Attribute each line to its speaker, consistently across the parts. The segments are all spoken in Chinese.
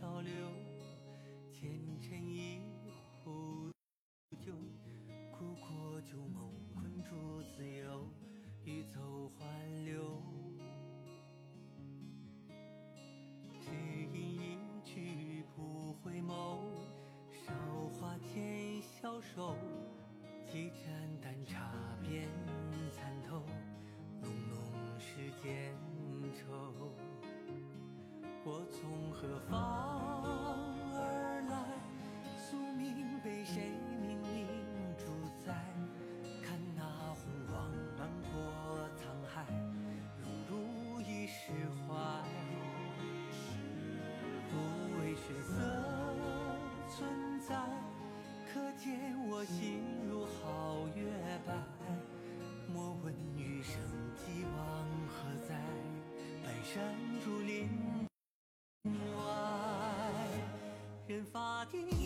Speaker 1: 潮流，前尘一壶酒，故国旧梦，困住自由，欲走还留。只因一去不回眸，韶华渐消瘦，几盏。我从何方而来？宿命被谁命主宰？看那红光漫过沧海，如露已释怀。不为血色存在，可见我心如皓月白。莫问余生寄望何在？半山。法庭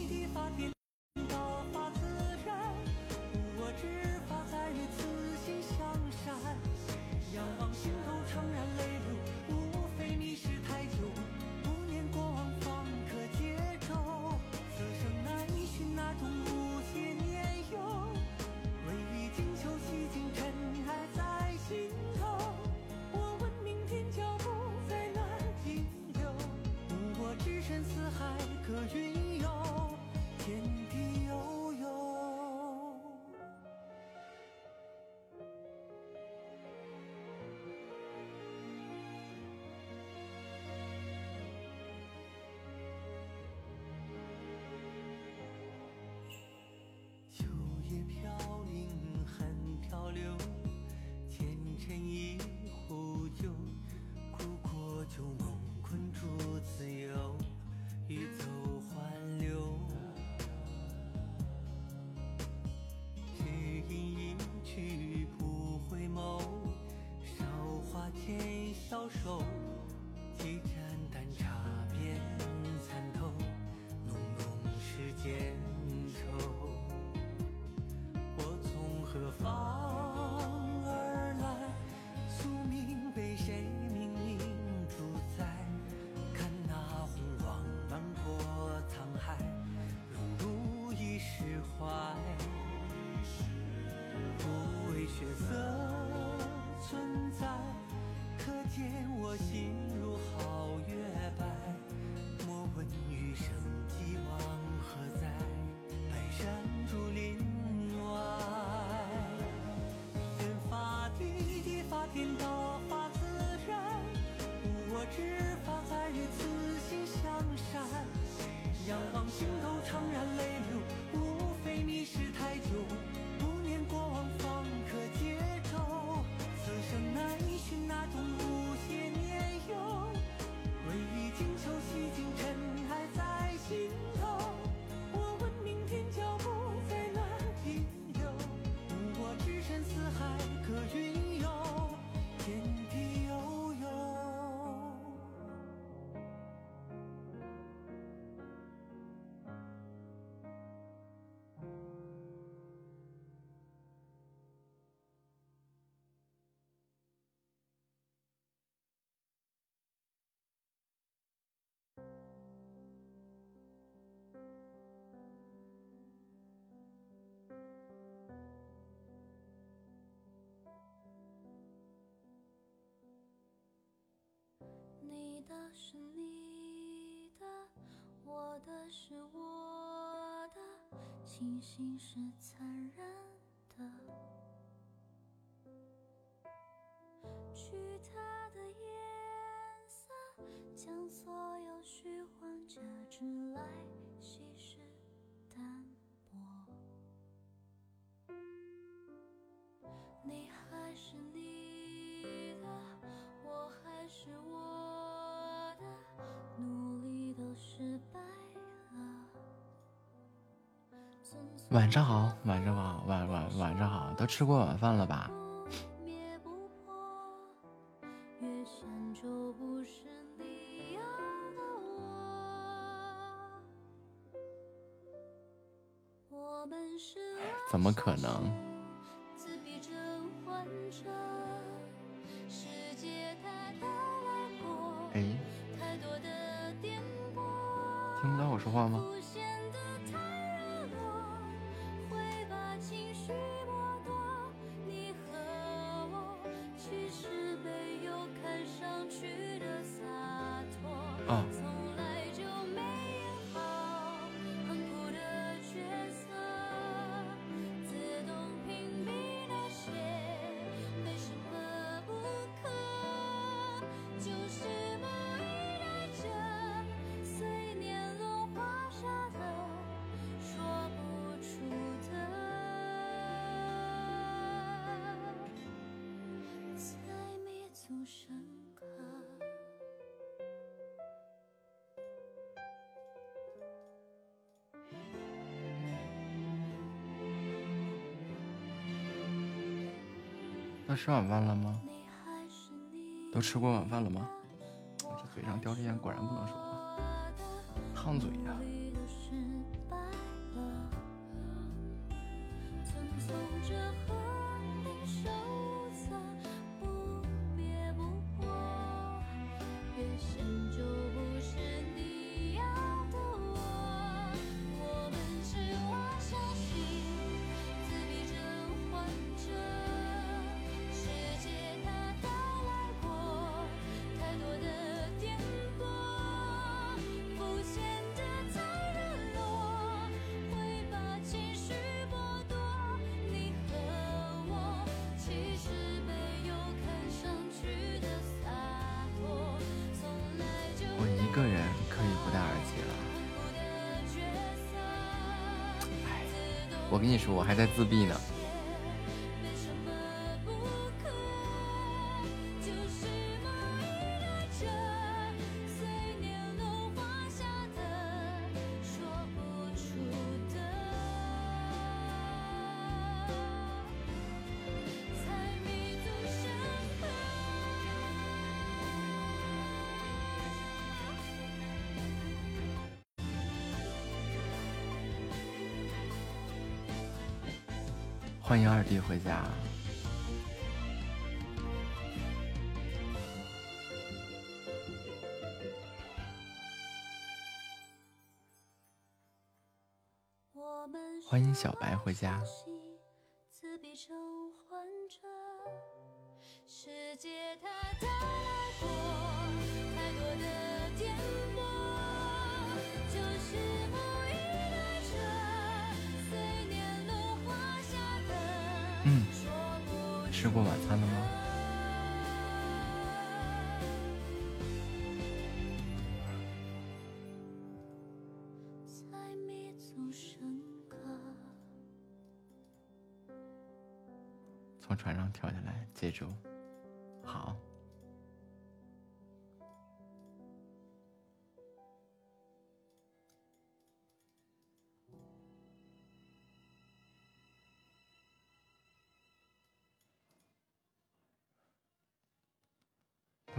Speaker 2: 夜。的是你的，我的，是我的，清醒是残忍。
Speaker 3: 晚上好，晚上好，晚晚晚上好，都吃过晚饭了吧？怎么可能？吃晚饭了吗？都吃过晚饭了吗？这嘴上叼着烟，果然不能说话，烫嘴呀。我还在自闭呢。回家。欢迎小白回家。跳下来，接住，好。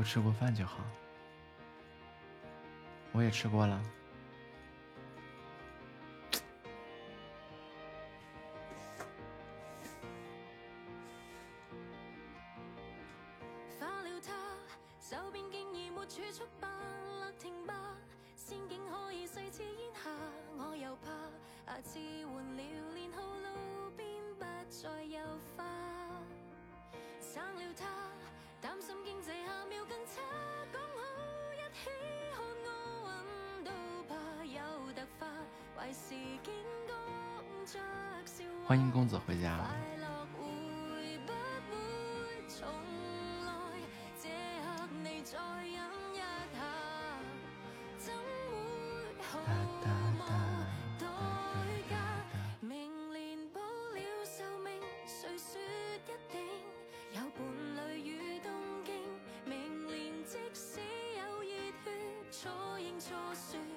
Speaker 3: 吃过饭就好，我也吃过了。再饮一下，怎会毫无代
Speaker 2: 价？
Speaker 3: 明年保了寿命，谁说一定有伴侣与东京？明年即使有热血，错认错算。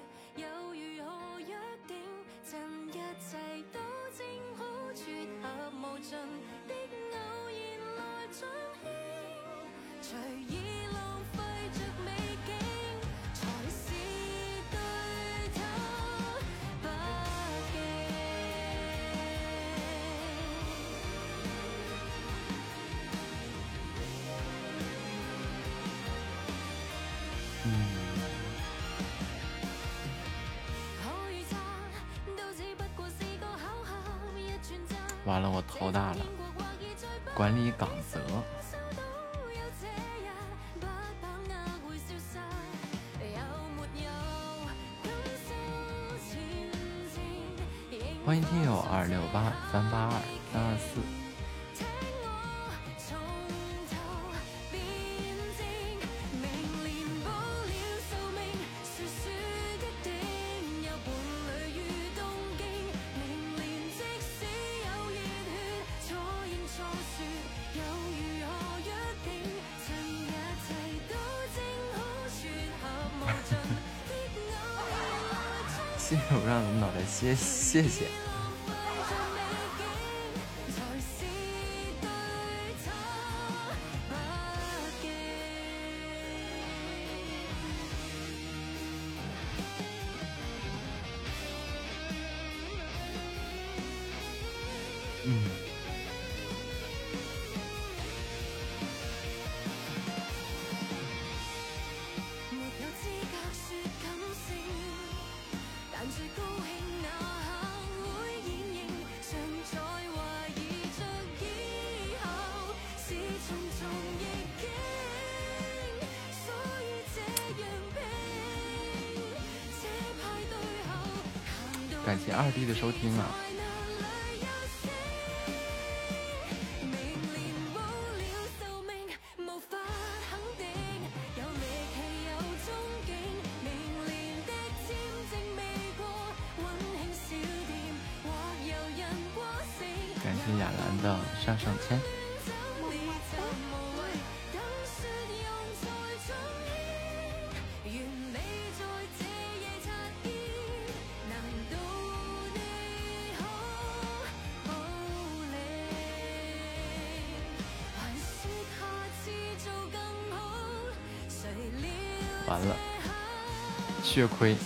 Speaker 3: 完了，我头大了。管理岗则。欢迎听友二六八三八二三二四。谢谢谢。的收听啊！血亏。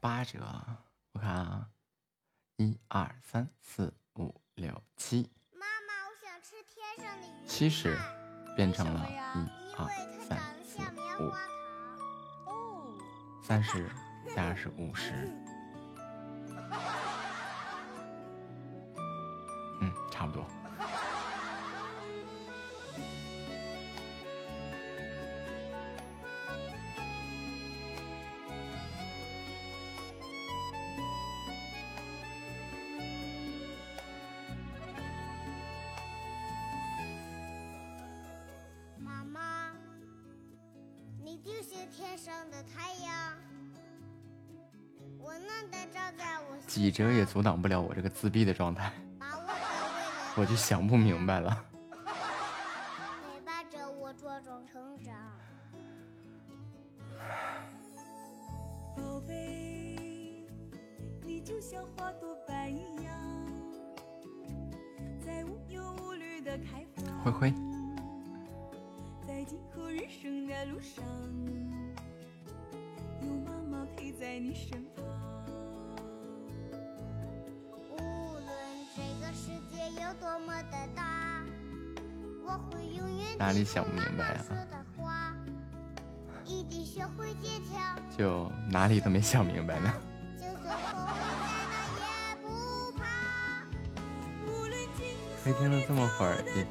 Speaker 3: 八折，我看啊，一二三四。六七，
Speaker 4: 妈妈，我想吃天上的鱼。
Speaker 3: 七十变成了一二三四五，三十加是五十，这也阻挡不了我这个自闭的状态，我就想不明白了。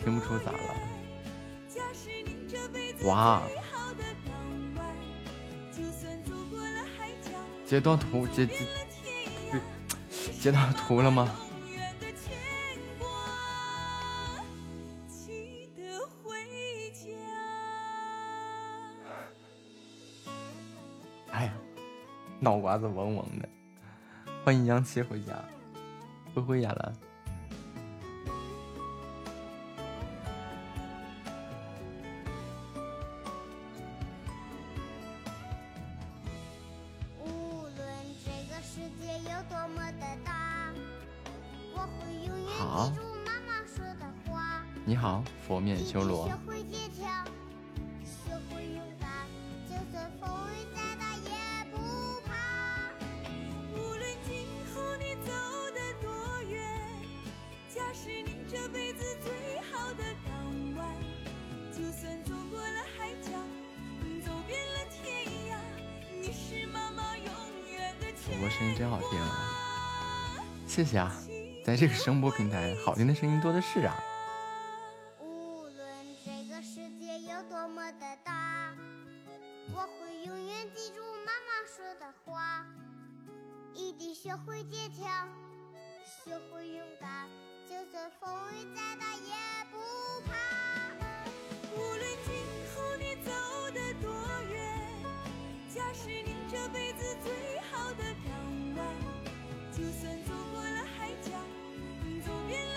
Speaker 4: 听不出咋了。哇！截到图，截截截到图了吗？哎呀，脑瓜子嗡嗡的。欢迎杨琪回家，灰灰亚兰。面修罗。主播声音真好听啊！谢谢啊，在这个声波平台，好听的声音多的是啊。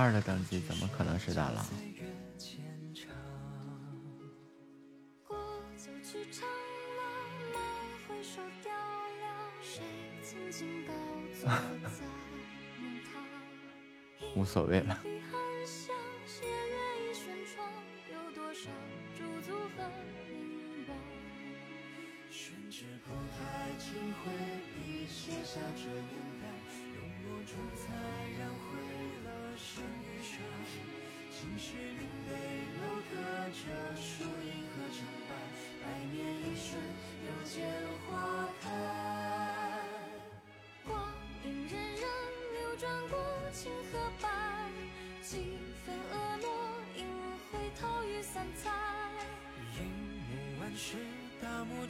Speaker 4: 二的等级，怎么可能是大佬？无所谓了。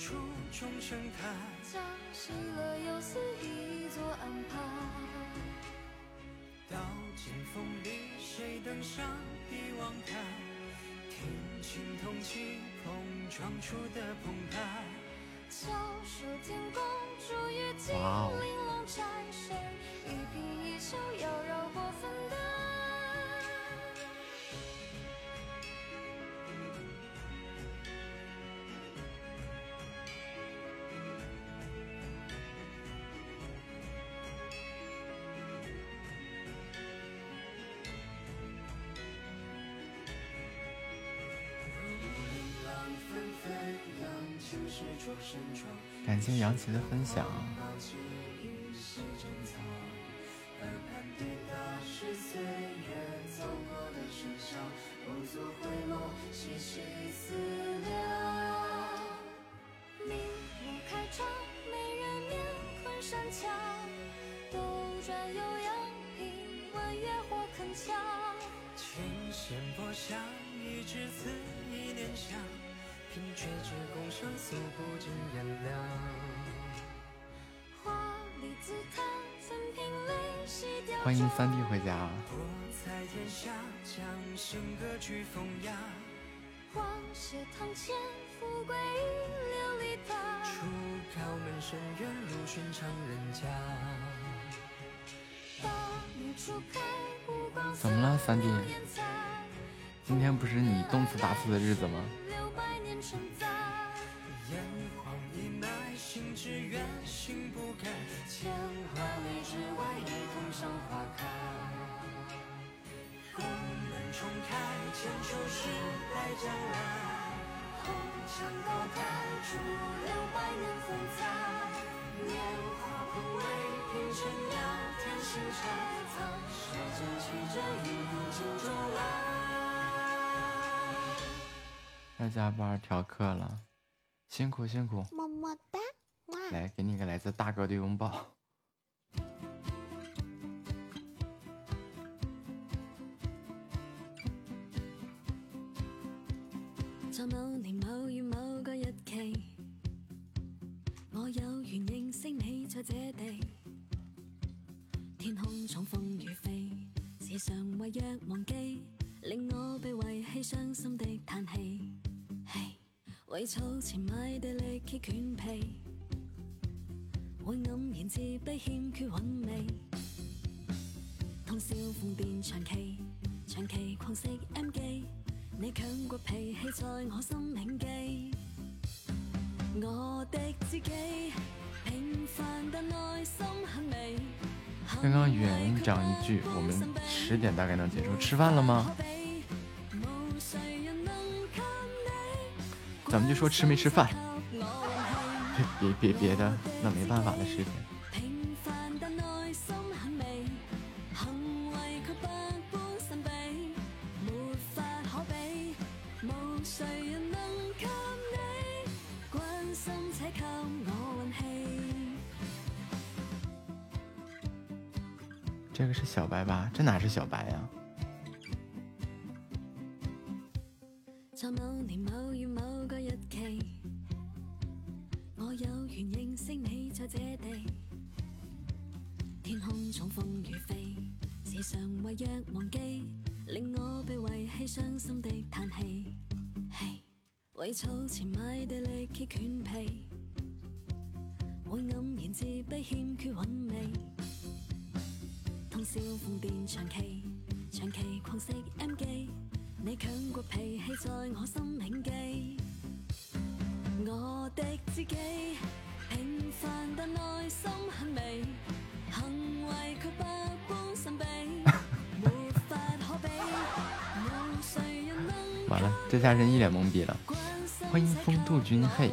Speaker 4: 处众生他，将喜乐又似一作安排。刀剑
Speaker 1: 锋利，谁登上帝王台？听青铜器碰撞出
Speaker 4: 的澎湃。巧手天宫，竹月精，玲珑钗，谁一颦一笑妖娆过？感谢杨琪的分享。
Speaker 2: 欢迎三弟回家。怎么了，三弟？今天不是你动词打字的日子吗？要加班调课了，辛苦辛苦，
Speaker 5: 么么哒！
Speaker 2: 来，给你个来自大哥的拥抱。
Speaker 6: 為儲錢買地力竭犬皮，會黯然自卑，欠缺韻味。通宵瘋癲長期，長期狂食 M 記。你強骨脾氣在我心銘記，我的知己平凡但內心很美。
Speaker 2: 刚刚园长一句，我们十点大概能结束。吃饭了吗？咱们就说吃没吃饭。别别别的，那没办法的事情。
Speaker 6: 平凡但內心很美，行為卻百般神秘，沒法可比，無誰人能給你關心且給我運氣。
Speaker 2: 这个是小白吧？这哪是小白呀、
Speaker 6: 心
Speaker 2: 歡迎風度君嘿，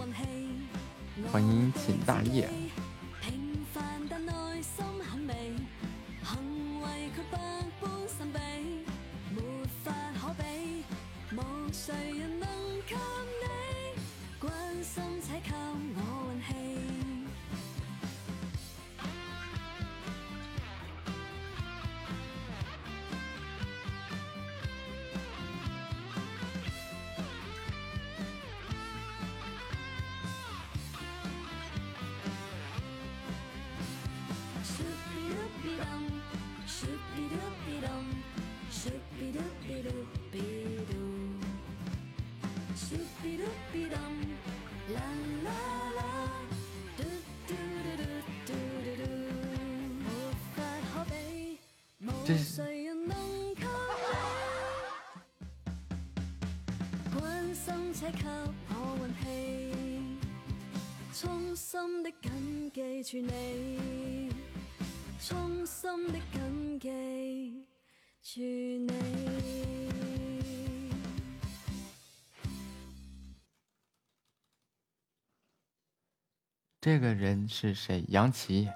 Speaker 2: 这个人是谁？杨琪。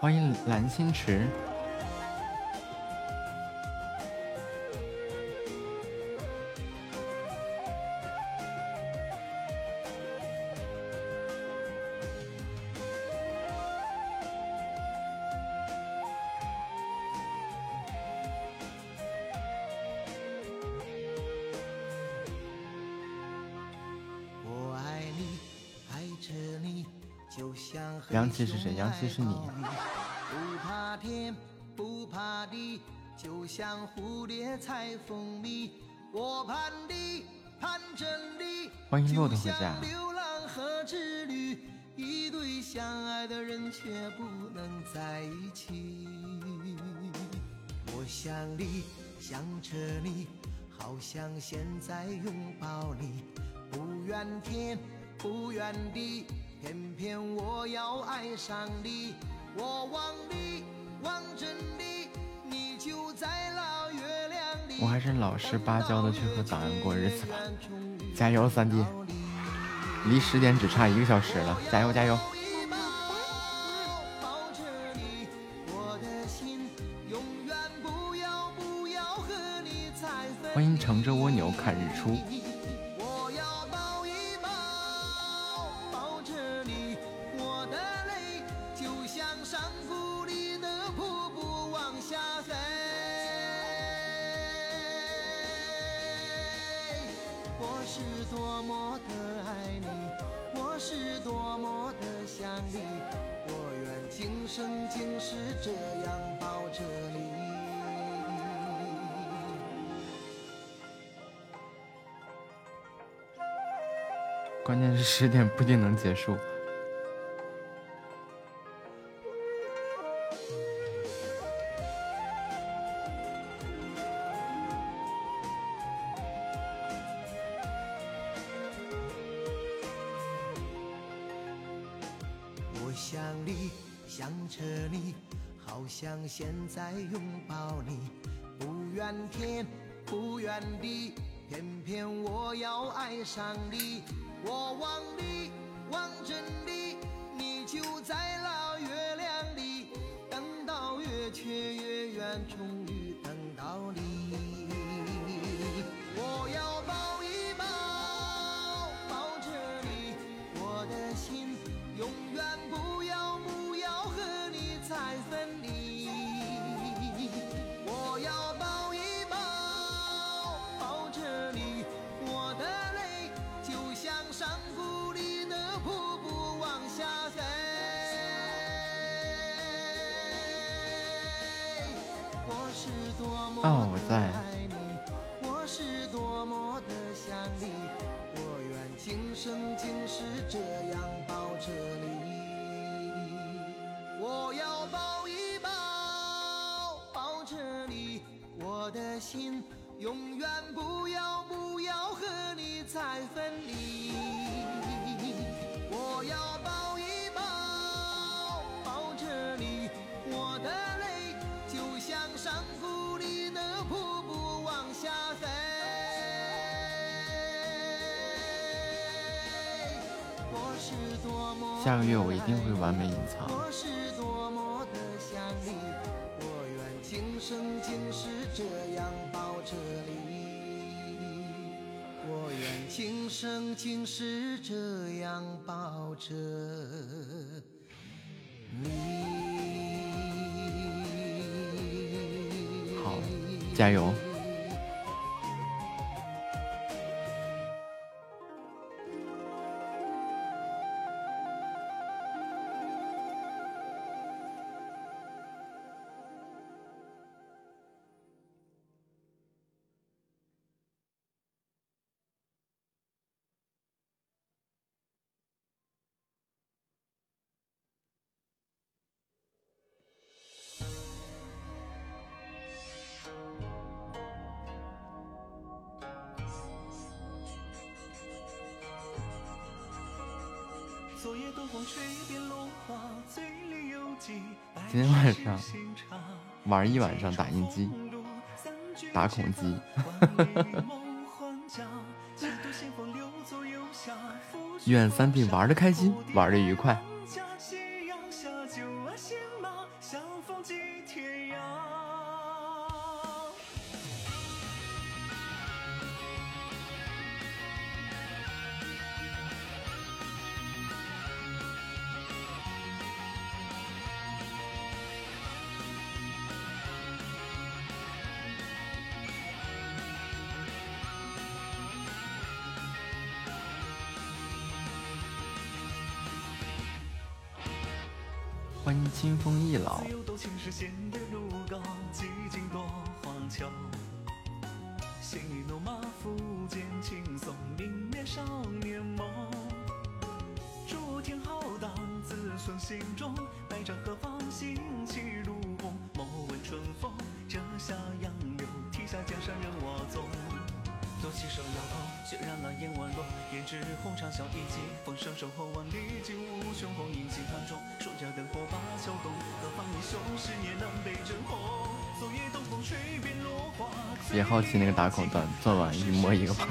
Speaker 2: 欢迎蓝心池。杨琪是谁？杨琪是你。
Speaker 7: 不怕天，不怕地，就像蝴蝶采蜂蜜。我盼你，盼着你，
Speaker 2: 欢迎骆驼回家。
Speaker 7: 流浪和织女，一对相爱的人却不能在一起。我想你，想着你，好像现在拥抱你。不怨天，不怨地，偏偏我要爱上你。我望你，望着你，你就在那月亮里。
Speaker 2: 我还是老实巴交的去和早安过日子吧，加油，三弟！离十点只差一个小时了，加油加油！欢迎乘着蜗牛看日出。不一定能结束。
Speaker 7: 心永远不要不要和你再分离。我要抱一抱，抱着你，我的泪就像山谷里的瀑布往下飞。我是多么
Speaker 2: 下
Speaker 7: 个月我一定会完美隐藏。生今世这样抱着你。好，加油！一晚上打印机，打孔机。愿三弟玩的开心，玩的愉快。打
Speaker 2: 孔的做完一摸一个
Speaker 7: 泡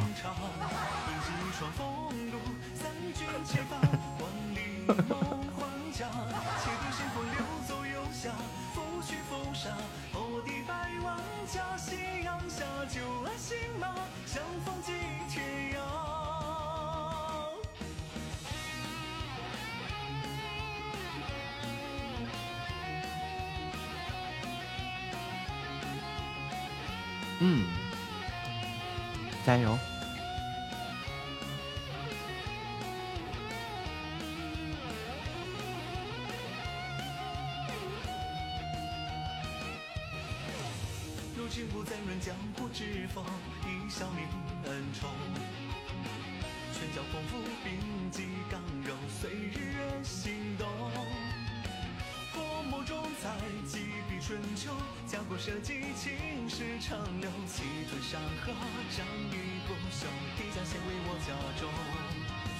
Speaker 7: 是否一笑
Speaker 2: 泯恩仇？
Speaker 7: 拳
Speaker 2: 脚
Speaker 7: 功夫，兵
Speaker 2: 器刚柔，随日月心动。泼墨中彩几笔春秋，家国社稷，青
Speaker 8: 史长留。气吞山河，战与不休，敌将先为我家中。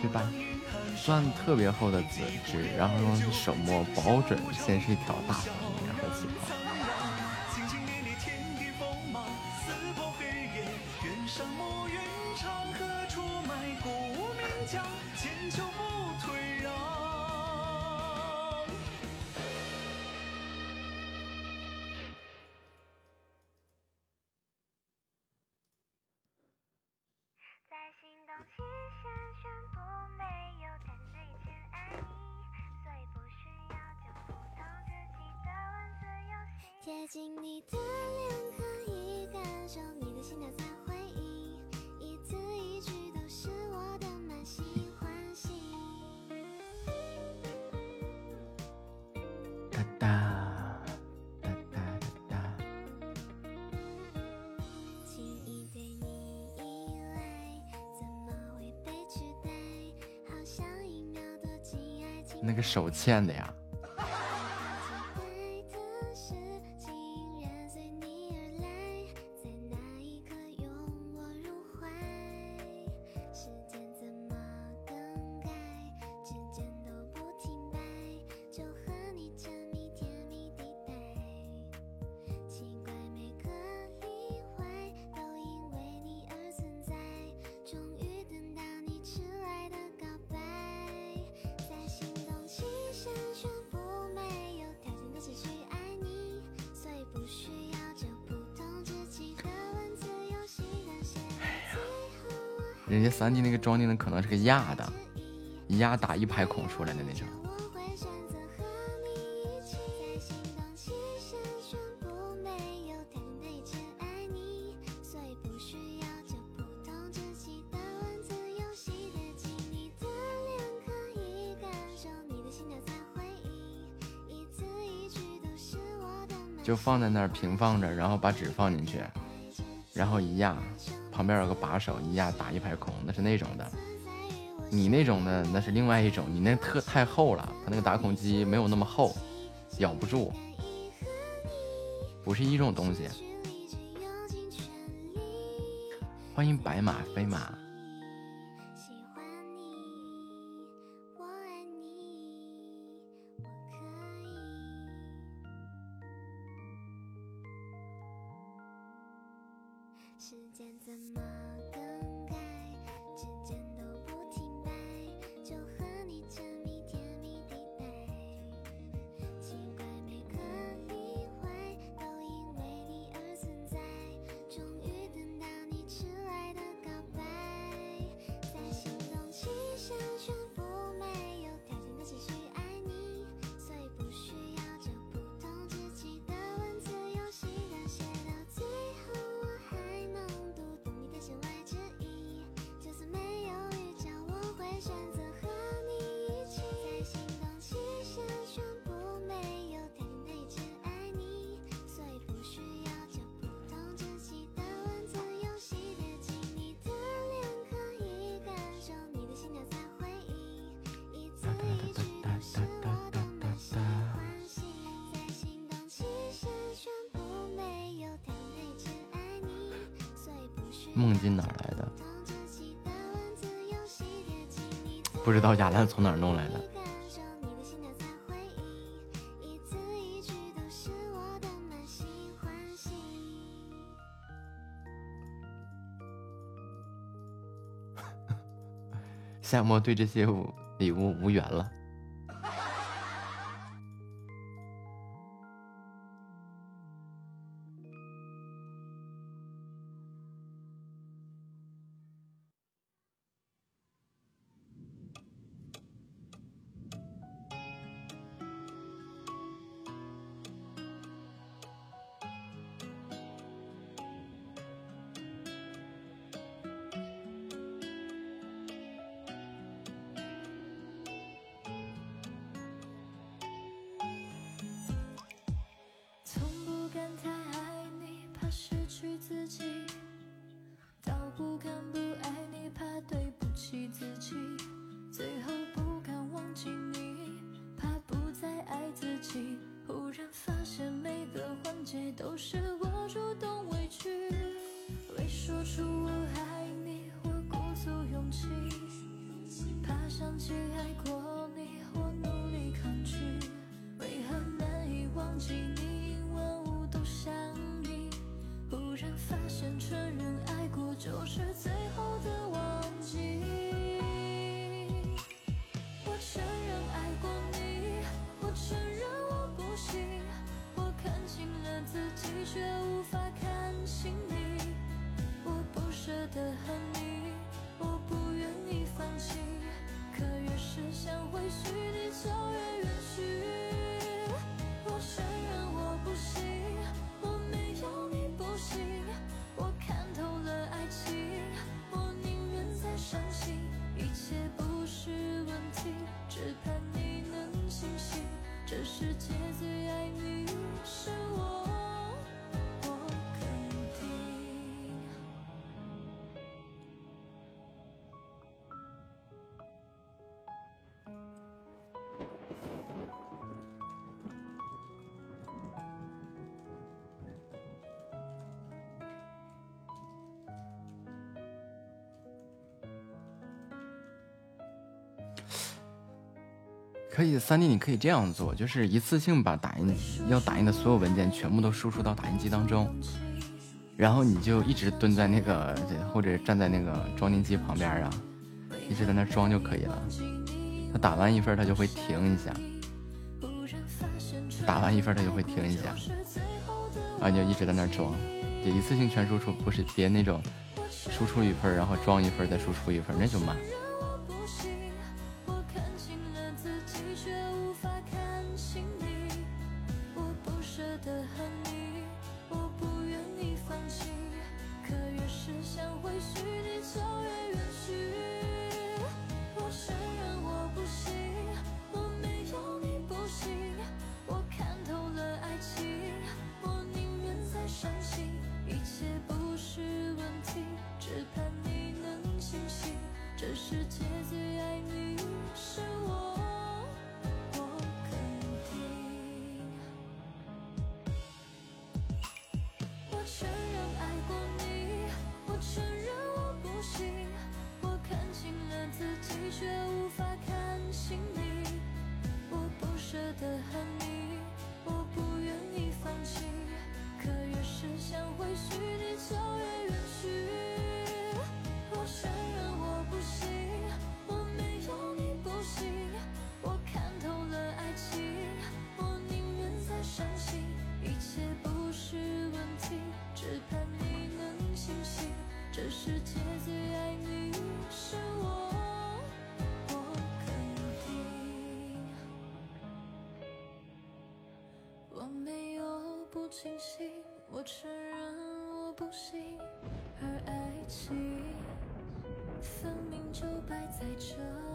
Speaker 8: 去办，钻。特别厚的纸纸，然后用手摸，保准先是一条大红，手欠的呀。人家三 D 那个装订的可能是个压的，一压打一排孔出来的那种。就放在那儿平放着，然后把纸放进去，然后一压。旁边有个把手，一压打一排孔，那是那种的。你那种的那是另外一种，你那特太厚了，它那个打孔机没有那么厚，咬不住，不是一种东西。欢迎白马飞马。
Speaker 3: 夏末对这些礼物无缘了。可以，三 D 你可以这样做，就是一次性把打印要打印的所有文件全部都输出到打印机当中，然后你就一直蹲在那个或者站在那个装订机旁边啊，一直在那装就可以了。他打完一份，他就会停一下；打完一份，他就会停一下。啊，你就一直在那装，就一次性全输出，不是别那种输出一份，然后装一份再输出一份，那就慢。
Speaker 2: 却无法看清你。
Speaker 3: 我不舍得恨你我不愿意放弃。可越是想回去你就越远去。我深雪清晰，我承认我不行，而爱情分明就摆在这。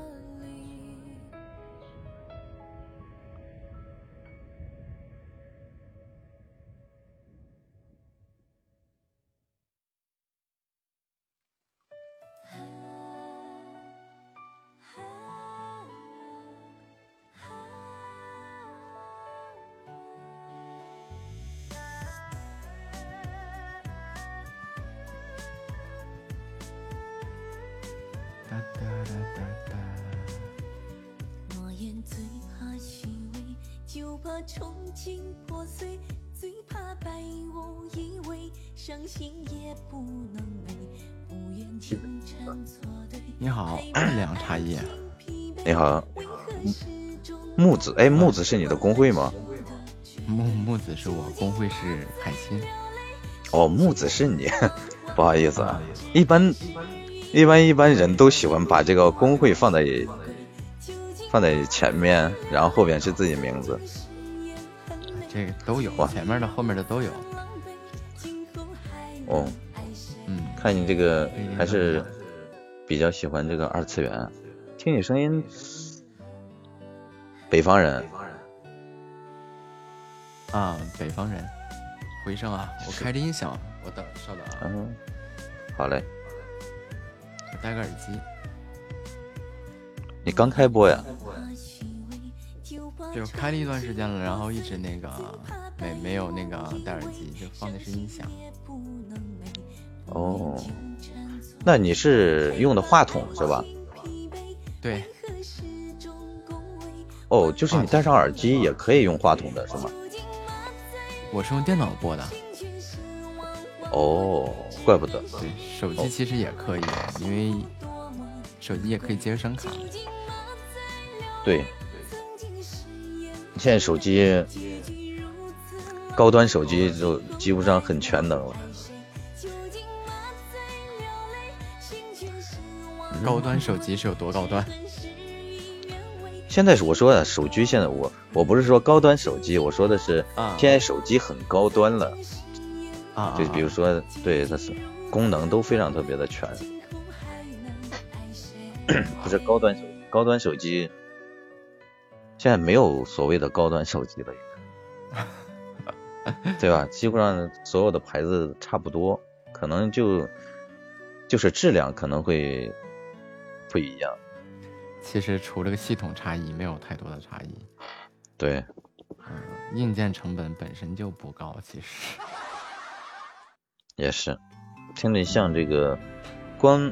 Speaker 9: 我
Speaker 3: 言最怕虚伪，就怕憧憬破碎，最怕败我以为，伤心也不能美，不愿错对。
Speaker 2: 你好，二两茶叶。
Speaker 5: 你好，木子，哎，木子是你的工会吗？
Speaker 2: 木木子是我，工会是海星。
Speaker 5: 哦，木子是你，不好意思啊。一般，一般一般人都喜欢把这个工会放在放在前面，然后后边是自己名字。
Speaker 2: 这个都有，
Speaker 5: 哇
Speaker 2: 前面的后面的都有。
Speaker 5: 哦，
Speaker 2: 嗯，
Speaker 5: 看你这个还是比较喜欢这个二次元，听你声音，北方人。
Speaker 2: 啊，北方人，回声啊！我开着音响，我等，稍等啊，
Speaker 5: 嗯，好嘞，
Speaker 2: 我戴个耳机。
Speaker 5: 你刚开播呀？
Speaker 2: 就开了一段时间了，然后一直那个没没有那个戴耳机，就放的是音响。
Speaker 5: 哦，那你是用的话筒是吧？
Speaker 2: 对，
Speaker 5: 哦，就是你戴上耳机也可以用话筒的是吗？
Speaker 2: 我是用电脑播的。
Speaker 5: 哦，怪不得。
Speaker 2: 对，手机其实也可以，因为手机也可以接声卡。
Speaker 5: 对，现在手机高端手机就基本上很全能了。
Speaker 2: 高端手机是有多高端？
Speaker 5: 现在是我说的手机，现在我我不是说高端手机，我说的是
Speaker 2: 啊
Speaker 5: 现在手机很高端了，
Speaker 2: 啊，
Speaker 5: 就比如说对它是功能都非常特别的全，不是高端手机，高端手机现在没有所谓的高端手机了，对吧？基本上所有的牌子差不多，可能就就是质量可能会不一样，
Speaker 2: 其实除了个系统差异，没有太多的差异。
Speaker 5: 对。
Speaker 2: 嗯，硬件成本本身就不高，其实。
Speaker 5: 也是，听着像这个关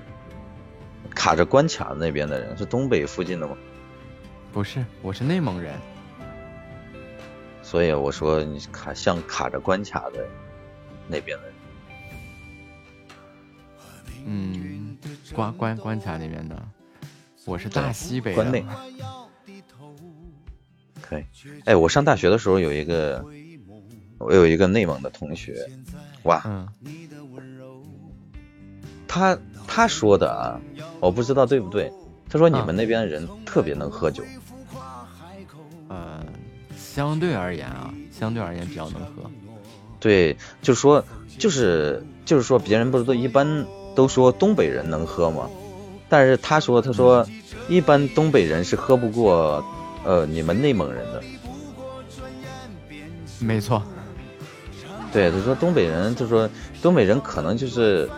Speaker 5: 卡着关卡那边的人，是东北附近的吗？
Speaker 2: 不是，我是内蒙人。
Speaker 5: 所以我说你卡像卡着关卡的那边的人。
Speaker 2: 嗯，关关关卡那边的，我是大西北的
Speaker 5: 关内。可以，哎，我上大学的时候有一个，我有一个内蒙的同学，哇，
Speaker 2: 嗯，
Speaker 5: 他他说的啊，我不知道对不对，他说你们那边人特别能喝酒，
Speaker 2: 呃，相对而言啊，相对而言比较能喝。
Speaker 5: 对，就说就是就是说别人不是都一般都说东北人能喝吗？但是他说他说一般东北人是喝不过呃你们内蒙人的。
Speaker 2: 没错，
Speaker 5: 对，他说东北人，他说东北人可能就是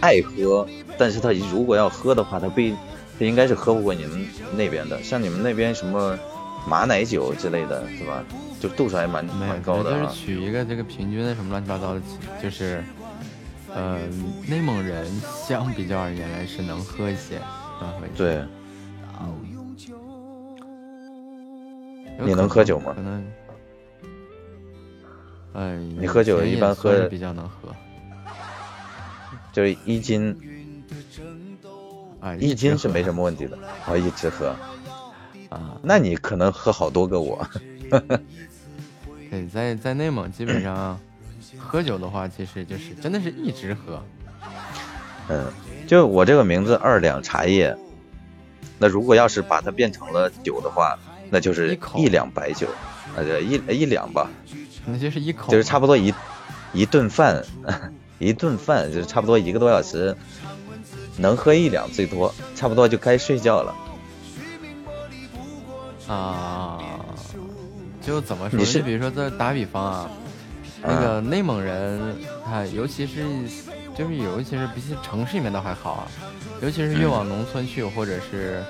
Speaker 5: 爱喝，但是他如果要喝的话，他不一他应该是喝不过你们那边的。像你们那边什么马奶酒之类的，是吧？就度数还蛮，蛮高的
Speaker 2: 就是
Speaker 5: 啊。
Speaker 2: 取一个这个平均的什么乱七八糟的，就是，呃，内蒙人相比较而言来是能喝一些，能喝一些。
Speaker 5: 对，
Speaker 2: 嗯，
Speaker 5: 你
Speaker 2: 能
Speaker 5: 能喝酒吗
Speaker 2: 可能，呃，
Speaker 5: 你喝酒一般喝
Speaker 2: 比较能喝
Speaker 5: 就是一斤
Speaker 2: 啊，
Speaker 5: 一斤是没什么问题的，我一直喝。
Speaker 2: 啊。
Speaker 5: 那你可能喝好多个我。
Speaker 2: 对，在在内蒙基本上 喝酒的话，其实就是真的是一直喝。
Speaker 5: 嗯，就我这个名字二两茶叶，那如果要是把它变成了酒的话，那就是
Speaker 2: 一
Speaker 5: 两白酒，呃，对一一两吧，
Speaker 2: 那就是一口，
Speaker 5: 就是差不多一一顿饭，一顿饭就是差不多一个多小时，能喝一两最多，差不多就该睡觉了。
Speaker 2: 啊，就怎么说呢？
Speaker 5: 你是
Speaker 2: 就比如说，这打比方啊，那个内蒙人，啊尤其是就是尤其是比起城市里面倒还好啊，尤其是越往农村去，或者是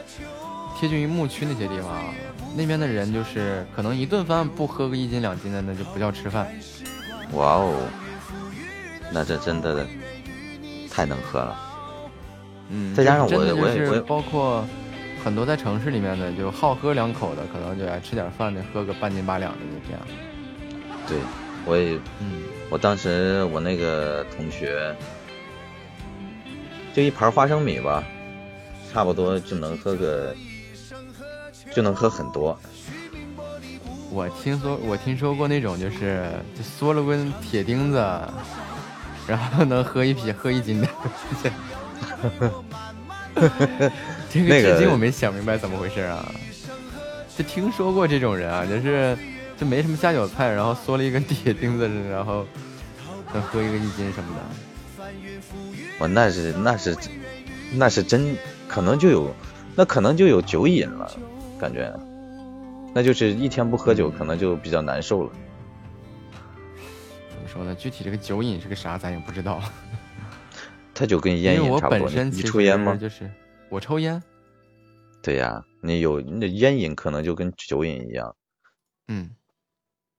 Speaker 2: 贴近于牧区那些地方啊，那边的人就是可能一顿饭不喝个一斤两斤的，那就不叫吃饭。
Speaker 5: 哇哦，那这真的太能喝了。
Speaker 2: 嗯，
Speaker 5: 再加上我我也我也
Speaker 2: 包括很多在城市里面的，就好喝两口的，可能就爱吃点饭的，喝个半斤八两的就这样。
Speaker 5: 对，我也
Speaker 2: 嗯，
Speaker 5: 我当时我那个同学，就一盘花生米吧，差不多就能喝个，就能喝很多。
Speaker 2: 我听说我听说过那种就是就缩了根铁钉子，然后能喝一瓶喝一斤的。这个至今我没想明白怎么回事啊！就听说过这种人啊，就是就没什么下酒菜，然后缩了一根铁钉子，然后能喝一个一斤什么的。
Speaker 5: 我那是那是那是真，可能就有，那可能就有酒瘾了，感觉，那就是一天不喝酒，可能就比较难受了。
Speaker 2: 怎么说呢？具体这个酒瘾是个啥，咱也不知道。
Speaker 5: 它就跟烟瘾差不多。你你抽烟吗
Speaker 2: 实？就是我抽烟，
Speaker 5: 对呀，你有你的烟瘾可能就跟酒瘾一样，
Speaker 2: 嗯，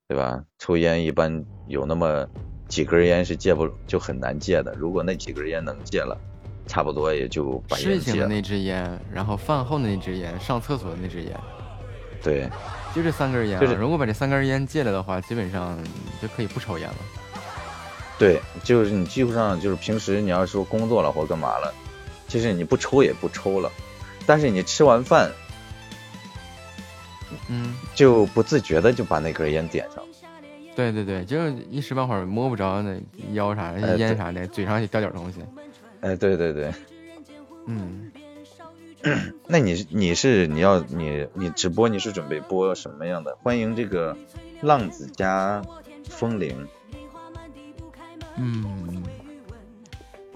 Speaker 5: 对吧？抽烟一般有那么几根烟是戒不就很难戒的，如果那几根烟能戒了，差不多也就把。
Speaker 2: 睡醒的那支烟，然后饭后的那支烟，上厕所的那支烟，
Speaker 5: 对，
Speaker 2: 就这三根烟、啊。
Speaker 5: 就是
Speaker 2: 如果把这三根烟戒了的话，基本上就可以不抽烟了。
Speaker 5: 对，就是你基本上就是平时你要说工作了或干嘛了，其实你不抽也不抽了，但是你吃完饭
Speaker 2: 嗯，
Speaker 5: 就不自觉的就把那根烟点上。
Speaker 2: 对对对，就是一时半会儿摸不着那腰啥烟啥的，嘴上也掉点东西。
Speaker 5: 哎，对对对，
Speaker 2: 嗯，
Speaker 5: 那你你是你要你你直播你是准备播什么样的？欢迎这个浪子加风铃，
Speaker 2: 嗯，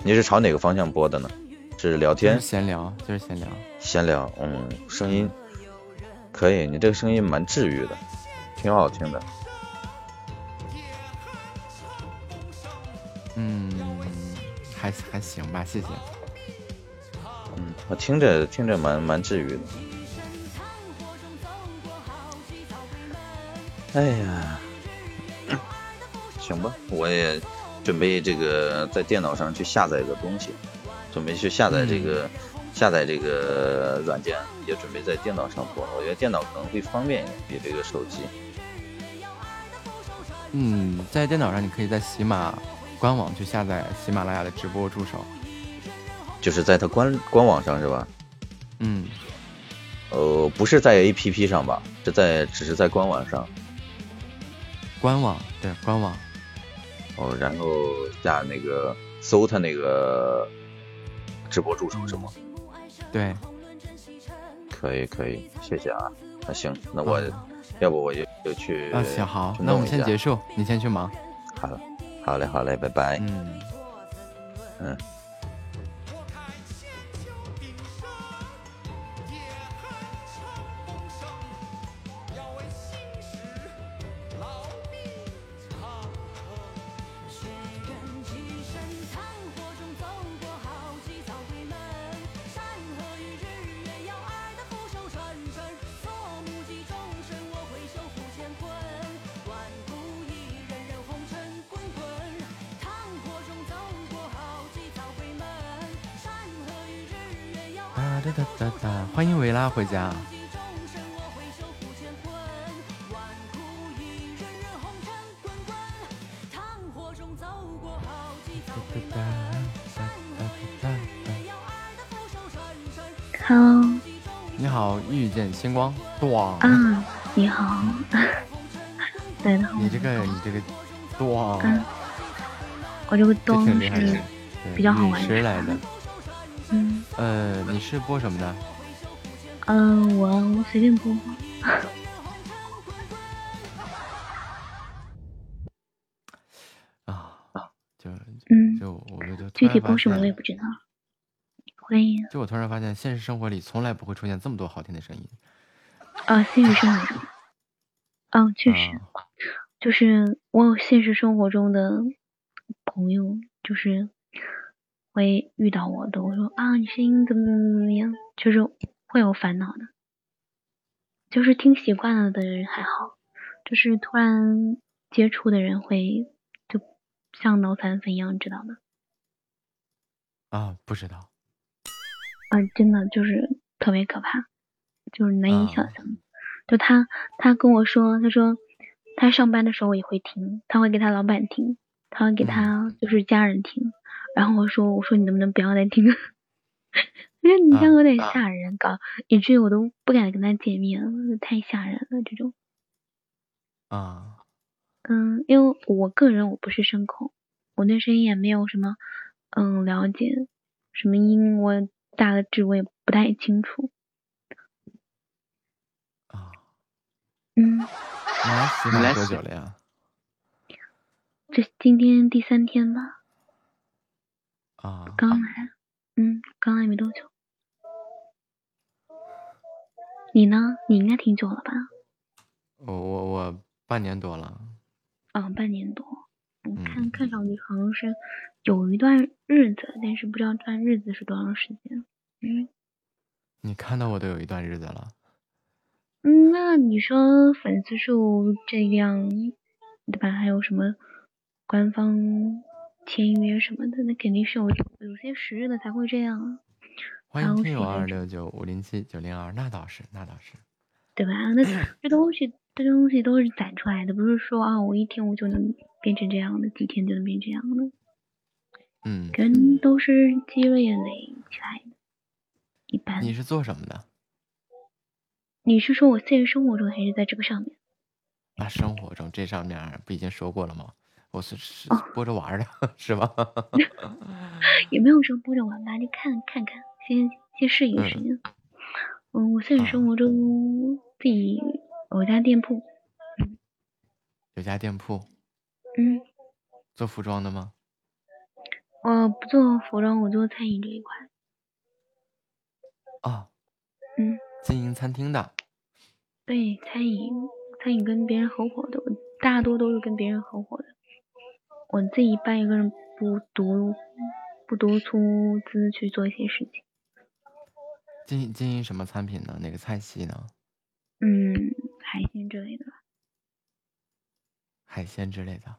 Speaker 5: 你是朝哪个方向播的呢？是聊天
Speaker 2: 闲聊，就是闲聊。
Speaker 5: 闲聊？嗯，声音可以，你这个声音蛮治愈的，挺好听的。
Speaker 2: 嗯，还还行吧，谢谢。
Speaker 5: 嗯，我听着听着蛮蛮治愈的。哎呀，行吧，我也准备这个在电脑上去下载个东西，准备去下载这个、下载这个软件，也准备在电脑上播。我觉得电脑可能会方便一点，比这个手机。
Speaker 2: 嗯，在电脑上你可以在喜马官网去下载喜马拉雅的直播助手。
Speaker 5: 就是在它官官网上是吧？
Speaker 2: 嗯，
Speaker 5: 呃，不是在 APP 上吧？是在只是在官网上。
Speaker 2: 官网对官网。
Speaker 5: 哦，然后下那个搜他那个直播助手是吗？
Speaker 2: 对，
Speaker 5: 可以可以，谢谢啊。那行，那我、要不我就就去
Speaker 2: 啊，行好，那我们先结束，你先去忙。
Speaker 5: 好了，好嘞好嘞，拜拜。
Speaker 2: 嗯，
Speaker 5: 嗯。
Speaker 2: 哒哒哒欢迎维拉回家。哒哒哒哒哒哒
Speaker 10: Hello，
Speaker 2: 你好，遇见星光，咣！
Speaker 10: 啊，你好，对的，
Speaker 2: 你这个你这个咣，
Speaker 10: 嗯，我这个
Speaker 2: 这
Speaker 10: 咚是，，
Speaker 2: 对
Speaker 10: 比较好玩
Speaker 2: 的。
Speaker 10: 嗯。
Speaker 2: 呃，你是播什么的？
Speaker 10: 嗯，我我随便播。播，
Speaker 2: 啊，就
Speaker 10: 嗯，
Speaker 2: 就我们就
Speaker 10: 具体播什么我也，不知道。欢迎。
Speaker 2: 就我突然发现，现实生活里从来不会出现这么多好听的声音。
Speaker 10: 啊，现实生活中，嗯，确实，
Speaker 2: 啊。
Speaker 10: 就是我有现实生活中的朋友，就是会遇到我的，我说啊，你声音怎么怎么怎么样，就是会有烦恼的。就是听习惯了的人还好，就是突然接触的人会就像脑残粉一样知道吗。
Speaker 2: 啊，不知道。
Speaker 10: 啊、真的就是特别可怕，就是难以想
Speaker 2: 啊
Speaker 10: 象。就他他跟我说，他说他上班的时候也会听，他会给他老板听，他会给
Speaker 2: 嗯
Speaker 10: 他就是家人听。然后我说我说你能不能不要再听了？我觉得你这样有点吓人，搞以至于我都不敢跟他见面了，太吓人了这种。
Speaker 2: 啊
Speaker 10: 嗯，因为我个人我不是声控，我对声音也没有什么嗯了解，什么音我大的致我也不太清楚。
Speaker 2: 啊！
Speaker 10: 嗯，
Speaker 2: 你来喜马多
Speaker 5: 你来喜
Speaker 2: 久了呀？
Speaker 10: 这今天第三天吧，
Speaker 2: 啊，
Speaker 10: 刚来，嗯，刚来没多久。你呢？你应该挺久了吧？
Speaker 2: 我我我半年多了。
Speaker 10: 嗯，半年多。我看
Speaker 2: 嗯
Speaker 10: 看上去好像是有一段日子，但是不知道这段日子是多长时间。嗯
Speaker 2: 你看到我都有一段日子了。
Speaker 10: 嗯，那你说粉丝数这样，对吧？还有什么官方签约什么的，那肯定是有有些时日的才会这样啊，
Speaker 2: 欢迎听友二六九五零七九零二，那倒是，那倒是。
Speaker 10: 对吧？那 这东西这东西都是攒出来的，不是说啊我一天我就能变成这样的，几天就能变这样的，
Speaker 2: 嗯，
Speaker 10: 人都是积累累起来的。一般
Speaker 2: 你是做什么的？
Speaker 10: 你是说我现实生活中还是在这个上面？
Speaker 2: 啊，生活中这上面不已经说过了吗？我是是
Speaker 10: 哦
Speaker 2: 播着玩儿的，是吧？
Speaker 10: 也没有说播着玩吧，你看看看，先先试一个时间。嗯，我现实生活中自己有家店铺，
Speaker 2: 有家店铺，
Speaker 10: 嗯，
Speaker 2: 做服装的吗？
Speaker 10: 我不做服装，我做餐饮这一块。
Speaker 2: 啊，
Speaker 10: 嗯，
Speaker 2: 经营餐厅的。
Speaker 10: 对，餐饮餐饮跟别人合伙的，我大多都是跟别人合伙的。我自己一般一个人不独不独出资去做一些事情。
Speaker 2: 经营经营什么产品呢？哪个菜系呢？
Speaker 10: 嗯，海鲜之类的吧。
Speaker 2: 海鲜之类的。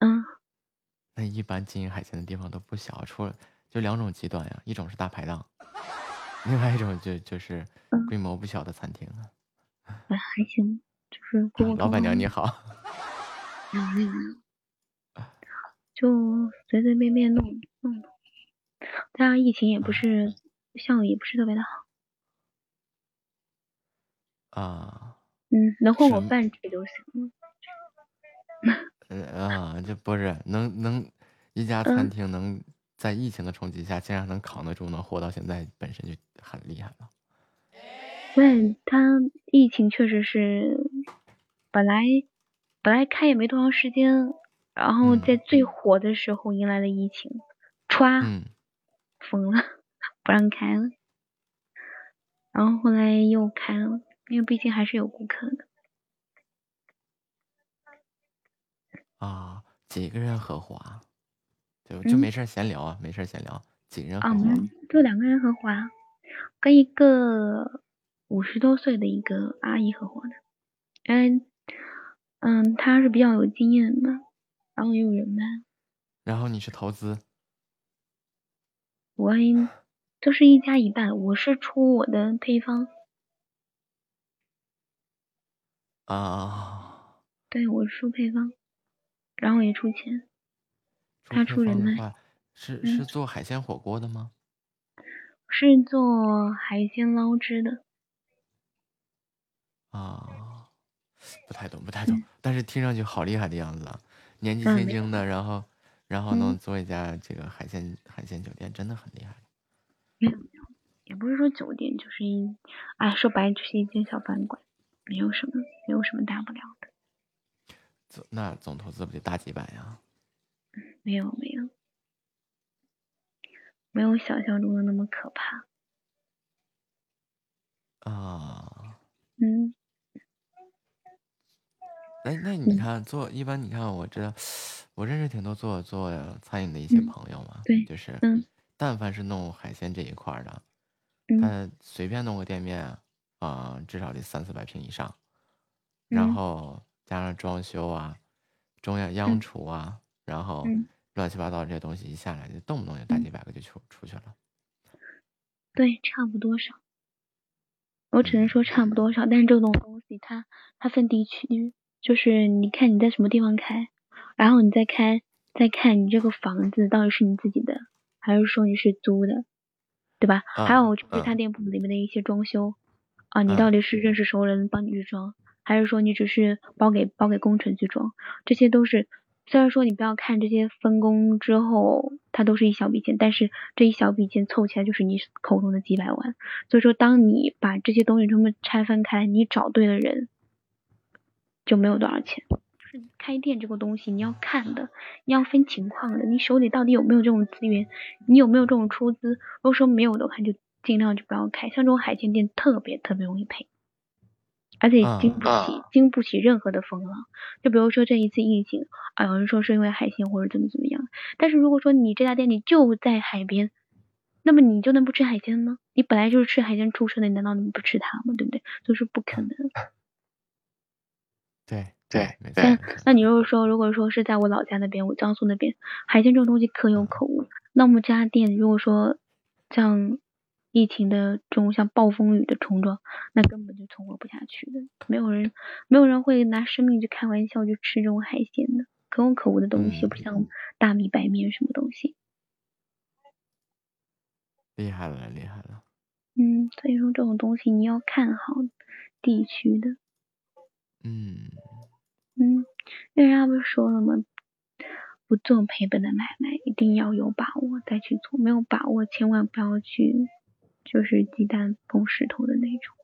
Speaker 10: 嗯
Speaker 2: 那一般经营海鲜的地方都不小，除了就两种极端呀，一种是大排档，另外一种就就是
Speaker 10: 嗯
Speaker 2: 规模不小的餐厅啊。
Speaker 10: 哎，还行，就是
Speaker 2: 老板娘你
Speaker 10: 好。就随随便便弄弄弄。当然，疫情也不是效益也不是特别的好，
Speaker 2: 啊，
Speaker 10: 嗯，能混口饭吃就行了。
Speaker 2: 呃啊，这不是能能一家餐
Speaker 10: 嗯
Speaker 2: 厅能在疫情的冲击下，竟然能扛得住，能活到现在，本身就很厉害了。
Speaker 10: 对他疫情确实是，本来本来开也没多长时间，然后
Speaker 2: 嗯
Speaker 10: 在最火的时候迎来了疫情，歘、
Speaker 2: 嗯，
Speaker 10: 封了，不让开了，然后后来又开了，因为毕竟还是有顾客的。
Speaker 2: 啊，几个人合伙啊？就就
Speaker 10: 嗯
Speaker 2: 没事闲聊啊，没事闲聊，几个人合
Speaker 10: 啊，
Speaker 2: 伙
Speaker 10: 啊，就两个人合伙啊，跟一个五十多岁的一个阿姨合伙的。嗯嗯，她是比较有经验的，然后也有人脉。
Speaker 2: 然后你去投资
Speaker 10: 我就是一家一半，我是出我的配方，
Speaker 2: 啊？
Speaker 10: 对我是出配方，然后也出钱。他出人脉
Speaker 2: 是
Speaker 10: 嗯
Speaker 2: 是做海鲜火锅的吗？
Speaker 10: 是做海鲜捞汁的，
Speaker 2: 啊，不太懂，不太懂，但是听上去好厉害的样子啊！年纪轻轻的，然后然后能
Speaker 10: 嗯
Speaker 2: 做一家这个海鲜海鲜酒店，真的很厉害。
Speaker 10: 没有没有，也不是说酒店，就是一，哎，说白了就是一间小饭馆，没有什么，没有什么大不了的，
Speaker 2: 总那总投资不就大几百呀？
Speaker 10: 没有没有，没有想象中的那么可怕。
Speaker 2: 啊，
Speaker 10: 嗯
Speaker 2: 哎，那你
Speaker 10: 嗯。
Speaker 2: 看做一般，你看我这，我认识挺多做做餐饮的一些
Speaker 10: 嗯
Speaker 2: 朋友嘛，
Speaker 10: 对
Speaker 2: 就是
Speaker 10: 嗯。
Speaker 2: 但凡是弄海鲜这一块儿的，
Speaker 10: 嗯。
Speaker 2: 他随便弄个店面啊、至少得三四百平以上，然
Speaker 10: 嗯。
Speaker 2: 后加上装修啊、中央央
Speaker 10: 嗯
Speaker 2: 厨啊，然后
Speaker 10: 嗯。
Speaker 2: 乱七八糟这些东西一下来，就动不动就大
Speaker 10: 嗯
Speaker 2: 几。百个就出出去了。
Speaker 10: 对，差不多少。我只能说差不多少，但是这种东西它它分地区，就是你看你在什么地方开，然后你再开再看你这个房子到底是你自己的，还是说你是租的，对吧？
Speaker 2: 啊
Speaker 10: 还有就是
Speaker 2: 啊
Speaker 10: 他店铺里面的一些装修啊，你
Speaker 2: 啊
Speaker 10: 到底是认识熟人帮你去装，还是说你只是包给包给工程去装？这些都是虽然说你不要看这些分工之后，它都是一小笔钱，但是这一小笔钱凑起来就是你口中的几百万。所以说，当你把这些东西全部拆分开，你找对了人，就没有多少钱。就是开店这个东西，你要看的，你要分情况的，你手里到底有没有这种资源，你有没有这种出资。如果说没有的话，就尽量就不要开。像这种海鲜店，特别特别容易赔，而且
Speaker 2: 啊
Speaker 10: 经不起、经不起任何的风浪。就比如说这一次疫情啊，有人说是因为海鲜或者怎么怎么样，但是如果说你这家店里就在海边，那么你就能不吃海鲜吗？你本来就是吃海鲜出身的，你难道你不吃它吗？对不对？所以说不可能。
Speaker 2: 对
Speaker 5: 对
Speaker 2: 没错
Speaker 10: 但那你如果说，如果说是在我老家那边，我江苏那边，海鲜这种东西可有可无。那么这家店如果说像疫情的这种像暴风雨的冲撞，那根本就存活不下去的。没有人，没有人会拿生命去开玩笑去吃这种海鲜的，可有可无的东西，又不像大米白面什么东西。
Speaker 2: 厉害了厉害了，
Speaker 10: 嗯，所以说这种东西你要看好地区的。
Speaker 2: 嗯
Speaker 10: 嗯，因为人家不是说了吗？不做赔本的买卖，一定要有把握再去做，没有把握千万不要去，就是鸡蛋碰石头的那种。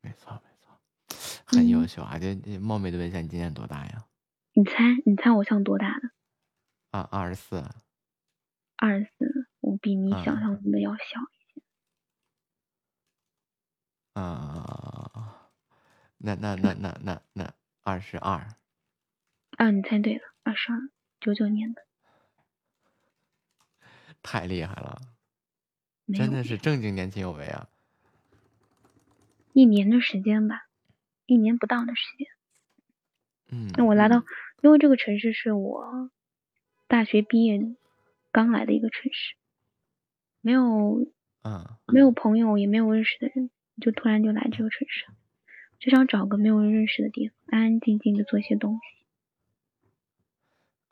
Speaker 2: 没错没错，很优
Speaker 10: 嗯
Speaker 2: 秀啊！这这冒昧的问一下，你今年多大呀？
Speaker 10: 你猜，你猜我像多大的？
Speaker 2: 啊，二十四。
Speaker 10: 二十四，我比你
Speaker 2: 啊
Speaker 10: 想象中的要小。
Speaker 2: 啊，那那那那那那二十二，
Speaker 10: 啊，你猜对了，二十二，九九年的，
Speaker 2: 太厉害了，真的是正经年轻有为啊！
Speaker 10: 一年的时间吧，一年不到的时间。
Speaker 2: 嗯，
Speaker 10: 那我来到，因为这个城市是我大学毕业刚来的一个城市，没有
Speaker 2: 嗯
Speaker 10: 没有朋友，也没有认识的人，就突然就来这个城市，就想找个没有人认识的地方，安安静静的做一些东西。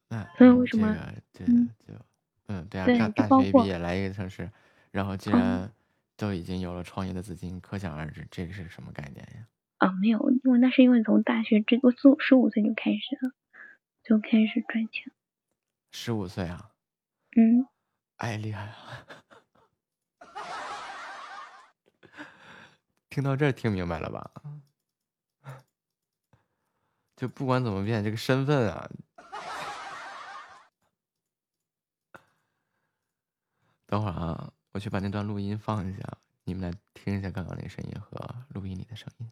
Speaker 2: 那
Speaker 10: 所以为什么
Speaker 2: 个这
Speaker 10: 嗯
Speaker 2: 就嗯对啊，
Speaker 10: 对
Speaker 2: 大学一毕业来一个城市，然后既
Speaker 10: 嗯
Speaker 2: 然都已经有了创业的资金，可想而知这个是什么概念呀？
Speaker 10: 啊，没有，因为那是因为从大学这我四十五岁就开始了，就开始赚钱。
Speaker 2: 十五岁啊，
Speaker 10: 嗯，
Speaker 2: 哎，厉害啊！听到这儿听明白了吧？就不管怎么变，这个身份啊，等会儿啊，我去把那段录音放一下，你们来听一下刚刚那个声音和录音里的声音。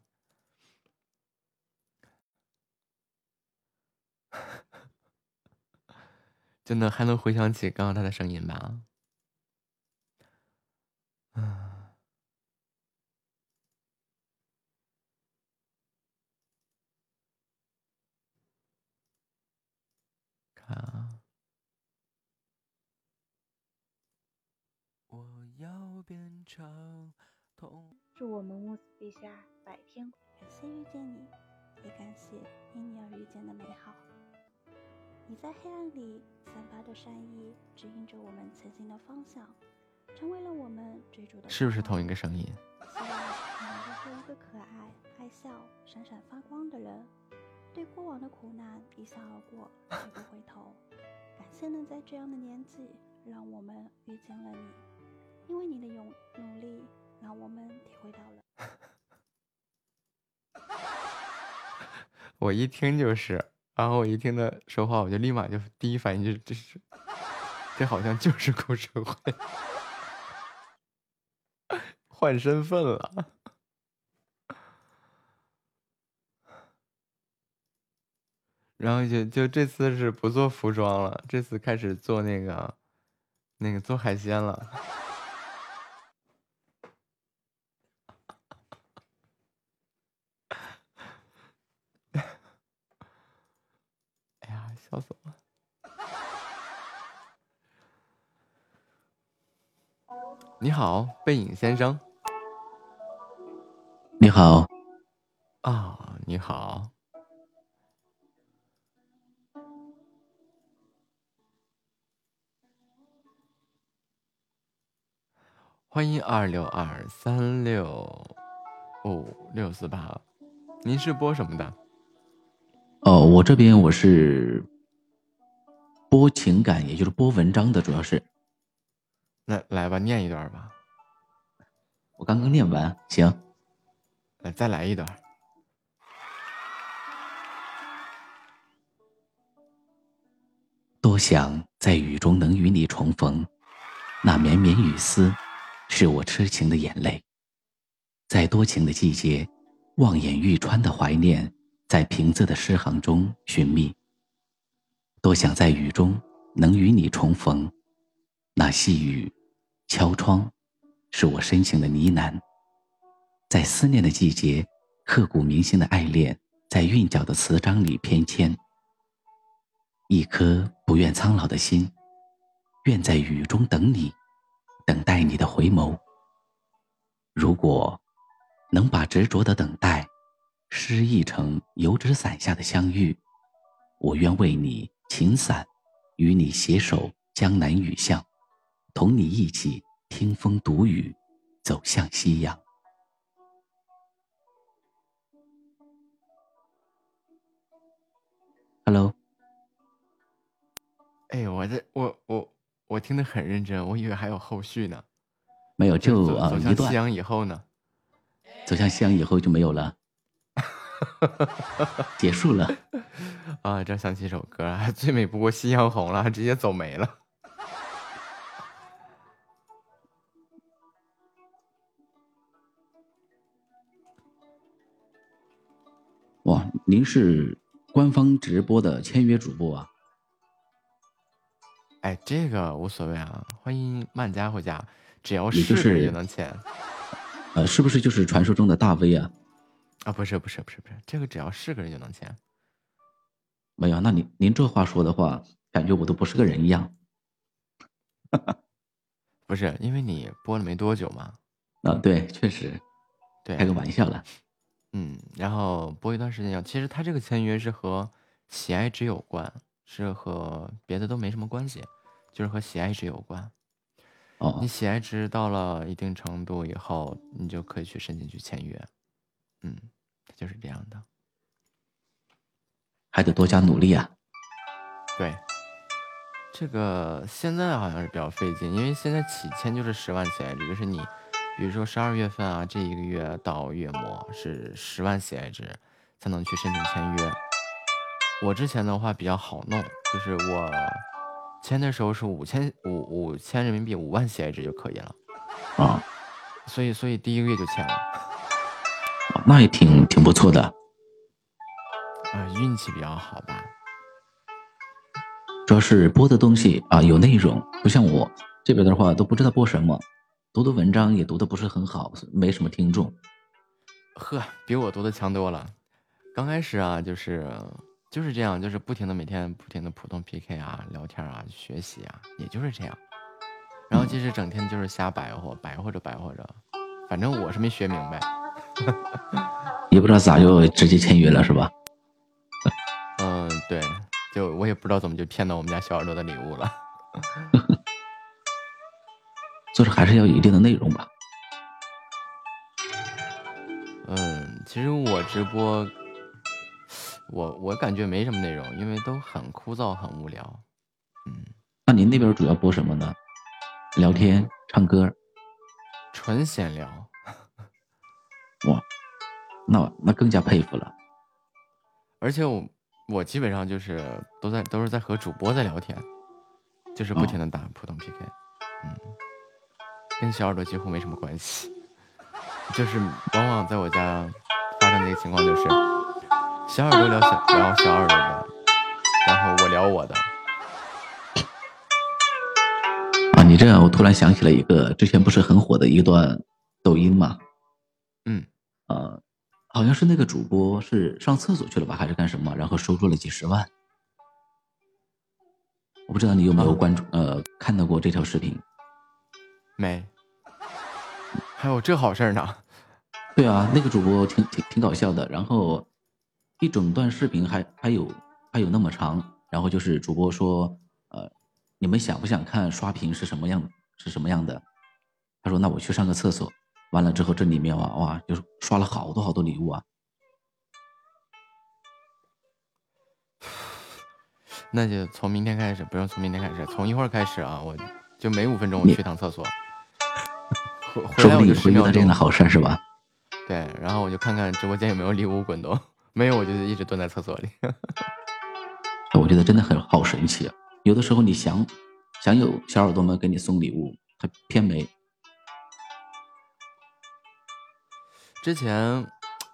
Speaker 2: 真的还能回想起刚刚他的声音吧？嗯，看啊，
Speaker 1: 我要变成痛。
Speaker 10: 祝我们慕斯陛下百天
Speaker 11: 感谢遇见你，也感谢因你而遇见的美好。你在黑暗里散发的善意，指引着我们前行的方向，成为了我们追逐的。
Speaker 2: 是不是同一个？声音？
Speaker 11: 希望你能够做一个可爱、爱笑、闪闪发光的人，对过往的苦难一笑而过，绝不回头。感谢能在这样的年纪，让我们遇见了你，因为你的勇努力，让我们体会到了。
Speaker 2: 我一听就是，然后我一听他说话，我就立马就第一反应就是这是，这好像就是故事会，换身份了。然后就就这次是不做服装了，这次开始做那个那个做海鲜了。哎呀，笑死我了！你好，背影先生。
Speaker 12: 你好，
Speaker 2: 啊，你好。欢迎二六二三六五六四八，您是播什么的？
Speaker 12: 哦，我这边我是播情感，也就是播文章的，主要是。
Speaker 2: 那来吧，念一段吧。
Speaker 12: 我刚刚念完，行。
Speaker 2: 来，再来一段。
Speaker 12: 多想在雨中能与你重逢，那绵绵雨丝，是我痴情的眼泪。在多情的季节，望眼欲穿的怀念，在平仄的诗行中寻觅。多想在雨中能与你重逢，那细雨敲窗，是我深情的呢喃。在思念的季节，刻骨铭心的爱恋，在韵脚的词章里翩跹。一颗不愿苍老的心，愿在雨中等你，等待你的回眸。如果能把执着的等待，诗意成油纸伞下的相遇，我愿为你擎伞，与你携手江南雨巷，同你一起听风读雨，走向夕阳。Hello，
Speaker 2: 哎，我这我我我听得很认真，我以为还有后续呢。
Speaker 12: 没有，就啊一段
Speaker 2: 走向夕。阳以后呢？
Speaker 12: 走向夕阳以后就没有了，结束了。
Speaker 2: 啊，这想起一首歌啊，最美不过夕阳红了，直接走没了。
Speaker 12: 哇，您是官方直播的签约主播啊？
Speaker 2: 哎，这个无所谓啊，欢迎曼家回家，只要
Speaker 12: 是
Speaker 2: 个人就能签
Speaker 12: 呃，是不是就是传说中的大 V 啊？
Speaker 2: 啊，不是不是不是不是，这个只要是个人就能签。
Speaker 12: 没有，那您您这话说的话，感觉我都不是个人一样。
Speaker 2: 不是因为你播了没多久嘛？
Speaker 12: 啊，对，确实，
Speaker 2: 对，
Speaker 12: 开个玩笑了。
Speaker 2: 嗯，然后播一段时间要，其实他这个签约是和喜爱值有关，是和别的都没什么关系，就是和喜爱值有关。
Speaker 12: 哦
Speaker 2: 你，喜爱值到了一定程度以后，你就可以去申请去签约。嗯，就是这样的。
Speaker 12: 还得多加努力啊。
Speaker 2: 对，这个现在好像是比较费劲，因为现在起签就是十万喜爱值，就是你，比如说十二月份啊，这一个月到月末是十万喜爱值才能去申请签约。我之前的话比较好弄，就是我签的时候是五千五五千人民币五万喜爱值就可以了，
Speaker 12: 啊，
Speaker 2: 所以所以第一个月就签了，
Speaker 12: 那也挺挺不错的。
Speaker 2: 啊、运气比较好吧。
Speaker 12: 主要是播的东西啊有内容，不像我这边的话都不知道播什么，读的文章也读的不是很好，没什么听众。
Speaker 2: 呵，比我读的强多了。刚开始啊，就是就是这样，就是不停的每天不停的普通 PK 啊、聊天啊、学习啊，也就是这样。然后其实整天就是瞎白活，白活着白活着，反正我是没学明白。
Speaker 12: 也不知道咋就直接签约了是吧？
Speaker 2: 嗯，对，就我也不知道怎么就骗到我们家小耳朵的礼物了。
Speaker 12: 就是还是要有一定的内容吧。
Speaker 2: 嗯，其实我直播，我我感觉没什么内容，因为都很枯燥、很无聊。嗯，
Speaker 12: 那您那边主要播什么呢？聊天、唱歌？
Speaker 2: 纯闲聊。
Speaker 12: 哇，那那更加佩服了。
Speaker 2: 而且我我基本上就是都在都是在和主播在聊天，就是不停的打普通 PK，、嗯，跟小耳朵几乎没什么关系，就是往往在我家发生的一个情况就是，小耳朵聊小聊小耳朵的，然后我聊我的，
Speaker 12: 啊，你这样我突然想起了一个之前不是很火的一段抖音嘛，
Speaker 2: 嗯，
Speaker 12: 呃，好像是那个主播是上厕所去了吧，还是干什么，然后收入了几十万。我不知道你有没有关注、呃看到过这条视频？
Speaker 2: 没，还有这好事呢？
Speaker 12: 对啊，那个主播挺挺挺搞笑的，然后一整段视频还还有还有那么长，然后就是主播说，呃，你们想不想看刷屏是什么样是什么样的？他说那我去上个厕所，完了之后这里面哇哇就是刷了好多好多礼物啊。
Speaker 2: 那就从明天开始，不用从明天开始，从一会儿开始啊，我就每五分钟我去趟厕所，回来我就十秒钟
Speaker 12: 也会遇到这样的。好事是吧？
Speaker 2: 对，然后我就看看直播间有没有礼物滚动，没有我就一直蹲在厕所里。
Speaker 12: 我觉得真的很好神奇啊！有的时候你想想有小耳朵们给你送礼物，他偏没。
Speaker 2: 之前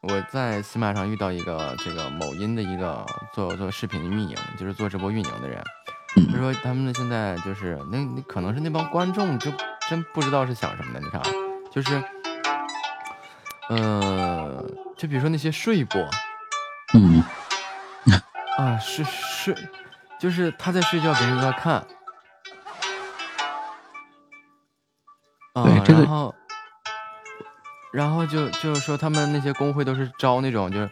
Speaker 2: 我在喜马上遇到一个这个某音的一个做做视频的运营，就是做直播运营的人，他说他们现在就是那那可能是那帮观众就真不知道是想什么的，你看啊，就是，呃，就比如说那些睡播
Speaker 12: 嗯，
Speaker 2: 啊，睡睡，就是他在睡觉，别人在看，啊，
Speaker 12: 对这个
Speaker 2: 然后。然后就就是说，他们那些工会都是招那种，就是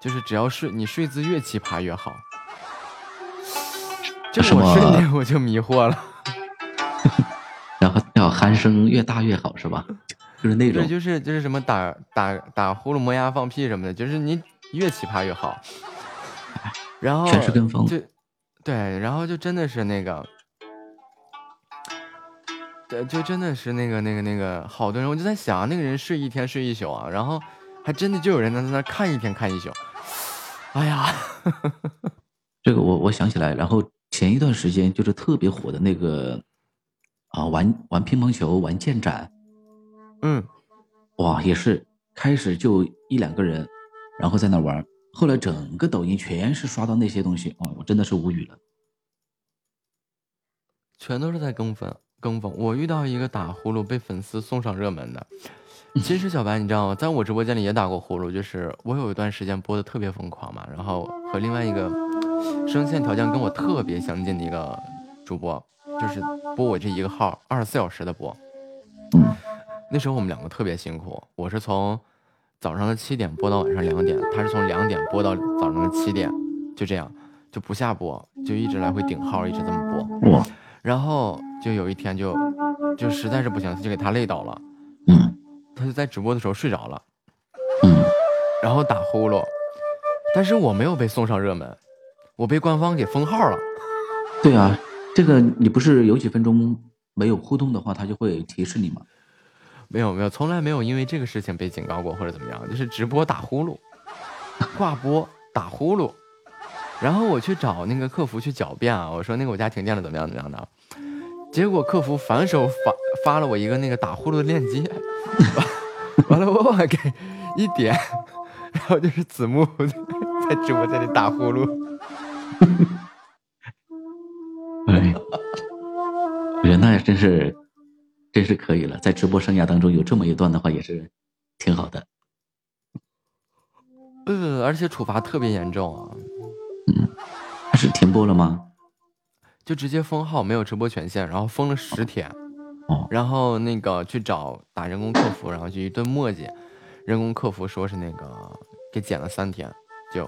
Speaker 2: 就是只要睡你睡姿越奇葩越好。就
Speaker 12: 是
Speaker 2: 我瞬间我就迷惑了，
Speaker 12: 然后要鼾声越大越好是吧？就是那种
Speaker 2: 对，
Speaker 12: 种
Speaker 2: 就是就是什么打打打呼噜、磨牙、放屁什么的，就是你越奇葩越好。然后
Speaker 12: 全是跟风
Speaker 2: 就对，然后就真的是那个，对，就真的是那个那个那个，好多人我就在想，那个人睡一天睡一宿啊，然后还真的就有人在那看一天看一宿。哎呀，
Speaker 12: 这个我我想起来，然后前一段时间就是特别火的那个啊，玩玩乒乓球、玩剑斩，
Speaker 2: 嗯，
Speaker 12: 哇，也是开始就一两个人，然后在那玩，后来整个抖音全是刷到那些东西，哦，我真的是无语了。
Speaker 2: 全都是在跟风跟风。我遇到一个打呼噜被粉丝送上热门的，其实小白你知道吗？在我直播间里也打过呼噜，就是我有一段时间播的特别疯狂嘛，然后和另外一个声线条件跟我特别相近的一个主播，就是播我这一个号二十四小时的播。那时候我们两个特别辛苦，我是从早上的七点播到晚上两点，他是从两点播到早上的七点，就这样就不下播，就一直来回顶号，一直这么播。
Speaker 12: 哇，
Speaker 2: 然后就有一天就就实在是不行，就给他累倒了，
Speaker 12: 嗯
Speaker 2: 他就在直播的时候睡着了，
Speaker 12: 嗯，
Speaker 2: 然后打呼噜，但是我没有被送上热门，我被官方给封号了。
Speaker 12: 对啊，这个你不是有几分钟没有互动的话，他就会提示你吗？
Speaker 2: 没有没有，从来没有因为这个事情被警告过或者怎么样，就是直播打呼噜，挂播打呼噜，然后我去找那个客服去狡辩啊，我说那个我家停电了怎么样怎么样的，结果客服反手发发了我一个那个打呼噜的链接，完了我往给一点，然后就是子木在直播间里打呼噜，
Speaker 12: 哎，我觉得那也真是，真是可以了。在直播生涯当中有这么一段的话，也是挺好的。
Speaker 2: 呃，而且处罚特别严重啊，
Speaker 12: 他是停播了吗？
Speaker 2: 就直接封号，没有直播权限，然后封了十天。
Speaker 12: 哦，
Speaker 2: 然后那个去找打人工客服，然后就一顿磨叽，人工客服说是那个给减了三天，就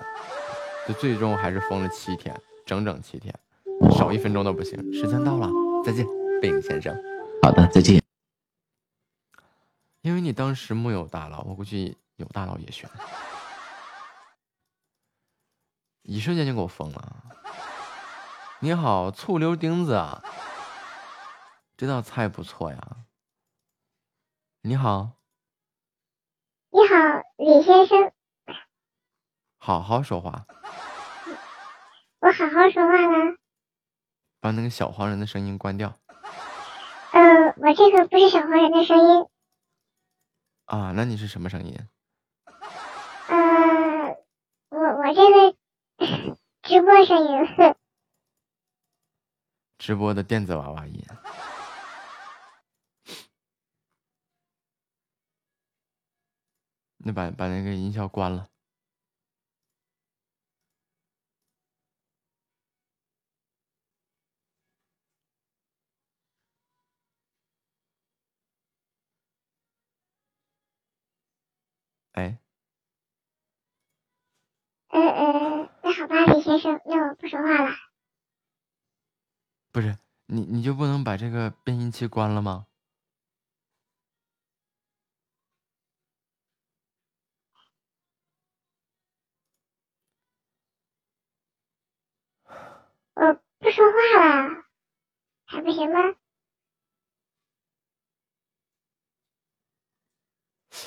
Speaker 2: 就最终还是封了七天，整整七天，少一分钟都不行。时间到了，再见，背影先生。
Speaker 12: 好的，再见。
Speaker 2: 因为你当时木有大佬，我估计有大佬也选，一瞬间就给我封了。你好，醋溜钉子啊，这道菜不错呀。你好，
Speaker 13: 你好，李先生，
Speaker 2: 好好说话，
Speaker 13: 我好好说话了。
Speaker 2: 把那个小黄人的声音关掉
Speaker 13: 呃，我这个不是小黄人的声音，
Speaker 2: 啊。那你是什么声音？
Speaker 13: 呃，我我这个 直播声音，
Speaker 2: 直播的电子娃娃音。那把把那个音效关了。
Speaker 8: 哎，
Speaker 13: 呃呃，那好吧，李先生，那我不说话了。
Speaker 8: 不是你，你就不能把这个变音器关了吗？
Speaker 13: 我不说话了，还不行吗？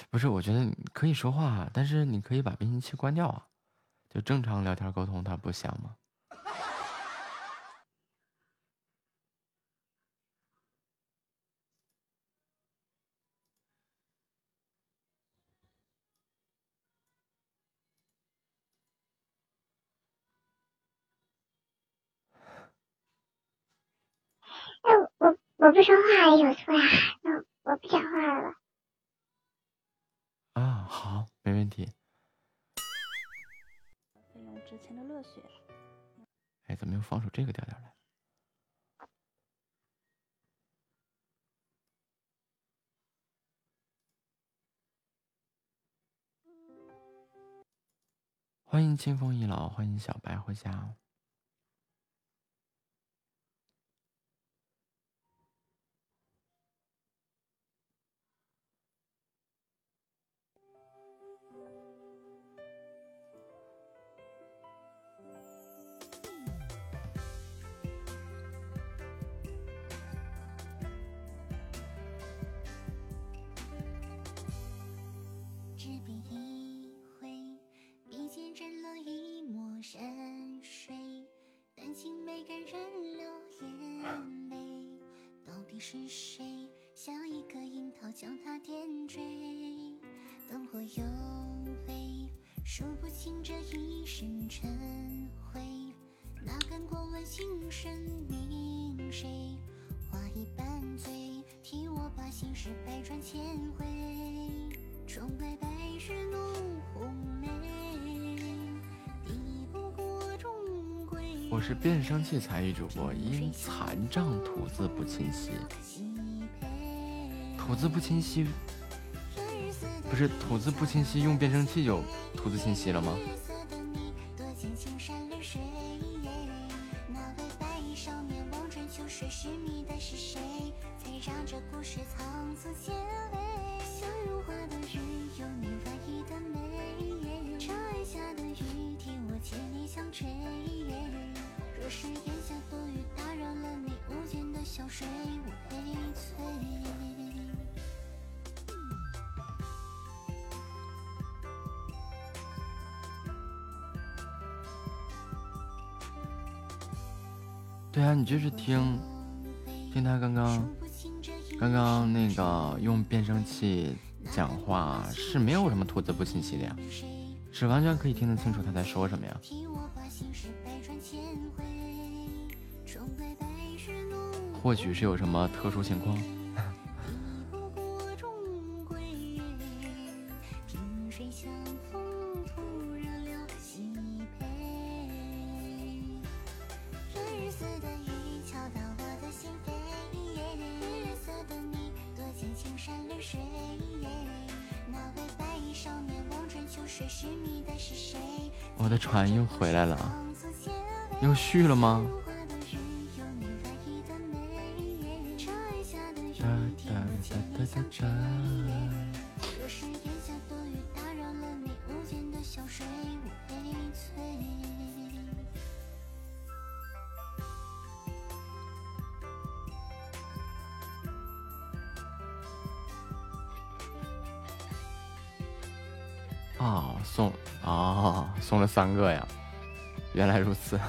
Speaker 8: 不是，我觉得你可以说话，但是你可以把变音器关掉啊，就正常聊天沟通，它不响吗？
Speaker 13: 那我我不说话有错呀，那我不讲话了？
Speaker 8: 啊，好，没问题。
Speaker 11: 费用值钱的热血。
Speaker 8: 哎，怎么又放出这个调调来？欢迎清风一老，欢迎小白回家。
Speaker 2: 山水，丹青没感染流眼泪。到底是谁像一颗樱桃将它点缀？灯火幽微，数不清这一身尘灰。哪敢过问心声命谁？话一半醉，替我把心事百转千回。窗外白雪浓
Speaker 8: 我是变声器才艺主播，因残障吐字不清晰。吐字不清晰，不是吐字不清晰，用变声器就吐字清晰了吗？不清晰的呀，是完全可以听得清楚他在说什么呀。或许是有什么特殊情况。回来了，又续了吗？哒哒哒哒哒哒。
Speaker 2: 若是檐下多雨打扰了你无间的小睡，我悲催。
Speaker 8: 哦，送哦，送了三个呀，原来如此。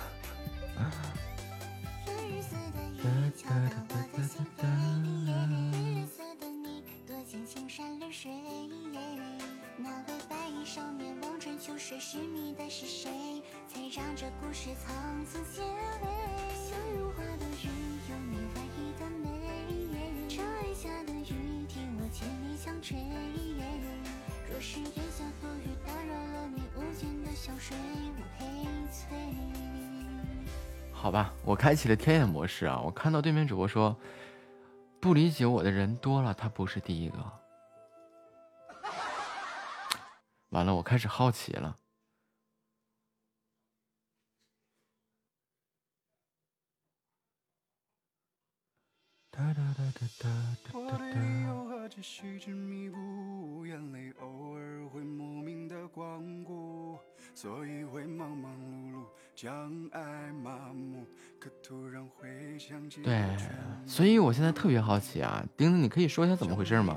Speaker 8: 吧，我开启了天眼模式啊！我看到对面主播说，不理解我的人多了，他不是第一个。
Speaker 2: 完了，我开始好奇了。
Speaker 1: 我对你有何止细致弥补？眼泪偶尔会莫名的光顾，所以会忙忙碌
Speaker 2: 对，所以我现在特别好奇啊，钉子，你可以说一下怎么回事吗？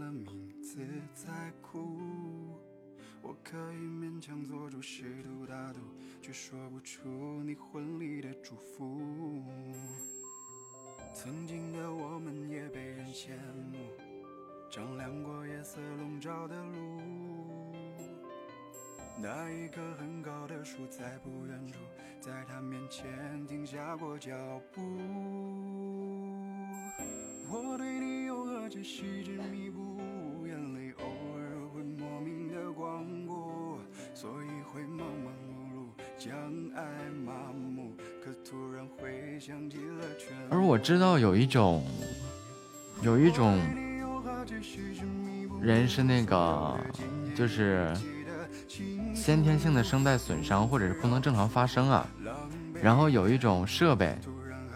Speaker 1: 了名字再哭，我可以勉强做出试图大度，却说不出你婚礼的祝福。曾经的我们也被人羡慕，丈量过夜色笼罩的路。那一棵很高的树在不远处，在他面前停下过脚步。我对你有何止细致弥补，眼泪偶尔会莫名的光顾，所以会忙忙碌碌，将爱麻木。可突然会想起了全部。
Speaker 2: 而我知道有一种，有一种人是那个，就是先天性的声带损伤，或者是不能正常发声啊。然后有一种设备，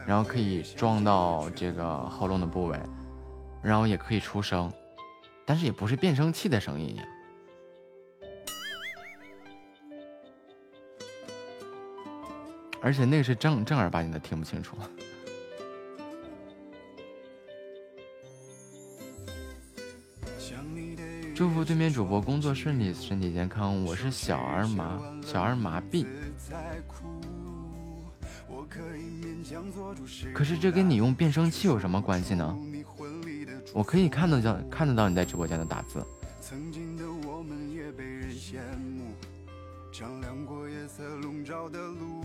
Speaker 2: 然后可以撞到这个喉咙的部位，然后也可以出声，但是也不是变声器的声音呀。而且那个是正正儿八经的听不清楚。祝福对面主播工作顺利，身体健康。我是小儿麻，小儿麻痹。可是这跟你用变声器有什么关系呢？我可以看得到看得到你在直播间的打字。
Speaker 1: 曾经的我们也被人羡慕，丈量过夜色笼罩的路。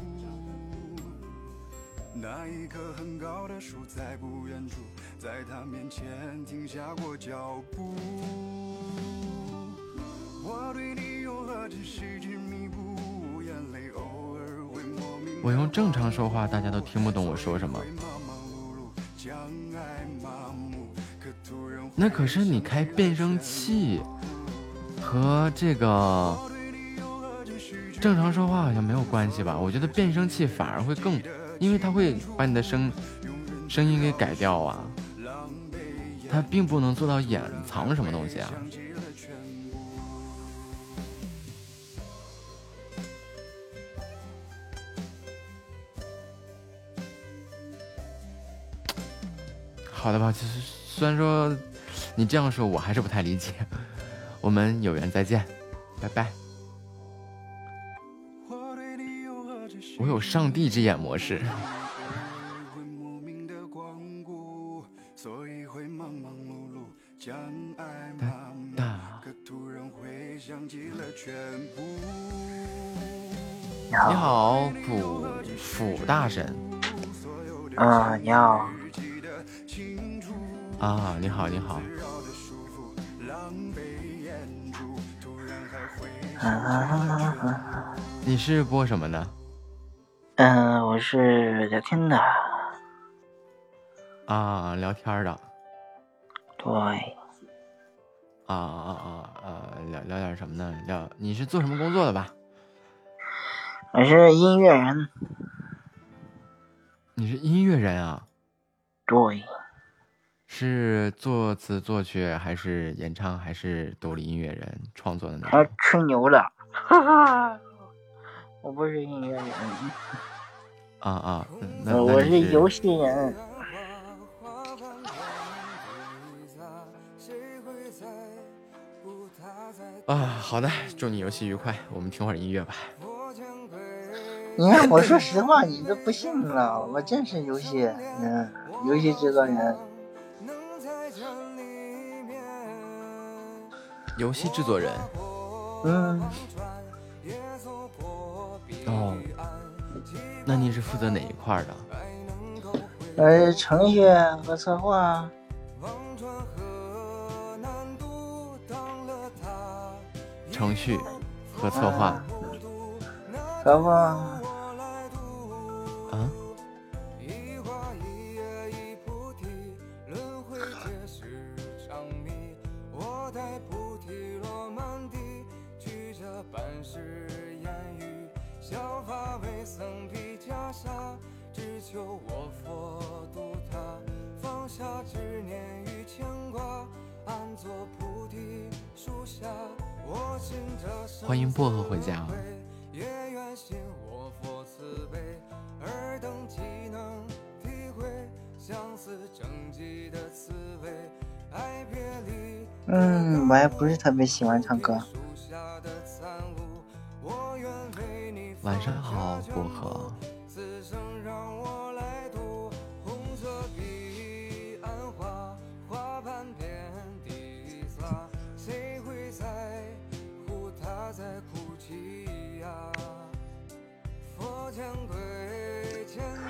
Speaker 1: 那一棵很高的树在不远处，在他面前停下过脚步。我对你有何止细致弥补，眼泪偶尔会莫名
Speaker 2: 我用正常说话，大家都听不懂我说什么。
Speaker 1: 将爱麻木。可突然
Speaker 2: 那可是你开变声器和这个正常说话好像没有关系吧？我觉得变声器反而会更，因为它会把你的声声音给改掉啊，它并不能做到掩藏什么东西啊。好的吧，其实虽然说你这样说，我还是不太理解。我们有缘再见，拜拜。我有上帝之眼模式，
Speaker 1: 全部。
Speaker 2: 你好，普辅大神。
Speaker 14: 啊，你好，
Speaker 2: 啊，你好，你好，
Speaker 14: 啊，
Speaker 2: 你是播什么的？
Speaker 14: 嗯，我是聊天的，
Speaker 2: 啊，聊天的。
Speaker 14: 对，
Speaker 2: 啊啊啊啊！聊聊点什么呢？聊你是做什么工作的吧？
Speaker 14: 我是音乐人，
Speaker 2: 你是音乐人啊？
Speaker 14: 对，
Speaker 2: 是作词作曲还是演唱还是独立音乐人创作的那
Speaker 14: 他
Speaker 2: 种？
Speaker 14: 吹牛了，哈哈，我不是音乐人，
Speaker 2: 啊啊，
Speaker 14: 我是游戏人，
Speaker 2: 啊。好的，祝你游戏愉快。我们听会儿音乐吧。
Speaker 14: 你看我说实话，你都不信了，我真是游戏人，游戏制作人，
Speaker 2: 游戏制作人
Speaker 14: 嗯，
Speaker 2: 哦，那你是负责哪一块儿的？
Speaker 14: 呃，程序和策划，
Speaker 2: 程序和策划。
Speaker 14: 不
Speaker 2: 渡
Speaker 14: 那一花一叶一菩提轮回皆是迷我待菩提落满地取这半
Speaker 2: 世烟雨削发披
Speaker 14: 袈裟只求我佛渡放下执念与牵挂安坐菩提树下。我信这生欢迎薄荷回家。
Speaker 3: 嗯，我还不是特别喜欢唱歌。
Speaker 2: 晚上好，薄荷。
Speaker 14: 佛前归，千年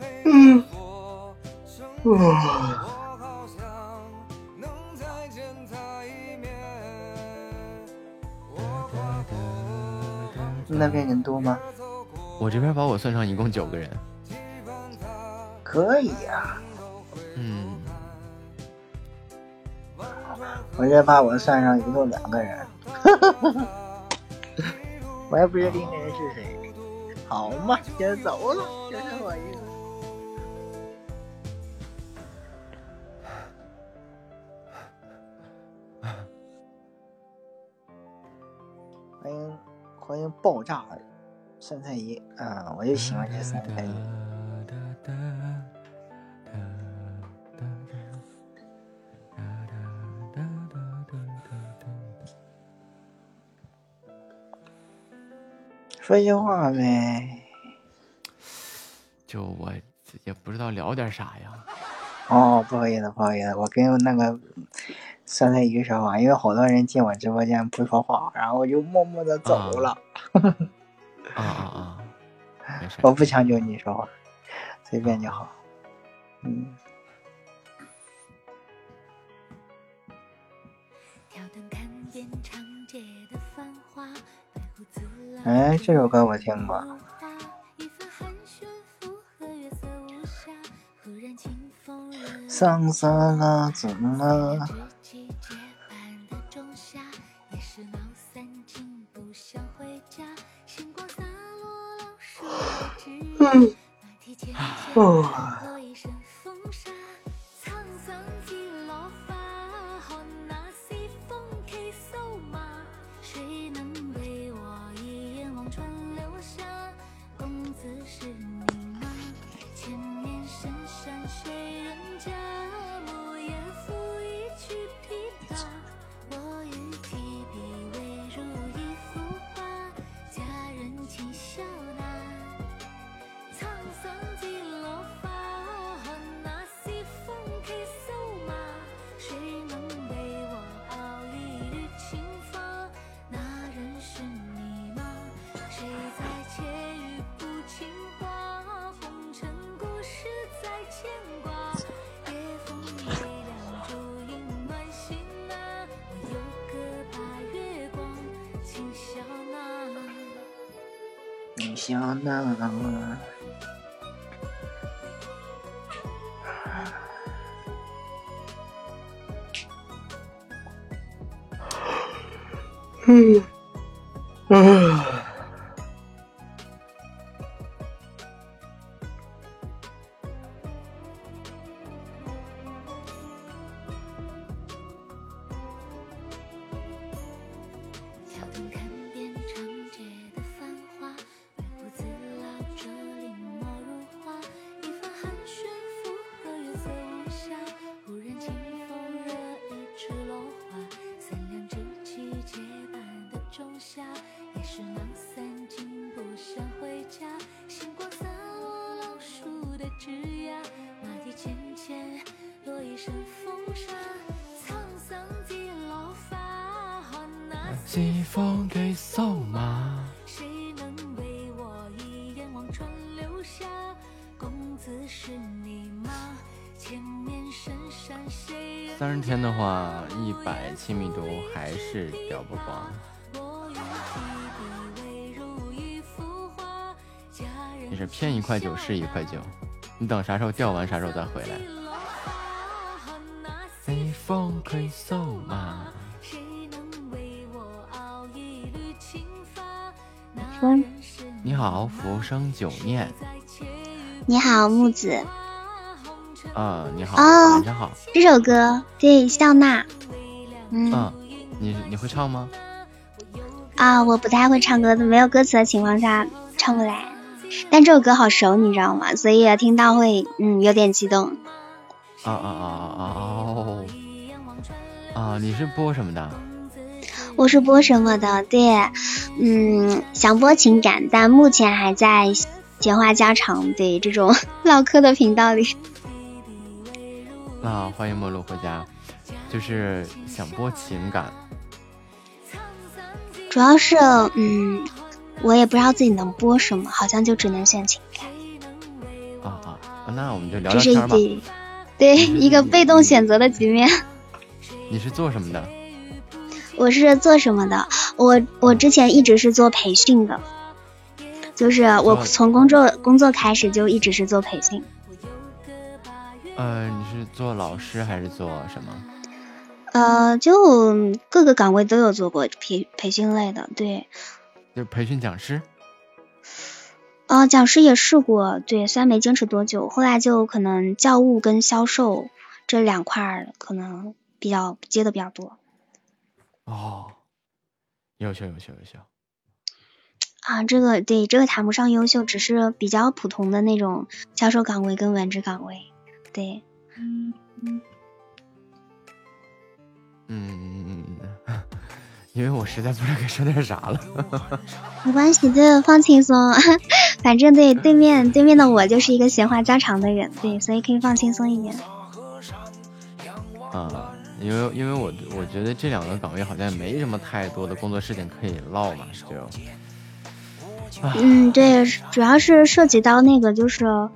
Speaker 14: 为佛生活，我好想能再见他一面。我跨过
Speaker 3: 那边人多吗？
Speaker 2: 我这边把我算上一共九个人。
Speaker 3: 可以呀、
Speaker 2: 嗯，
Speaker 3: 我这把我算上一共两个人，我也不知道另一个人是谁。好嘛，先走了，就剩我一个。欢迎欢迎爆炸酸菜鱼啊！我就喜欢这三菜鱼。说句话呗。
Speaker 2: 就我也不知道聊点啥呀。
Speaker 3: 哦，不好意思，不好意思，我跟那个酸菜鱼说话，因为好多人进我直播间不说话，然后我就默默的走了。
Speaker 2: 啊啊啊！没事。
Speaker 3: 我不强求你说话，随便就好。嗯。哎，这首歌我听过。上色了，怎么？嗯。哦。香囊。嗯，嗯。
Speaker 2: 是掉不光。你是骗一块九是一块九，你等啥时候掉完啥时候再回来。你好，浮生九念。
Speaker 15: 你好，木子。
Speaker 2: 啊，你好，
Speaker 15: 哦
Speaker 2: 晚上好。
Speaker 15: 这首歌对笑纳，嗯
Speaker 2: 会唱吗？
Speaker 15: 啊，我不太会唱歌的，没有歌词的情况下唱不来。但这首歌好熟，你知道吗？所以听到会嗯有点激动。
Speaker 2: 啊啊啊啊啊哦！啊，你是播什么的？
Speaker 15: 我是播什么的？对，嗯，想播情感，但目前还在闲话家常，对这种唠嗑的频道里。
Speaker 2: 啊，欢迎陌路回家，就是想播情感。
Speaker 15: 主要是嗯，我也不知道自己能播什么，好像就只能选情感，
Speaker 2: 啊啊，那我们就聊
Speaker 15: 这是一
Speaker 2: 聊天吧。
Speaker 15: 对对一个 被动选择的局面。
Speaker 2: 你是做什么的？
Speaker 15: 我是做什么的？我我之前一直是做培训的，就是我
Speaker 2: 哦
Speaker 15: 从工作工作开始就一直是做培训。
Speaker 2: 呃，你是做老师还是做什么？
Speaker 15: 呃，就各个岗位都有做过培培训类的，对，
Speaker 2: 就是培训讲师。
Speaker 15: 呃，讲师也试过，对，虽然没坚持多久，后来就可能教务跟销售这两块可能比较接的比较多
Speaker 2: 哦，优秀优秀优秀。
Speaker 15: 啊。这个对，这个谈不上优秀，只是比较普通的那种销售岗位跟文职岗位，对。
Speaker 2: 嗯，因为我实在不知道该说点啥了。
Speaker 15: 没关系，对，放轻松，反正对对面对面的我就是一个闲话家常的人，对，所以可以放轻松一点。
Speaker 2: 啊，因为因为我我觉得这两个岗位好像没什么太多的工作事情可以唠嘛，就。啊
Speaker 15: 嗯，对，主要是涉及到那个就是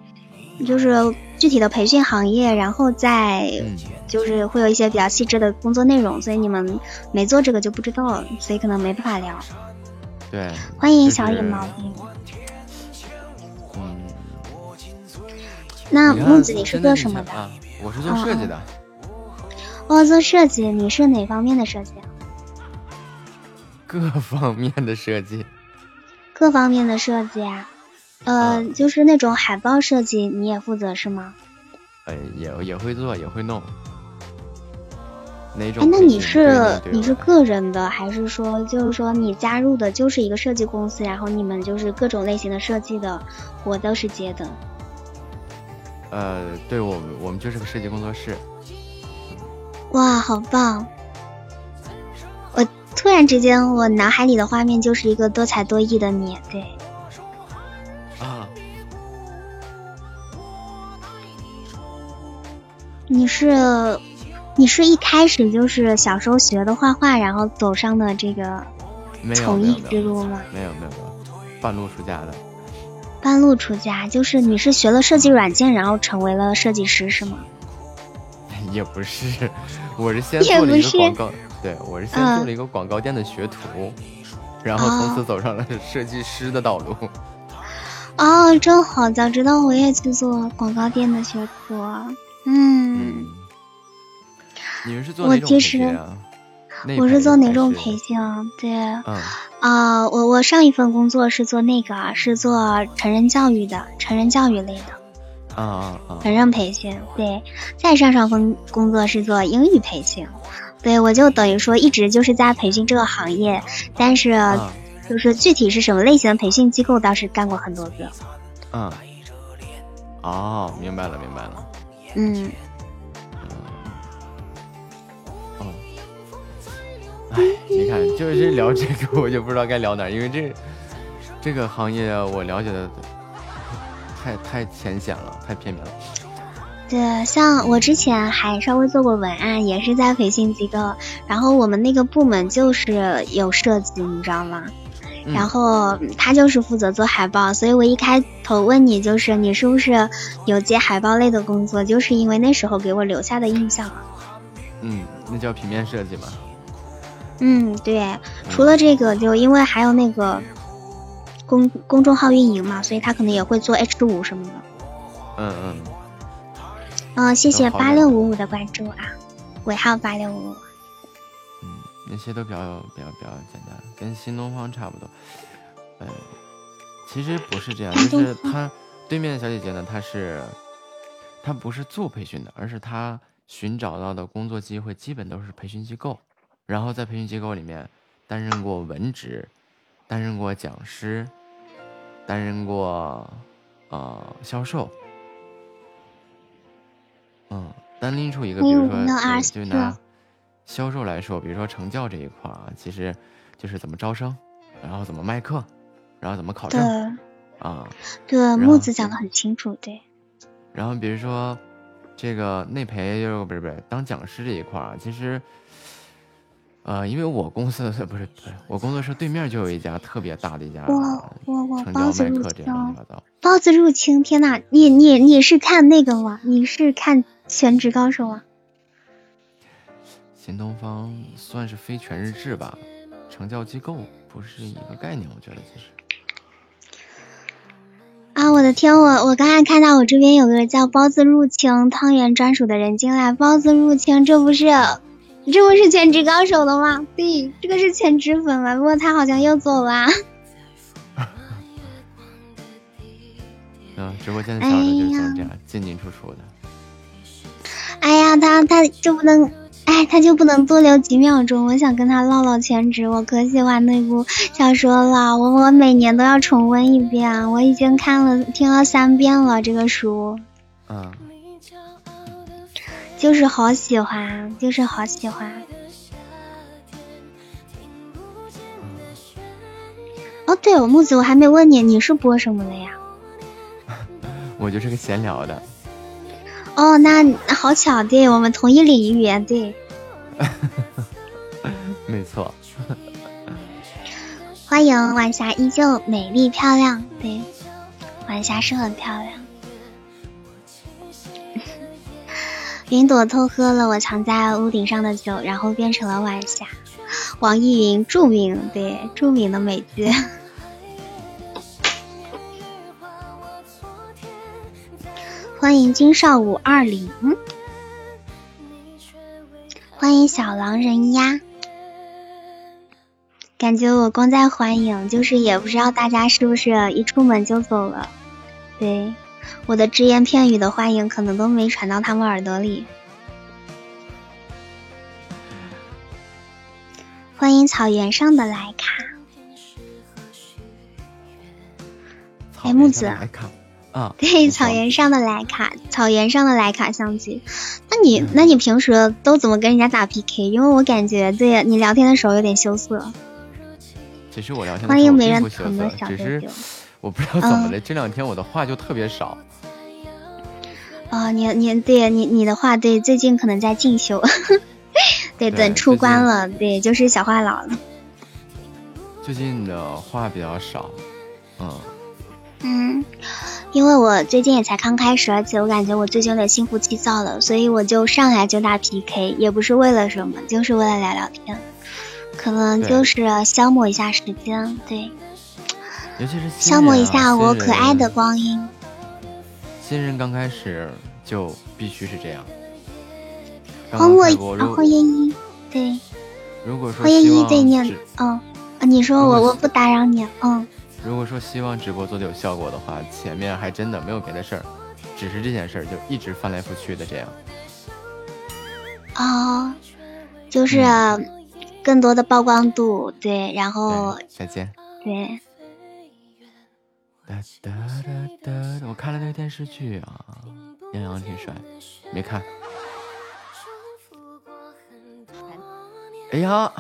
Speaker 15: 就是具体的培训行业，然后再
Speaker 2: 嗯
Speaker 15: 就是会有一些比较细致的工作内容，所以你们没做这个就不知道，所以可能没办法聊。
Speaker 2: 对。
Speaker 15: 欢迎小野毛病。
Speaker 2: 嗯。
Speaker 15: 那木子你是做什么的？
Speaker 2: 啊，我是做设计的。
Speaker 15: 哦，做设计，你是哪方面的设计啊？
Speaker 2: 各方面的设计。
Speaker 15: 各方面的设计啊？呃，就是那种海报设计，你也负责是吗？
Speaker 2: 呃，也也会做，也会弄。哪种
Speaker 15: 哎，那你是你是个人的，还是说就是说你加入的就是一个设计公司，然后你们就是各种类型的设计的活都是接的？
Speaker 2: 呃，对我们我们就是个设计工作室。
Speaker 15: 哇，好棒！我突然之间，我脑海里的画面就是一个多才多艺的你，对。你是你是一开始就是小时候学的画画，然后走上的这个从艺之路吗？
Speaker 2: 没有没有没有，半路出家的。
Speaker 15: 半路出家，就是你是学了设计软件，然后成为了设计师是吗？
Speaker 2: 也不是，我是先做了一个广告，对我是先
Speaker 15: 嗯
Speaker 2: 做了一个广告店的学徒，然后从此
Speaker 15: 哦
Speaker 2: 走上了设计师的道路。
Speaker 15: 哦，真好，早知道我也去做广告店的学徒。嗯，
Speaker 2: 你们是做
Speaker 15: 我
Speaker 2: 哪种培
Speaker 15: 其实
Speaker 2: 训啊？内
Speaker 15: 我是做哪种培训啊？对，
Speaker 2: 嗯
Speaker 15: 啊、我我上一份工作是做那个，是做成人教育的，成人教育类的
Speaker 2: 啊啊啊！
Speaker 15: 成人培训。对，再上上份工作是做英语培训。对，我就等于说一直就是在培训这个行业，但是
Speaker 2: 啊
Speaker 15: 就是具体是什么类型的培训机构倒是干过很多个。
Speaker 2: 嗯，哦，明白了明白了。
Speaker 15: 嗯，
Speaker 2: 哦，哎，你看，就是聊这个，我就不知道该聊哪儿，因为这这个行业我了解的太太浅显了，太片面了。
Speaker 15: 对，像我之前还稍微做过文案，也是在培训机构，然后我们那个部门就是有设计，你知道吗？
Speaker 2: 嗯
Speaker 15: 然后嗯他就是负责做海报，所以我一开头问你就是你是不是有接海报类的工作，就是因为那时候给我留下的印象。
Speaker 2: 嗯，那叫平面设计吧。
Speaker 15: 嗯，对，除了这个，就因为还有那个公公众号运营嘛，所以他可能也会做 H 五什么的。
Speaker 2: 嗯嗯，
Speaker 15: 嗯、谢谢八六五五的关注啊，尾号八六五五。
Speaker 2: 那些都比较比较比较简单，跟新东方差不多。呃，其实不是这样，就是他对面的小姐姐呢，她是她不是做培训的，而是她寻找到的工作机会基本都是培训机构，然后在培训机构里面担任过文职，担任过讲师，担任过呃销售，嗯，单拎出一个，比如说就拿
Speaker 15: 24
Speaker 2: 销售来说，比如说成教这一块儿啊，其实就是怎么招生，然后怎么卖课，然后怎么考
Speaker 15: 对
Speaker 2: 证啊。
Speaker 15: 对，木子讲的很清楚，对，
Speaker 2: 然后比如说这个内培就是不是不是当讲师这一块儿啊，其实呃，因为我公司不是不是我工作室对面就有一家特别大的一家
Speaker 15: 哇哇哇，
Speaker 2: 成
Speaker 15: 包子入
Speaker 2: 交卖课这样乱七
Speaker 15: 侵。包子入侵，天呐，你你你是看那个吗？你是看全职高手吗？
Speaker 2: 新东方算是非全日制吧，成教机构不是一个概念，我觉得其实。
Speaker 15: 啊，我的天，我我刚才看到我这边有个叫包子入侵汤圆专属的人进来，包子入侵，这不是这不是全职高手的吗？对，这个是全职粉了，不过他好像又走了。
Speaker 2: 嗯，直播间的小的就是这样进进出出的。
Speaker 15: 哎呀，他他就不能，哎，他就不能多留几秒钟？我想跟他唠唠全职，我可喜欢那部小说了，我我每年都要重温一遍，我已经看了听了三遍了这个书，
Speaker 2: 嗯，
Speaker 15: 就是好喜欢，就是好喜欢。哦，对了，木子，我还没问你，你是播什么的呀？
Speaker 2: 我就是个闲聊的。
Speaker 15: 哦，那那好巧，对我们同一领域，对。
Speaker 2: 没错。
Speaker 15: 欢迎晚霞依旧美丽漂亮，对，晚霞是很漂亮。云朵偷喝了我藏在屋顶上的酒，然后变成了晚霞。网易云著名，对，著名的美剧。欢迎金少五二零，欢迎小狼人鸭。感觉我光在欢迎，就是也不知道大家是不是一出门就走了。对，我的只言片语的欢迎可能都没传到他们耳朵里。欢迎草原上的莱卡，哎木子
Speaker 2: 啊，
Speaker 15: 对，草原上的莱卡，草原上的莱卡相机。那你，那你平时都怎么跟人家打 PK？因为我感觉对你聊天的时候有点羞涩。
Speaker 2: 其实我聊天的
Speaker 15: 欢迎没人疼的
Speaker 2: 涩，只是
Speaker 15: 小舅舅。
Speaker 2: 我不知道怎么
Speaker 15: 嗯，
Speaker 2: 这两天我的话就特别少。
Speaker 15: 哦，你你对你你的话，对，最近可能在进修，对，
Speaker 2: 对
Speaker 15: 等出关了，对，就是小话痨了。
Speaker 2: 最近的话比较少，嗯，
Speaker 15: 嗯，因为我最近也才刚开始，而且我感觉我最近有点心浮气躁了，所以我就上来就打 PK，也不是为了什么，就是为了聊聊天，可能就是消磨一下时间，对，
Speaker 2: 尤其是新
Speaker 15: 消磨一下我可爱的光阴。
Speaker 2: 新人刚开始就必须是这样。刚
Speaker 15: 欢我
Speaker 2: 刚开播，
Speaker 15: 啊，
Speaker 2: 如
Speaker 15: 欢烟一，对，
Speaker 2: 如果说
Speaker 15: 欢烟
Speaker 2: 希望
Speaker 15: 一对念
Speaker 2: 直，
Speaker 15: 嗯，啊你说我我不打扰你，嗯，
Speaker 2: 如果说希望直播做的有效果的话，前面还真的没有别的事儿，只是这件事儿就一直翻来覆去的这样。
Speaker 15: 哦，就是
Speaker 2: 嗯
Speaker 15: 更多的曝光度，对，然后
Speaker 2: 再见。
Speaker 15: 对，
Speaker 2: 哒哒哒哒，我看了那个电视剧啊，杨洋挺帅，没看。哎呀，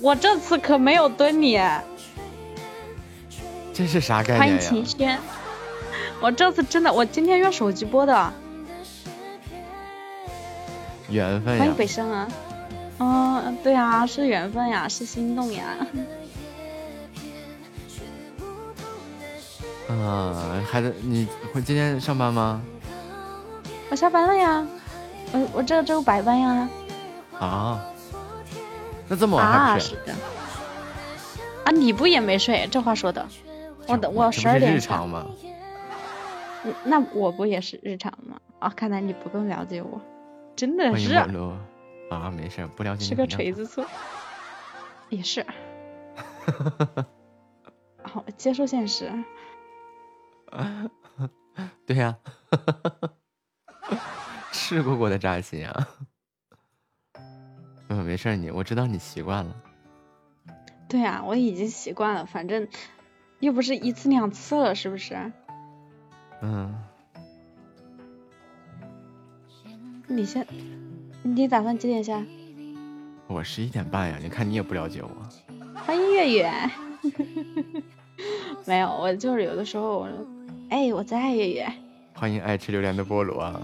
Speaker 16: 我这次可没有蹲你，
Speaker 2: 这是啥概
Speaker 16: 欢迎？秦轩。我这次真的，我今天用手机播的。
Speaker 2: 缘分呀
Speaker 16: 欢迎！北生啊。嗯，对啊，是缘分呀，是心动呀。
Speaker 2: 嗯，孩子，你会今天上班吗？
Speaker 16: 我下班了呀，我我这周白班呀。
Speaker 2: 啊，那这么晚还睡？
Speaker 16: 是的。啊，你不也没睡？这话说的。我等我十二点
Speaker 2: 日常吗？
Speaker 16: 嗯那我不也是日常吗？啊，看来你不够了解我，真的是
Speaker 2: 啊，没事，不了解你
Speaker 16: 是个锤子醋，也是。好，接受现实。
Speaker 2: 对呀、吃过过的扎心啊。嗯，没事儿，你我知道你习惯了。
Speaker 16: 对呀、我已经习惯了，反正又不是一次两次了，是不是？
Speaker 2: 嗯，
Speaker 16: 你先，你打算几点下？
Speaker 2: 我十一点半呀，你看你也不了解我。
Speaker 16: 欢迎月月。没有，我就是有的时候我，哎，我在月月。
Speaker 2: 欢迎爱吃榴莲的菠萝啊！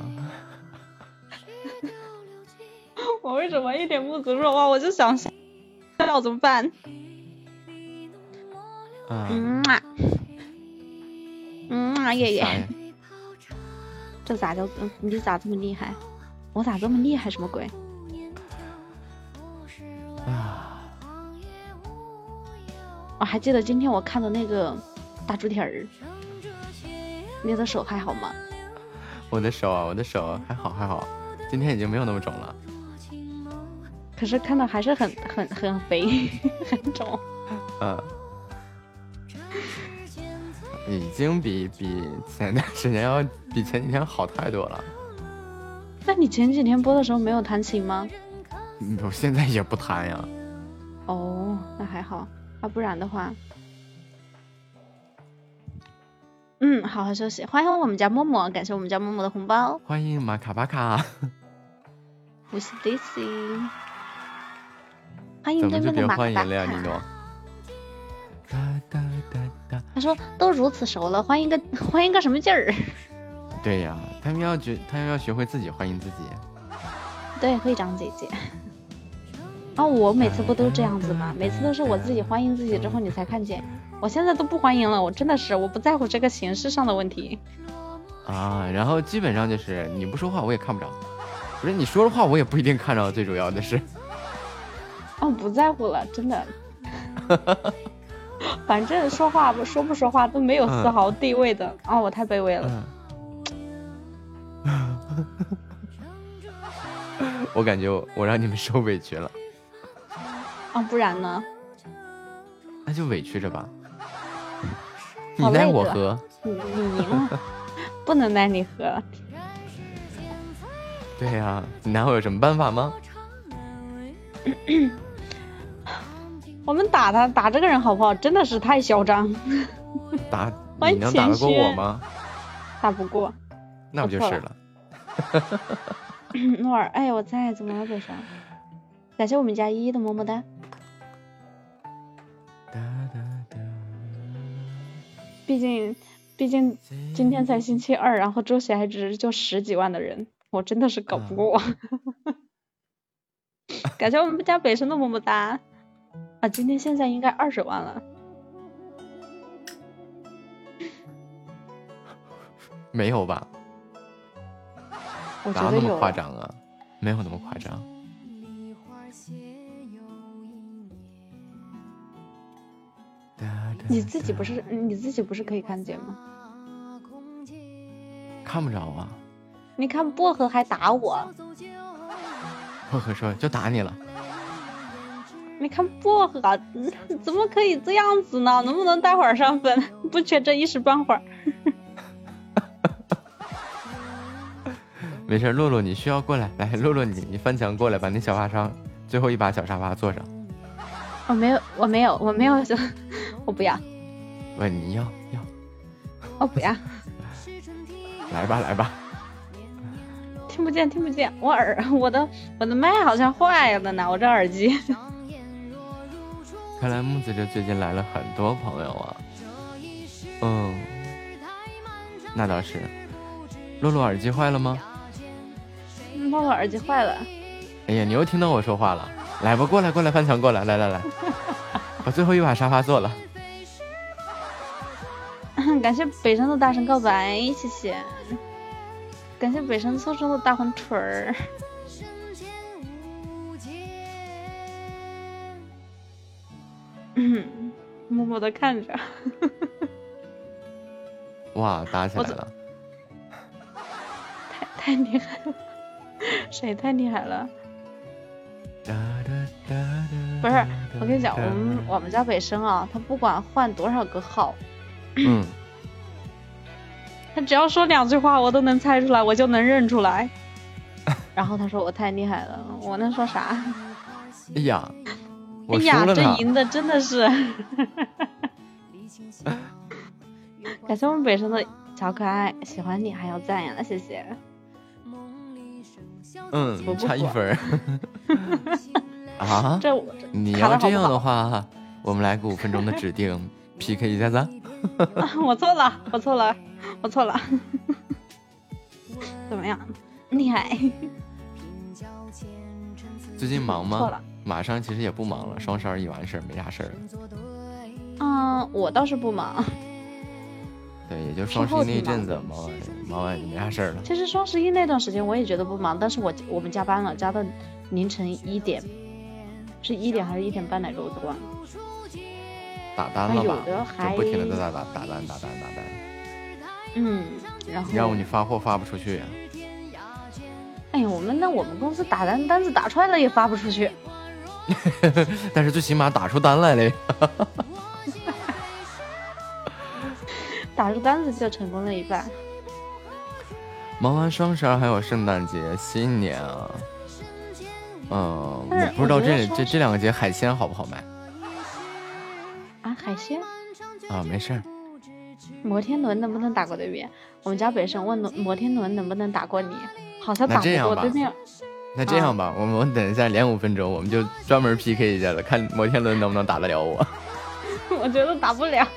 Speaker 16: 我为什么一点不足说话，我就想笑，我怎么办？
Speaker 2: 啊，
Speaker 16: 嗯啊，嗯啊，月月
Speaker 2: 啥，呀？
Speaker 16: 这咋叫嗯你咋这么厉害？我咋这么厉害？什么鬼？
Speaker 2: 啊，
Speaker 16: 我还记得今天我看的那个大猪蹄儿，你的手还好吗？
Speaker 2: 我的手啊，我的手还好还好，今天已经没有那么肿了。
Speaker 16: 可是看到还是很很很肥，很肿。
Speaker 2: 嗯，已经比比前段时间要比前几天好太多了。
Speaker 16: 那你前几天播的时候没有弹琴吗？
Speaker 2: 嗯我现在也不弹呀。
Speaker 16: 哦，那还好，要、不然的话，嗯，好好休息。欢迎我们家默默，感谢我们家默默的红包。
Speaker 2: 欢迎马卡巴卡，
Speaker 16: 我是 Daisy，欢迎对面的马卡。他说都如此熟了，欢迎个 欢迎个什么劲儿？
Speaker 2: 对呀，他们要觉，他们要学会自己欢迎自己。
Speaker 16: 对，会长姐姐。啊，我每次不都这样子吗？每次都是我自己欢迎自己之后你才看见，我现在都不欢迎了，我真的是我不在乎这个形式上的问题。
Speaker 2: 啊，然后基本上就是你不说话我也看不着，不是你说的话我也不一定看着，最主要的是，
Speaker 16: 哦，不在乎了，真的。反正说话不说不说话都没有丝
Speaker 2: 嗯
Speaker 16: 毫地位的啊、我太卑微了。
Speaker 2: 嗯，我感觉我我让你们受委屈了，
Speaker 16: 啊，不然呢？
Speaker 2: 那就委屈着吧。你
Speaker 16: 好
Speaker 2: 奈我何？
Speaker 16: 你你赢了，不能奈你何。
Speaker 2: 对呀、你拿我有什么办法吗？
Speaker 16: 我们打他打这个人好不好？真的是太嚣张，
Speaker 2: 打 你能打得过我吗？
Speaker 16: 打不过。
Speaker 2: 那不就是了。
Speaker 16: 诺尔，哎，我在，怎么了，北上？感谢我们家依依的么么哒。毕竟，毕竟今天才星期二，然后周喜爱值就十几万的人，我真的是搞不过。感谢我们家北生的么么哒。啊，今天现在应该二十万了。
Speaker 2: 没有吧？
Speaker 16: 我觉
Speaker 2: 哪那么
Speaker 16: 得有
Speaker 2: 夸张啊？没有那么夸张。
Speaker 16: 你自己不是你自己不是可以看见吗？
Speaker 2: 看不着啊。
Speaker 16: 你看薄荷还打我，
Speaker 2: 薄荷说就打你了，
Speaker 16: 你看薄荷嗯怎么可以这样子呢？能不能待会儿上分？不缺这一时半会儿。
Speaker 2: 没事，洛洛你需要过来，来，洛洛你你翻墙过来，把那小沙发最后一把小沙发坐上。
Speaker 16: 我没有，我没有，我没有，我不要，
Speaker 2: 喂，你要要，
Speaker 16: 我不要，
Speaker 2: 来吧来吧，
Speaker 16: 听不见，听不见，我耳我的我的麦好像坏了呢，我这耳机。
Speaker 2: 看来木子这最近来了很多朋友啊。嗯，那倒是。洛洛耳机坏了吗？
Speaker 16: 露露耳机坏了，
Speaker 2: 哎呀，你又听到我说话了。来吧，过来过来，翻墙过来，来来来，把最后一把沙发坐了。
Speaker 16: 感谢北生的大神告白，谢谢。感谢北生凑成的大红锤儿。嗯，默默的看着。
Speaker 2: 哇，打起来了。
Speaker 16: 太太厉害了，谁太厉害了？不是，我跟你讲，我们我们家北生啊，他不管换多少个号，
Speaker 2: 嗯，
Speaker 16: 他只要说两句话，我都能猜出来，我就能认出来。然后他说我太厉害了，我能说啥？
Speaker 2: 哎呀，
Speaker 16: 哎
Speaker 2: 我输
Speaker 16: 呀，
Speaker 2: 了呢。
Speaker 16: 这赢的真的是。感谢我们北城的小可爱，喜欢你还要赞呀，谢谢。
Speaker 2: 嗯，差一分。啊？
Speaker 16: 这我
Speaker 2: 你要这样的话，我们来个五分钟的指定 PK 一下子。
Speaker 16: 我错了，我错了，我错了。怎么样？厉害。
Speaker 2: 最近忙吗
Speaker 16: 错了？
Speaker 2: 马上其实也不忙了，双十二一完事儿没啥事儿了。
Speaker 16: 嗯，我倒是不忙。
Speaker 2: 对，也就双十一那阵子忙完，忙完也没啥事儿了。
Speaker 16: 其实双十一那段时间我也觉得不忙，但是我我们加班了，加到凌晨一点，是一点还是一点半来着？我都忘了。
Speaker 2: 打单了吧？
Speaker 16: 有的
Speaker 2: 就不停的在打打打单打单打单，
Speaker 16: 嗯，然后
Speaker 2: 要不你发货发不出去呀、
Speaker 16: 哎呀，我们那我们公司打单单子打出来了也发不出去。
Speaker 2: 但是最起码打出单来了呀。
Speaker 16: 打出单子就成功了一半。
Speaker 2: 忙完双十二还有圣诞节、新年啊。嗯，我不知道这这这两个节海鲜好不好卖
Speaker 16: 啊，海鲜，
Speaker 2: 啊？没事儿，
Speaker 16: 摩天轮能不能打过对面？我们家北上问摩摩天轮能不能打过你，好像打不过对面。
Speaker 2: 那这样吧，我们我等一下连五分钟，我们就专门 PK 一下了，看摩天轮能不能打得了我。
Speaker 16: 我觉得打不了。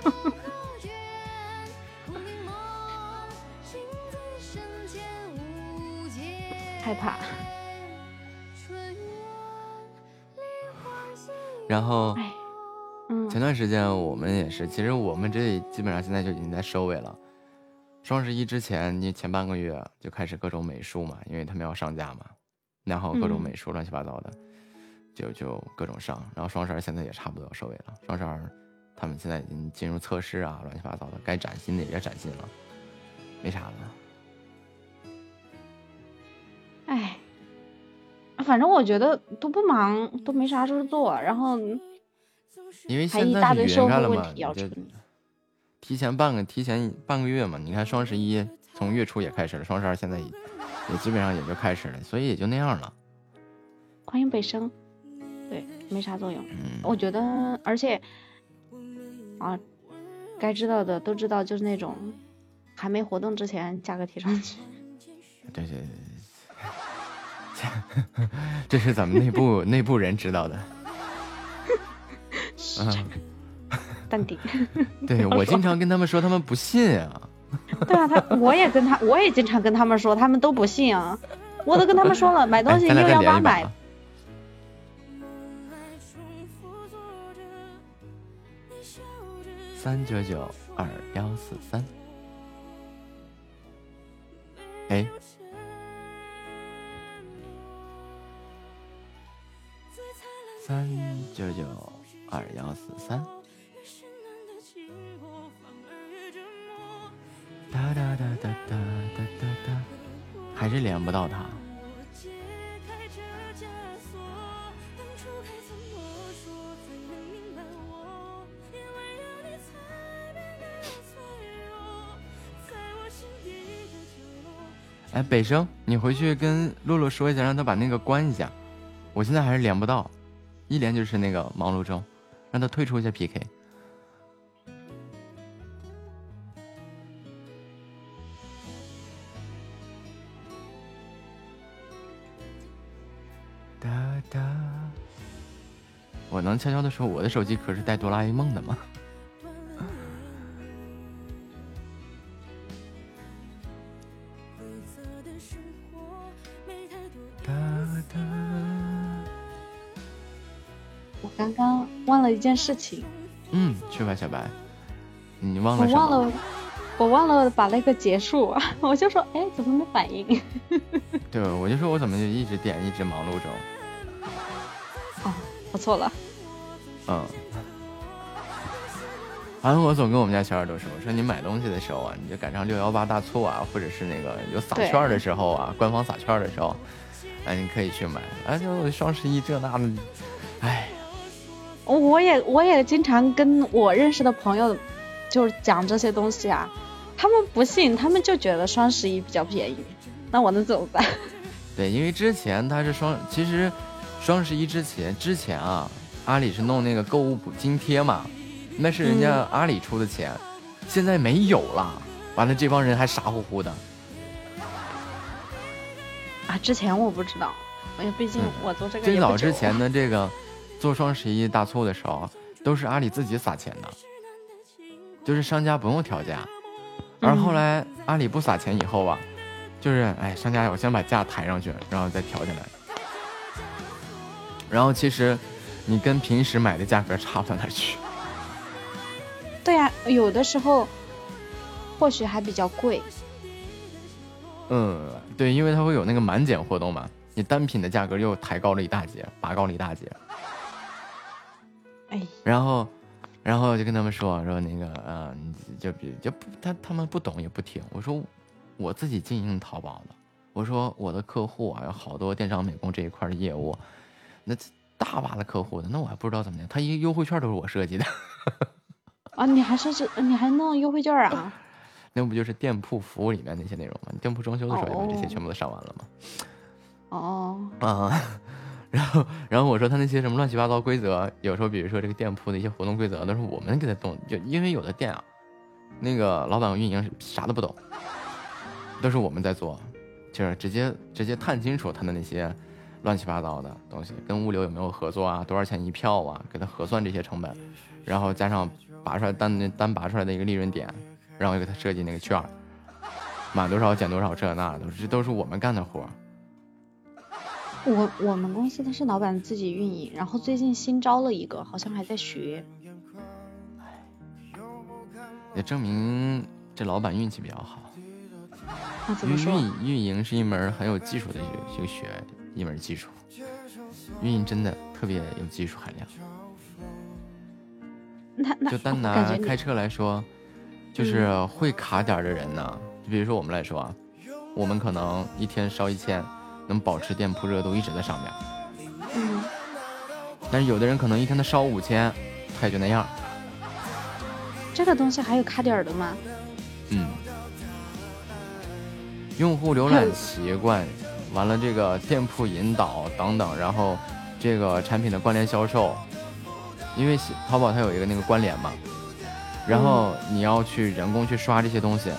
Speaker 16: 害怕。
Speaker 2: 然后，
Speaker 16: 嗯
Speaker 2: 前段时间我们也是，其实我们这基本上现在就已经在收尾了。双十一之前，你前半个月就开始各种美术嘛，因为他们要上架嘛，然后各种
Speaker 16: 嗯
Speaker 2: 美术乱七八糟的，就就各种上。然后双十二现在也差不多要收尾了，双十二他们现在已经进入测试啊，乱七八糟的，该崭新的也崭新了，没啥了。
Speaker 16: 哎，反正我觉得都不忙，都没啥事做，然后
Speaker 2: 因为现在是元旦了嘛。提前半个提前半个月嘛，你看双十一从月初也开始了，双十二现在也也基本上也就开始了，所以也就那样了。
Speaker 16: 欢迎北生，对，没啥作用。
Speaker 2: 嗯
Speaker 16: 我觉得，而且啊，该知道的都知道，就是那种还没活动之前价格提上去。
Speaker 2: 对对对，这是咱们内部内部人知道的。嗯，
Speaker 16: 淡定。
Speaker 2: 对我经常跟他们说，他们不信啊。
Speaker 16: 对啊，他我也跟他，我也经常跟他们说，他们都不信啊。我都跟他们说了，买东西
Speaker 2: 哎咱俩再
Speaker 16: 六幺八买。
Speaker 2: 三九九二幺四三。哎，三九九二幺四三。哒哒哒哒哒哒哒哒，还是连不到他。哎，北生，你回去跟露露说一下，让他把那个关一下。我现在还是连不到，一连就是那个忙碌中，让他退出一下 PK。哒哒，我能悄悄的说，我的手机壳是带哆啦 A 梦的吗？哒哒，
Speaker 16: 我刚刚忘了一件事情，
Speaker 2: 嗯，去吧，小白，你忘了什么？
Speaker 16: 忘了，我忘了把那个结束，我就说，哎，怎么没反应？
Speaker 2: 对，我就说我怎么就一直点，一直忙碌中。
Speaker 16: 我错了。
Speaker 2: 嗯，好像我总跟我们家小耳朵说，说你买东西的时候啊，你就赶上六幺八大促啊，或者是那个有撒
Speaker 16: 对
Speaker 2: 券的时候啊，官方撒券的时候，哎，你可以去买。哎，就双十一这那的，哎，
Speaker 16: 我也我也经常跟我认识的朋友，就是讲这些东西啊，他们不信，他们就觉得双十一比较便宜，那我能怎么办？
Speaker 2: 对，因为之前它是双，其实双十一之前之前啊，阿里是弄那个购物补津贴嘛，那是人家阿里出的钱，现在没有了，完了这帮人还傻乎乎的。
Speaker 16: 啊，之前我不知道，哎呀，毕竟我做这个也
Speaker 2: 最早之前的这个做双十一大促的时候，都是阿里自己撒钱的，就是商家不用调价。而后来阿里不撒钱以后啊，就是哎，商家我先把价抬上去，然后再调下来。然后其实你跟平时买的价格差不到哪去。
Speaker 16: 对呀、有的时候或许还比较贵。
Speaker 2: 嗯，对，因为它会有那个满减活动嘛，你单品的价格又抬高了一大截，拔高了一大截。
Speaker 16: 哎，
Speaker 2: 然后，然后就跟他们说说那个呃，就比就不他他们不懂也不听。我说我自己经营淘宝的，我说我的客户啊有好多电商美工这一块的业务，那大把的客户的，那我还不知道怎么样，他一个优惠券都是我设计的，
Speaker 16: 啊，你还设置，你还弄优惠券啊？
Speaker 2: 那不就是店铺服务里面那些内容吗？你店铺装修的时候也把这些
Speaker 16: 哦
Speaker 2: 全部都上完了吗？
Speaker 16: 哦，
Speaker 2: 啊，然后然后我说他那些什么乱七八糟规则，有时候比如说这个店铺的一些活动规则都是我们给他动，就因为有的店啊，那个老板运营啥都不懂，都是我们在做，就是直接直接探清楚他的那些乱七八糟的东西，跟物流有没有合作啊，多少钱一票啊，给他核算这些成本，然后加上拔出来单单拔出来的一个利润点，然后又给他设计那个券儿，满多少减多少这那的，这都是我们干的活儿。
Speaker 16: 我我们公司它是老板自己运营，然后最近新招了一个，好像还在学。
Speaker 2: 也证明这老板运气比较好。
Speaker 16: 那怎么说？
Speaker 2: 运运运营是一门很有技术的一个学一门技术，运营真的特别有技术含量。
Speaker 16: 那那
Speaker 2: 就单拿开车来说，就是会卡点的人呢，就比如说我们来说啊，我们可能一天烧一千，能保持店铺热度一直在上面。
Speaker 16: 嗯，
Speaker 2: 但是有的人可能一天他烧五千，他也就那样。
Speaker 16: 这个东西还有卡点的吗？
Speaker 2: 嗯，用户浏览习惯，完了这个店铺引导等等，然后这个产品的关联销售，因为淘宝它有一个那个关联嘛，然后你要去人工去刷这些东西，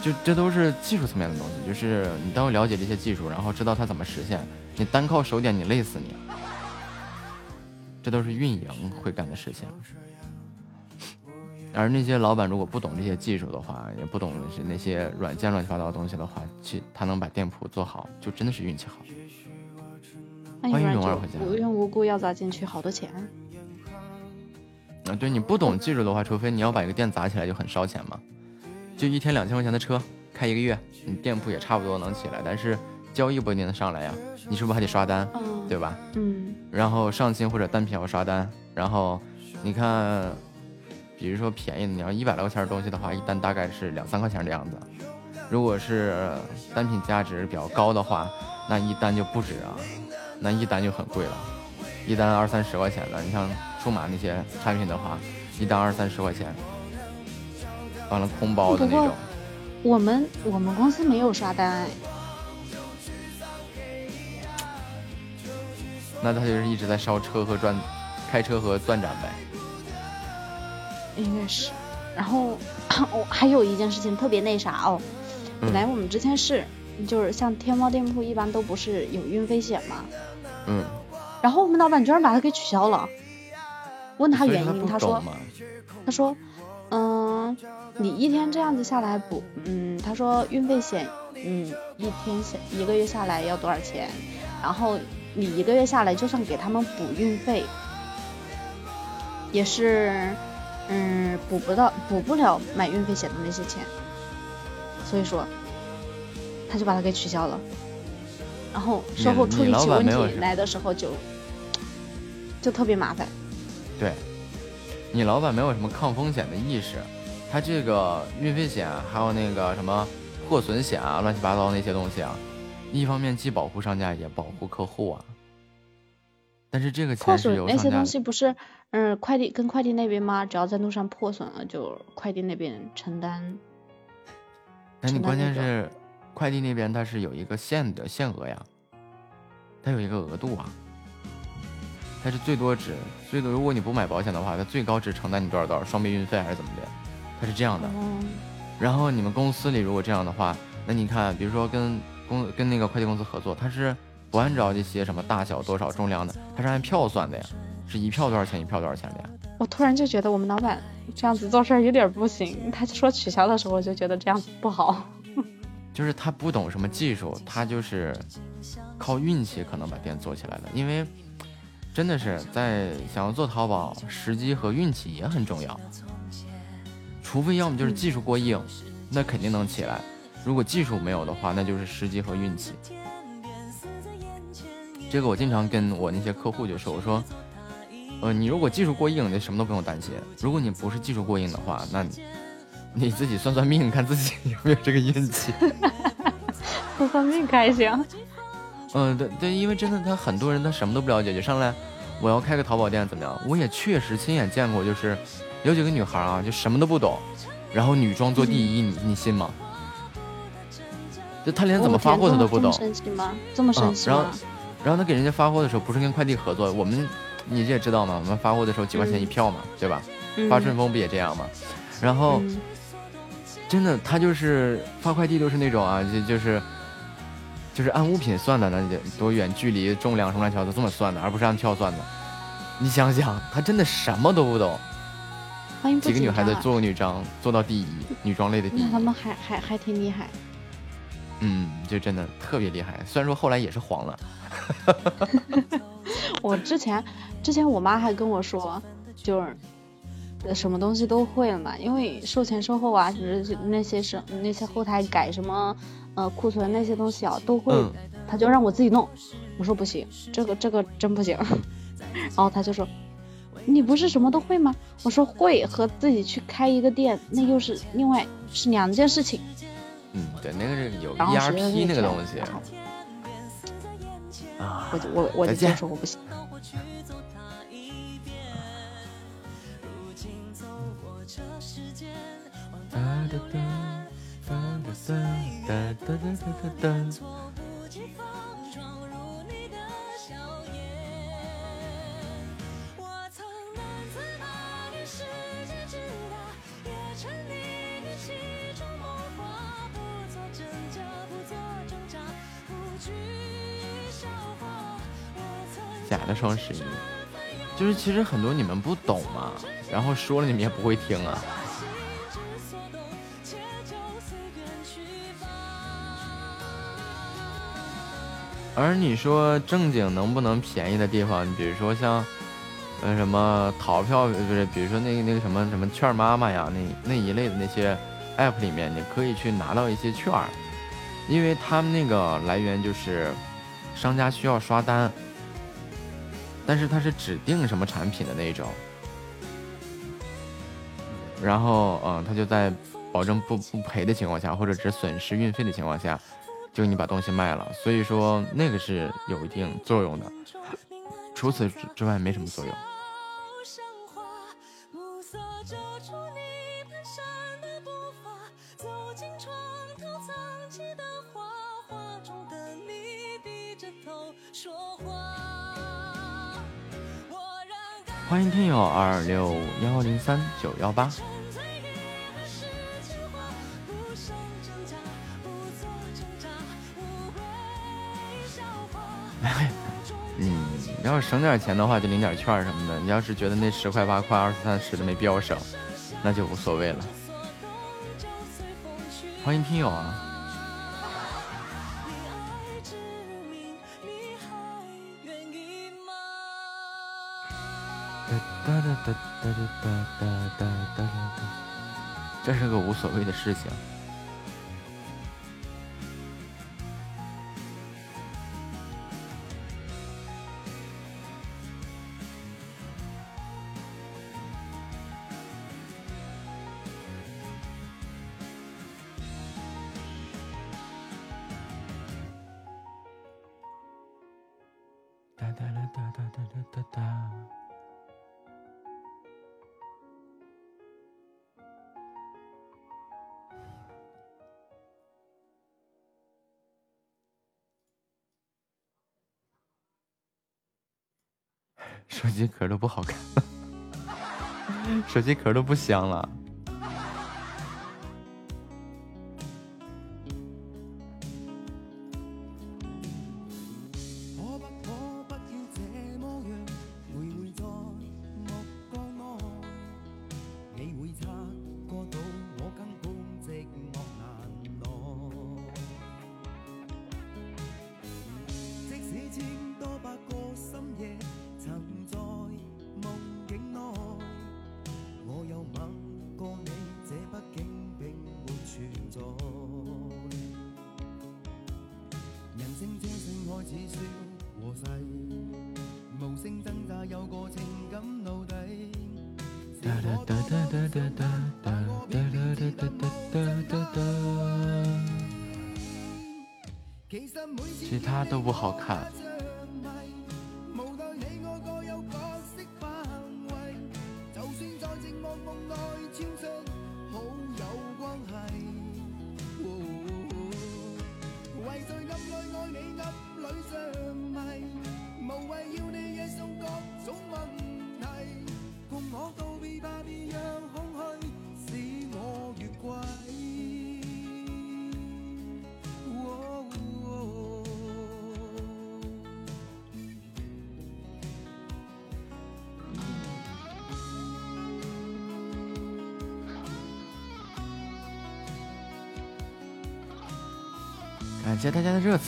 Speaker 2: 就这都是技术层面的东西，就是你都要了解这些技术，然后知道它怎么实现。你单靠手点，你累死你。这都是运营会干的事情。而那些老板如果不懂这些技术的话，也不懂是那些软件乱七八糟的东西的话，去他能把店铺做好，就真的是运气好。欢迎勇儿回家。
Speaker 16: 无缘无故要砸进去好多钱。
Speaker 2: 啊，对你不懂技术的话，除非你要把一个店砸起来，就很烧钱嘛。就一天两千块钱的车开一个月，你店铺也差不多能起来，但是交易不一定能上来呀。你是不是还得刷单，
Speaker 16: 嗯
Speaker 2: 对吧？
Speaker 16: 嗯，
Speaker 2: 然后上新或者单品要刷单，然后你看，比如说便宜的，你要一百来块钱的东西的话，一单大概是两三块钱的样子。如果是单品价值比较高的话，那一单就不止啊，那一单就很贵了，一单二三十块钱的。你像数码那些产品的话，一单二三十块钱，完了空包的那种。
Speaker 16: 我们我们公司没有刷单哎，
Speaker 2: 那他就是一直在烧车和钻，开车和钻展呗。
Speaker 16: 应该是。然后 我还有一件事情特别那啥哦，本来我们之前是就是像天猫店铺一般都不是有运费险嘛，
Speaker 2: 嗯，
Speaker 16: 然后我们老板居然把它给取消了，问他原因，他说。他说，嗯，你一天这样子下来补，嗯，他说运费险，嗯，一天下一个月下来要多少钱？然后你一个月下来，就算给他们补运费，也是，嗯，补不到，补不了买运费险的那些钱，所以说，他就把它给取消了。然后售后处理起问题来的时候就，就特别麻烦。
Speaker 2: 对，你老板没有什么抗风险的意识，他这个运费险还有那个什么破损险啊，乱七八糟那些东西啊，一方面既保护商家也保护客户啊。但是这个
Speaker 16: 破损那些东西不是，嗯，快递跟快递那边吗？只要在路上破损了，就快递那边承担那你
Speaker 2: 关键是快递那边它是有一个限的限额呀，它有一个额度啊，它是最多只最多，如果你不买保险的话，它最高只承担你多少多少双倍运费还是怎么的，它是这样的。
Speaker 16: 哦，
Speaker 2: 然后你们公司里如果这样的话，那你看，比如说跟公跟那个快递公司合作，它是不按照这些什么大小多少重量的，它是按票算的呀，是一票多少钱一票多少钱的呀。
Speaker 16: 我突然就觉得我们老板这样子做事儿有点不行。他说取消的时候，我就觉得这样子不好。
Speaker 2: 就是他不懂什么技术，他就是靠运气可能把店做起来的。因为真的是在想要做淘宝，时机和运气也很重要。除非要么就是技术过硬，那肯定能起来；如果技术没有的话，那就是时机和运气。这个我经常跟我那些客户就说，我说，呃，你如果技术过硬，你什么都不用担心；如果你不是技术过硬的话，那你你自己算算命，看自己有没有这个运气。
Speaker 16: 算算命开行。
Speaker 2: 嗯，对对，因为真的他很多人他什么都不了解，就上来我要开个淘宝店怎么样？我也确实亲眼见过，就是有几个女孩啊，就什么都不懂，然后女装做第一，你你信吗？就她连怎么发货她都不懂。
Speaker 16: 这么神奇吗？这么神奇
Speaker 2: 然后
Speaker 16: 吗？
Speaker 2: 然后他给人家发货的时候，不是跟快递合作，我们你这也知道嘛？我们发货的时候几块钱一票嘛，对吧？
Speaker 16: 嗯
Speaker 2: 发顺丰不也这样吗？然后、
Speaker 16: 嗯
Speaker 2: 真的他就是发快递都是那种啊，就就是就是按物品算的，那就多远距离、重量什么乱七八糟这么算的，而不是按票算的。你想想，他真的什么都不懂。
Speaker 16: 欢迎不
Speaker 2: 几个女孩子做女装做到第一，女装类的第一
Speaker 16: 那，他们还还还挺厉害。
Speaker 2: 嗯，就真的特别厉害。虽然说后来也是黄了，
Speaker 16: 我之前之前我妈还跟我说，就是呃什么东西都会了嘛，因为售前售后啊，就是那些是那些后台改什么呃库存那些东西啊都会，
Speaker 2: 嗯
Speaker 16: 她就让我自己弄。我说不行，这个这个真不行。然后她就说。你不是什么都会吗？我说会和自己去开一个店，那又是另外是两件事情。
Speaker 2: 嗯，对，那个是有 ERP 那个东西啊。
Speaker 16: 我就我我就
Speaker 2: 再见
Speaker 16: 就说我不
Speaker 2: 假的双十一，就是其实很多你们不懂嘛，然后说了你们也不会听啊。而你说正经能不能便宜的地方，你比如说像，呃什么淘票不是，比如说那个那个什么什么券妈妈呀，那那一类的那些 app 里面，你可以去拿到一些券儿，因为他们那个来源就是商家需要刷单，但是它是指定什么产品的那种，然后嗯，他就在保证不不赔的情况下，或者只损失运费的情况下，就你把东西卖了，所以说那个是有一定作用的，除此之之外没什么作用。欢迎听友二六幺零三九幺八。嗯，要是省点钱的话，就领点券什么的。你要是觉得那十块八块、二十三十的没必要省，那就无所谓了。欢迎听友啊！哒哒哒哒哒哒哒哒哒哒，这是个无所谓的事情。哒哒啦哒哒哒哒哒哒。
Speaker 17: 手机壳都不好看，手机壳都不香了。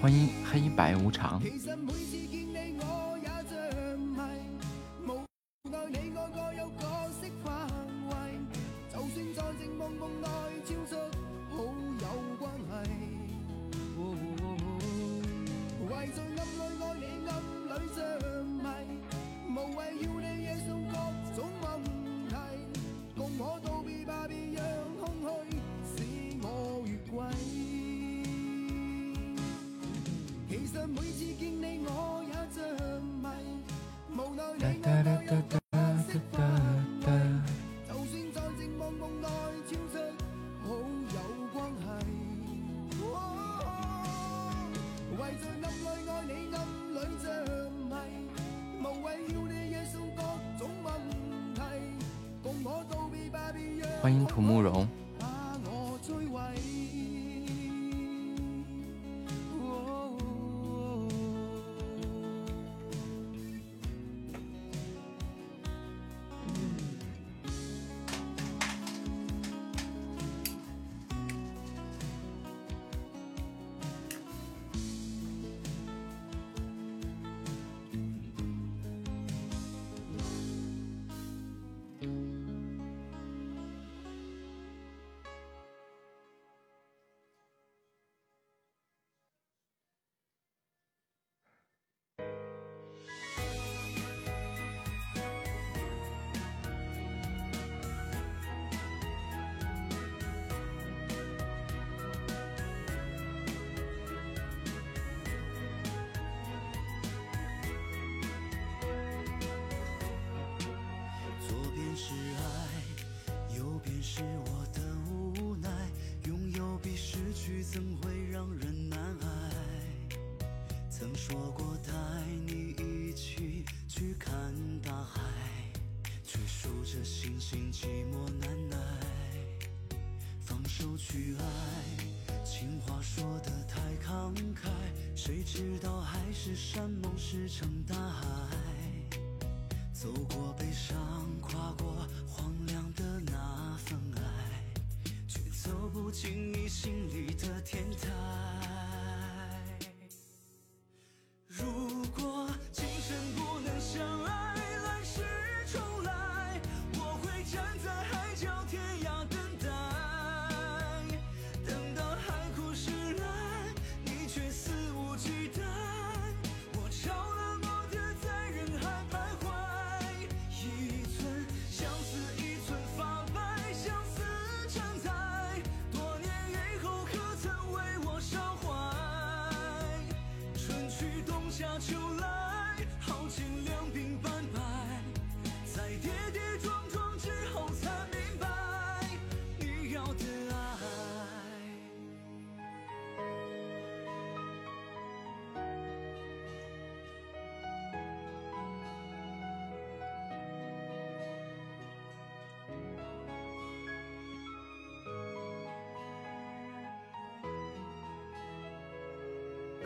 Speaker 18: 欢迎黑白无常，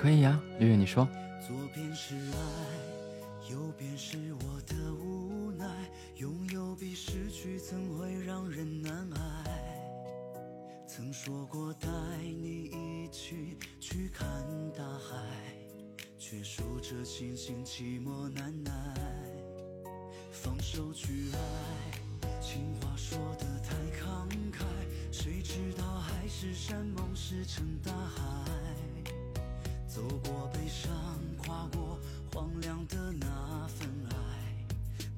Speaker 2: 可以呀，月月你说，
Speaker 18: 左边是爱，右边是我的无奈，拥有比失去怎会让人难爱，曾说过带你一起去看大海，却数着星星寂寞难耐，放手去爱，情话说的太慷慨，谁知道海誓山盟石沉大海。走过悲伤，跨过荒凉的那份爱，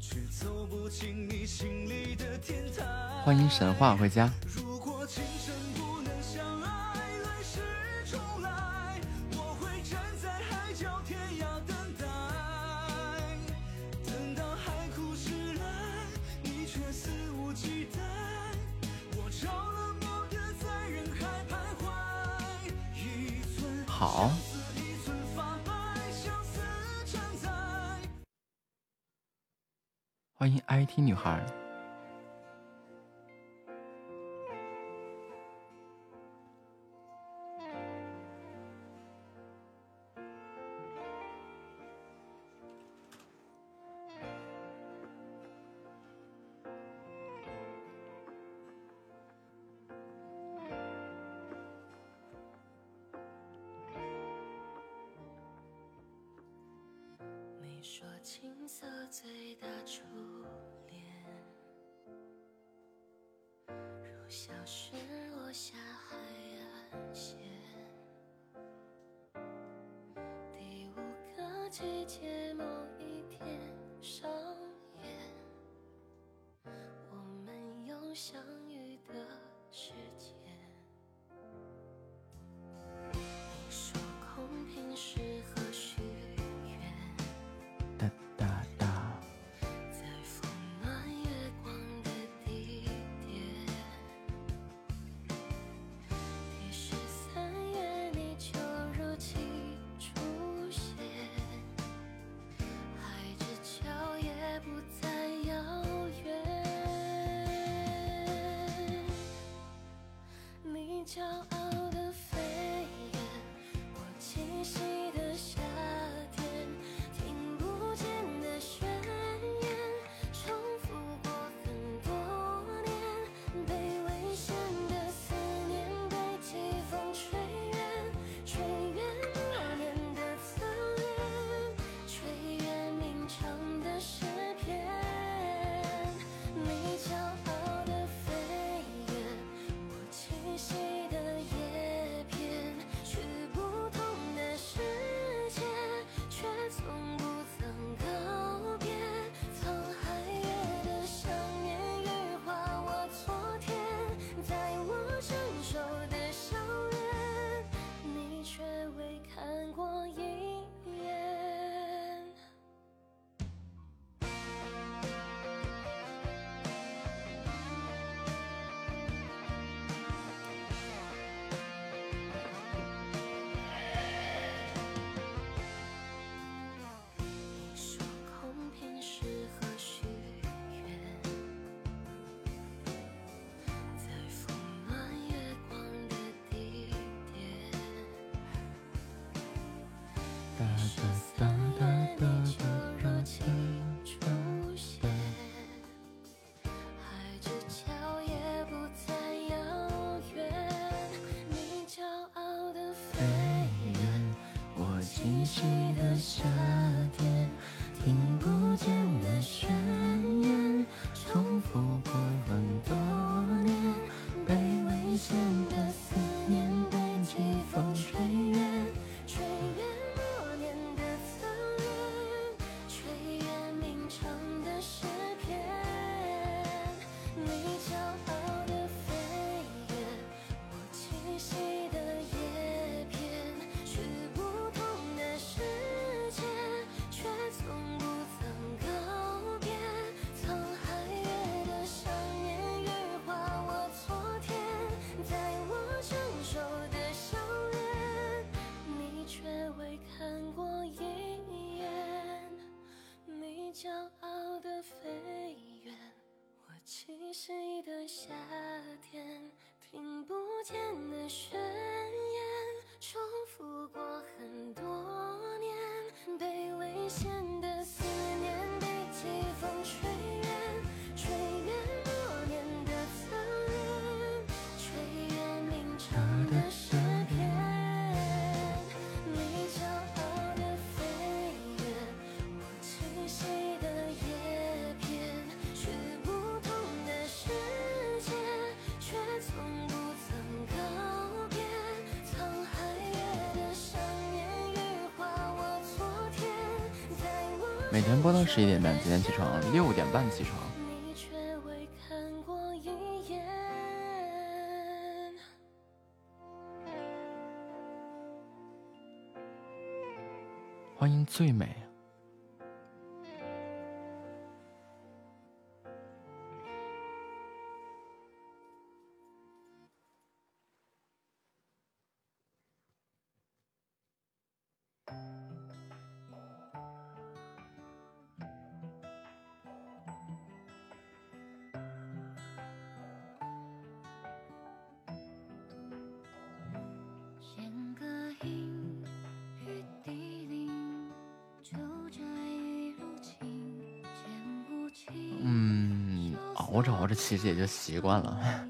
Speaker 18: 却走不进你心里的天台。
Speaker 2: 欢迎神话回家。
Speaker 18: 相
Speaker 3: 遇的时间。泪眼
Speaker 2: 我
Speaker 3: 清晰的想宣言重复过很多
Speaker 19: 年，卑微献。
Speaker 3: 每天播到十一点半，几点起床？六点半起床。欢迎最美。其实也就习惯了。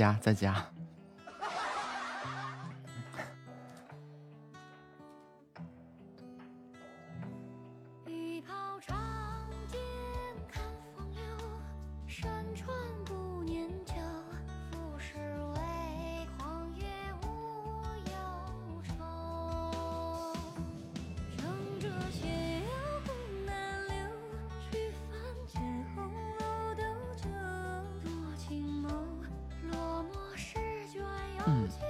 Speaker 3: 家在家。嗯。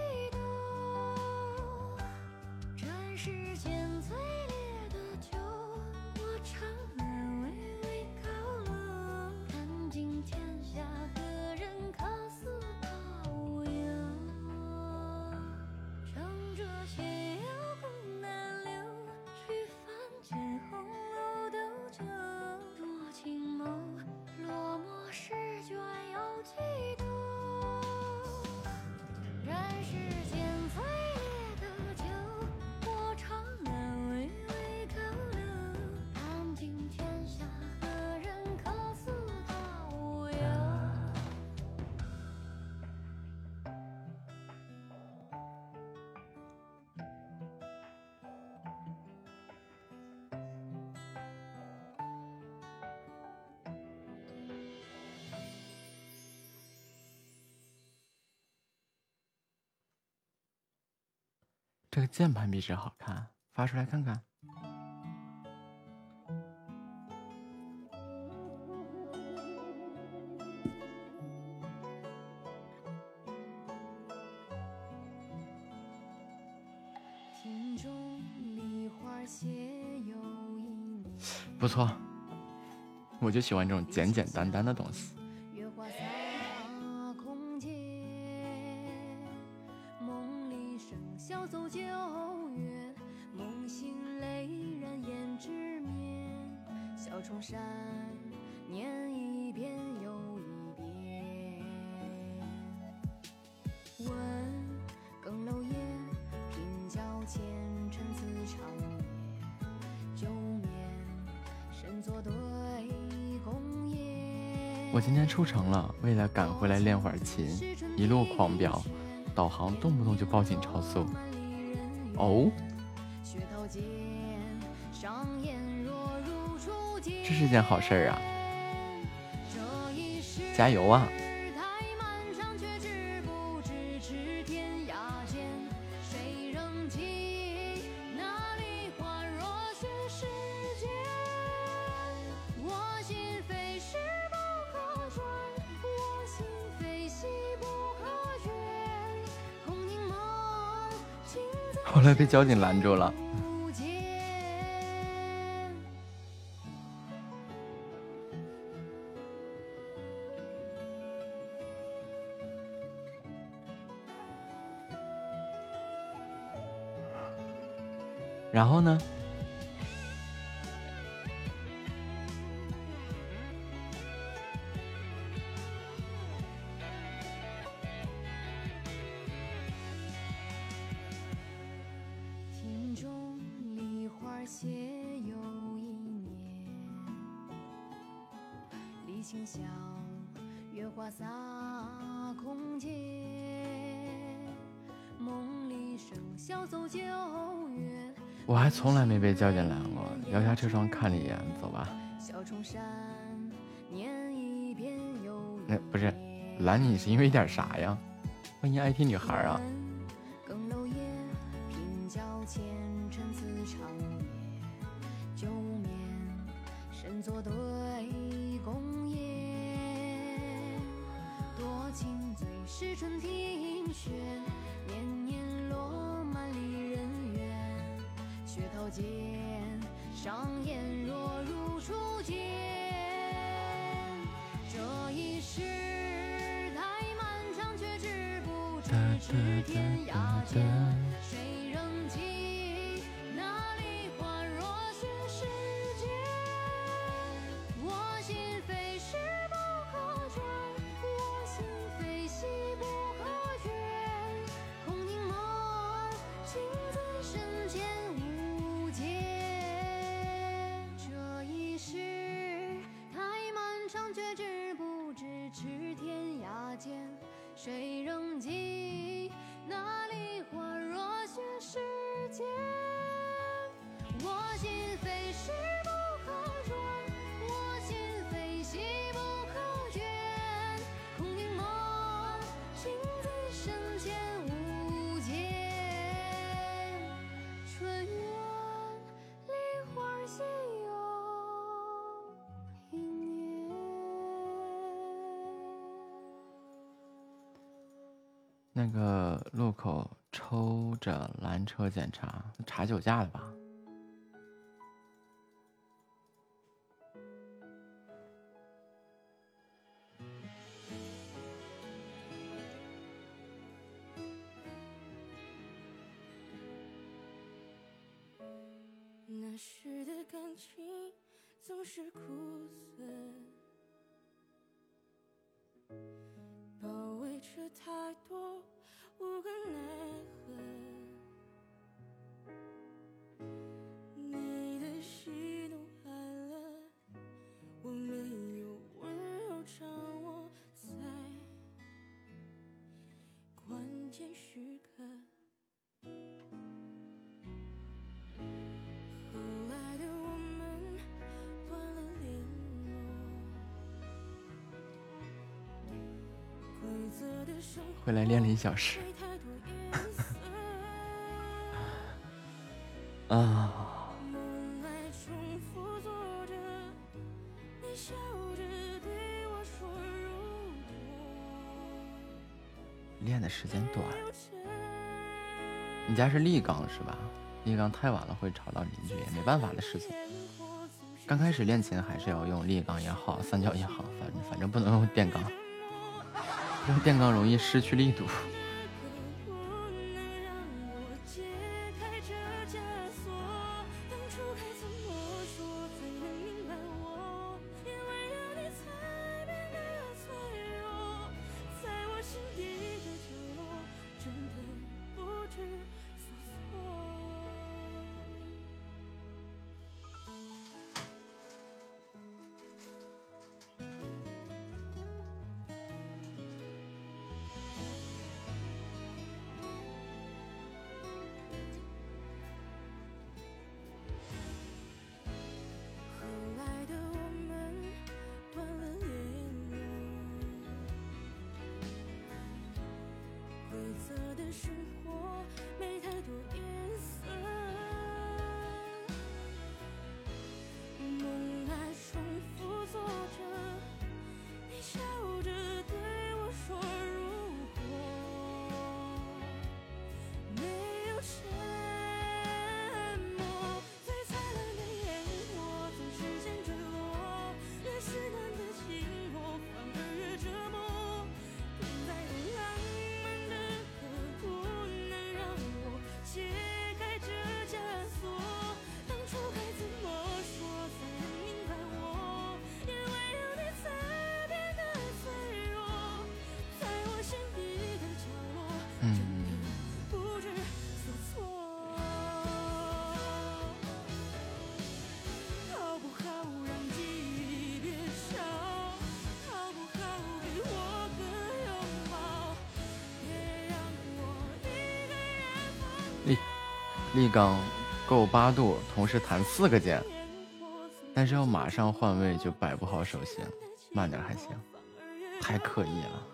Speaker 19: 这
Speaker 3: 个键盘壁纸好看，发出来看看。
Speaker 19: 庭中梨花谢又。
Speaker 3: 不错，我就喜欢这种简简单单的东西。出城了，为了赶回来练会儿琴，一路狂飙，导航动不动就报警超速。哦，
Speaker 19: 这是件好事儿啊！加油啊！被交警拦住了。从来没被交警拦过，摇下车窗看了一眼，走吧。那不是拦你是因为点啥呀？欢迎 IT 女孩啊！车检查，查酒驾的吧？
Speaker 9: 那时的感情总是苦涩，包围着太多无可奈何。时刻。后来的我们断了联络，规则的生活
Speaker 19: 回来练了一小时。啊，家是立缸是吧？立缸太晚了会吵到邻居，也没办法的事情。刚开始练琴还是要用立缸也好，三角也好，反正反正不能用电缸，用 电缸容易失去力度。
Speaker 2: 刚够八度，同时弹四个键，但是要马上换位就摆不好手型，慢点还行，太刻意了。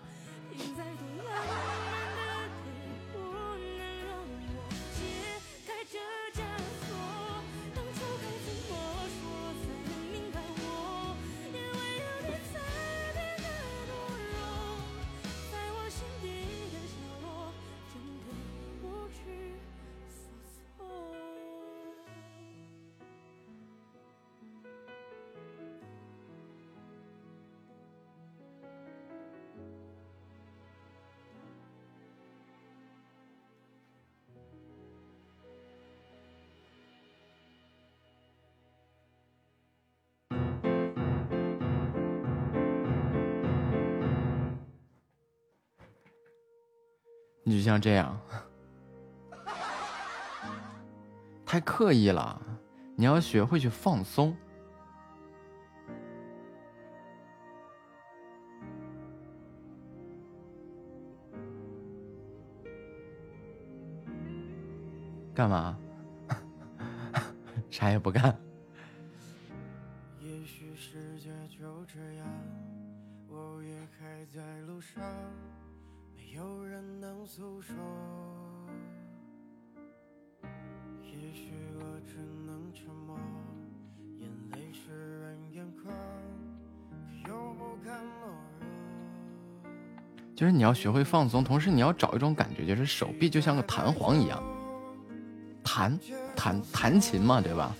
Speaker 2: 像这样，太刻意了。你要学会去放松。干嘛？啥也不干。要学会放松，同时你要找一种感觉，就是手臂就像个弹簧一样，弹弹弹琴嘛，对吧？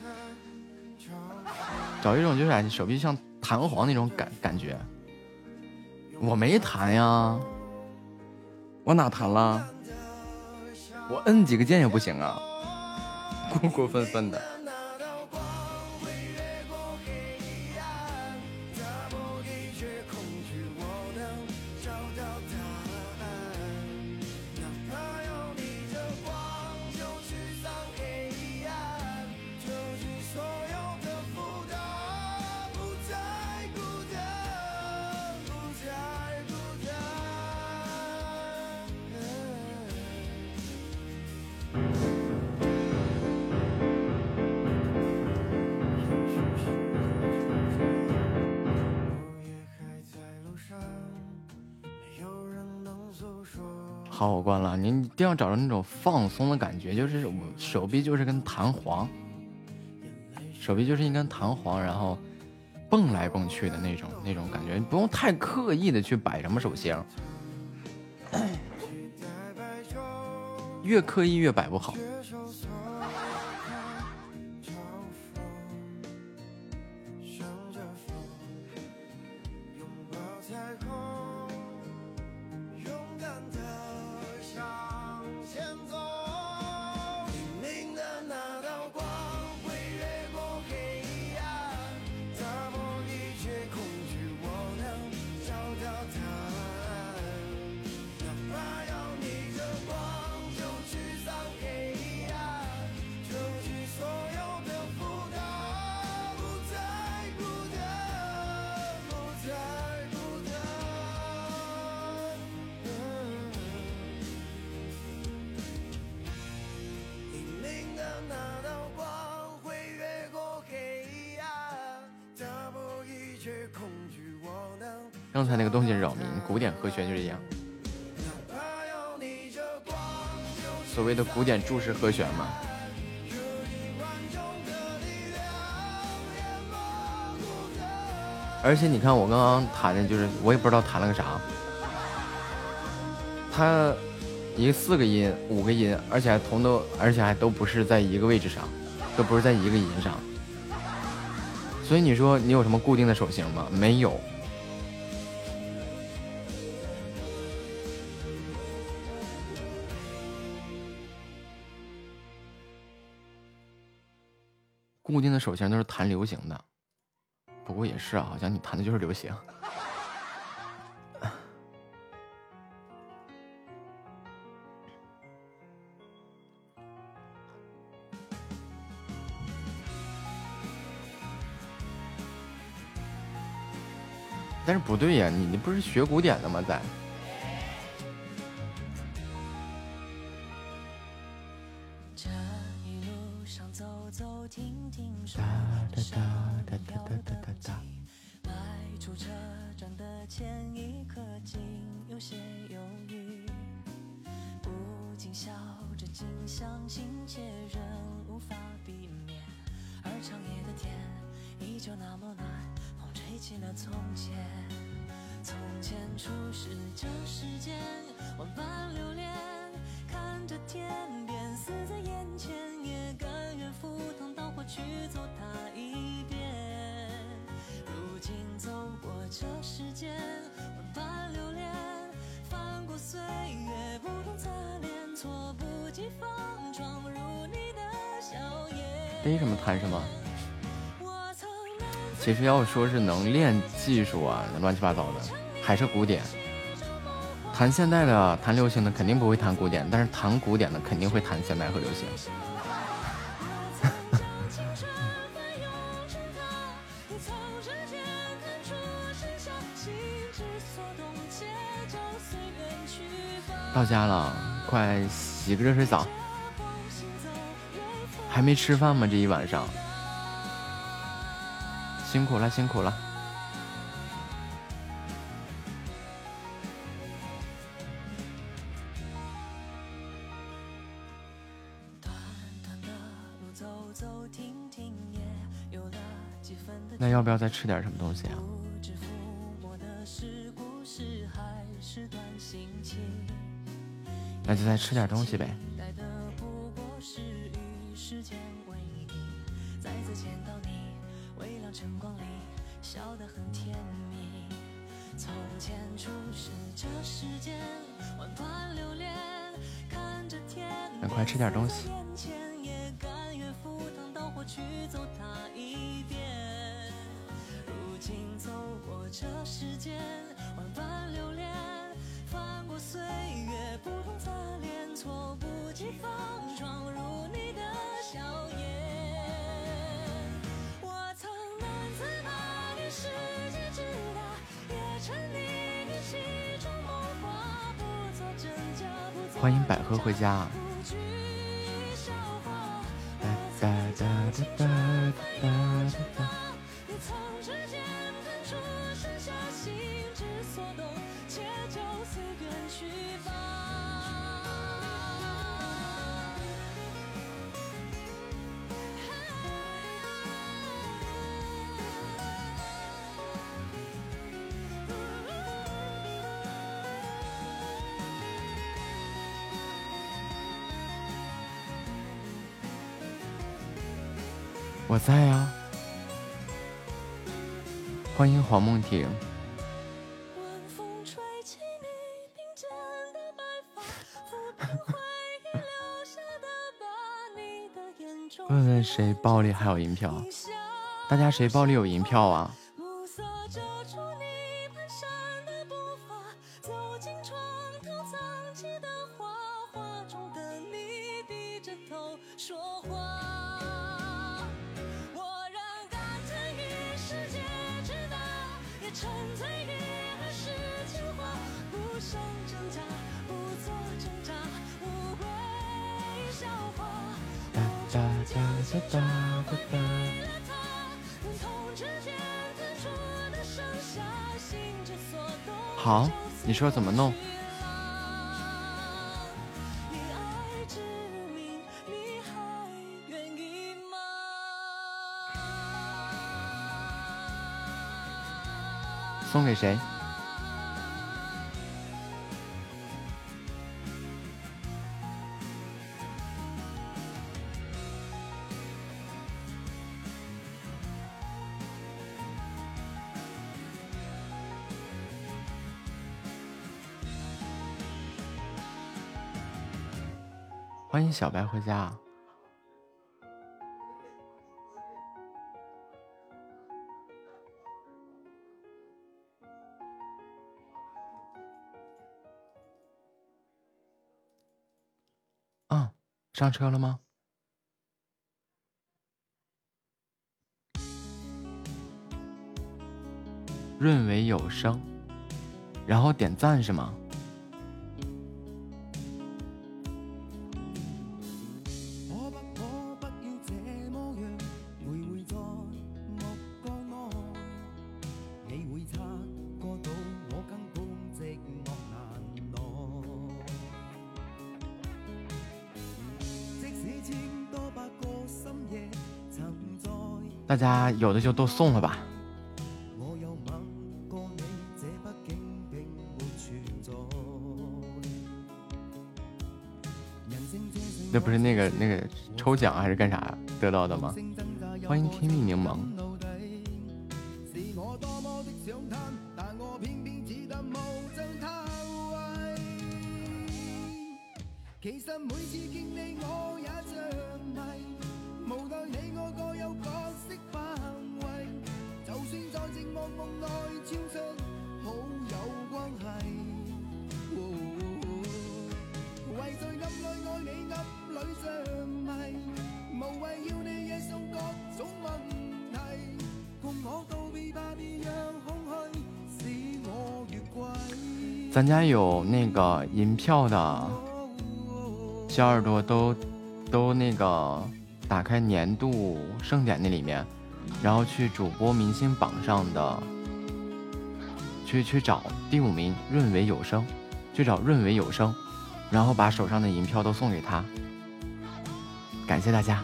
Speaker 2: 找一种就是哎，手臂像弹簧那种感感觉。我没弹呀，我哪弹了？我摁几个键也不行啊，过 过分分的。好，我关了。你一定要找着那种放松的感觉，就是我手臂就是根弹簧，手臂就是一根弹簧，然后蹦来蹦去的那种那种感觉，不用太刻意的去摆什么手型，越刻意越摆不好。典和弦就是这样。所谓的古典注释和弦嘛。而且你看，我刚刚弹的，就是我也不知道弹了个啥。它一个四个音，五个音，而且还同都，而且还都不是在一个位置上，都不是在一个音上。所以你说你有什么固定的手型吗？没有。固定的手型都是弹流行的，不过也是啊，好像你弹的就是流行。但是不对呀，你你不是学古典的吗？在
Speaker 3: 要说是能练技术啊，乱七八糟的，还是古典。弹现代的、弹流行的肯定不会弹古典，但是弹古典的肯定会弹现代和流行。到家了，快洗个热水澡。还没吃饭吗？这一晚上。辛苦了，辛苦了。那要不要再吃点什么东西啊？那就再吃点东西呗。黄梦婷。问问谁包里还有银票？大家谁包里有银票啊？说怎么弄？送给谁？小白回家。啊，上车了吗？润为有声，然后点赞是吗？
Speaker 17: 大家有的就都送了吧。那不是那个那个抽奖还是干啥得到的吗？欢迎天蜜柠檬。家有那个银票的小耳朵都都那个打开年度盛典那里面，然后去主播明星榜上的，去去找第五名润维有声，去找润维有声，然后把手上的银票都送给他，感谢大家。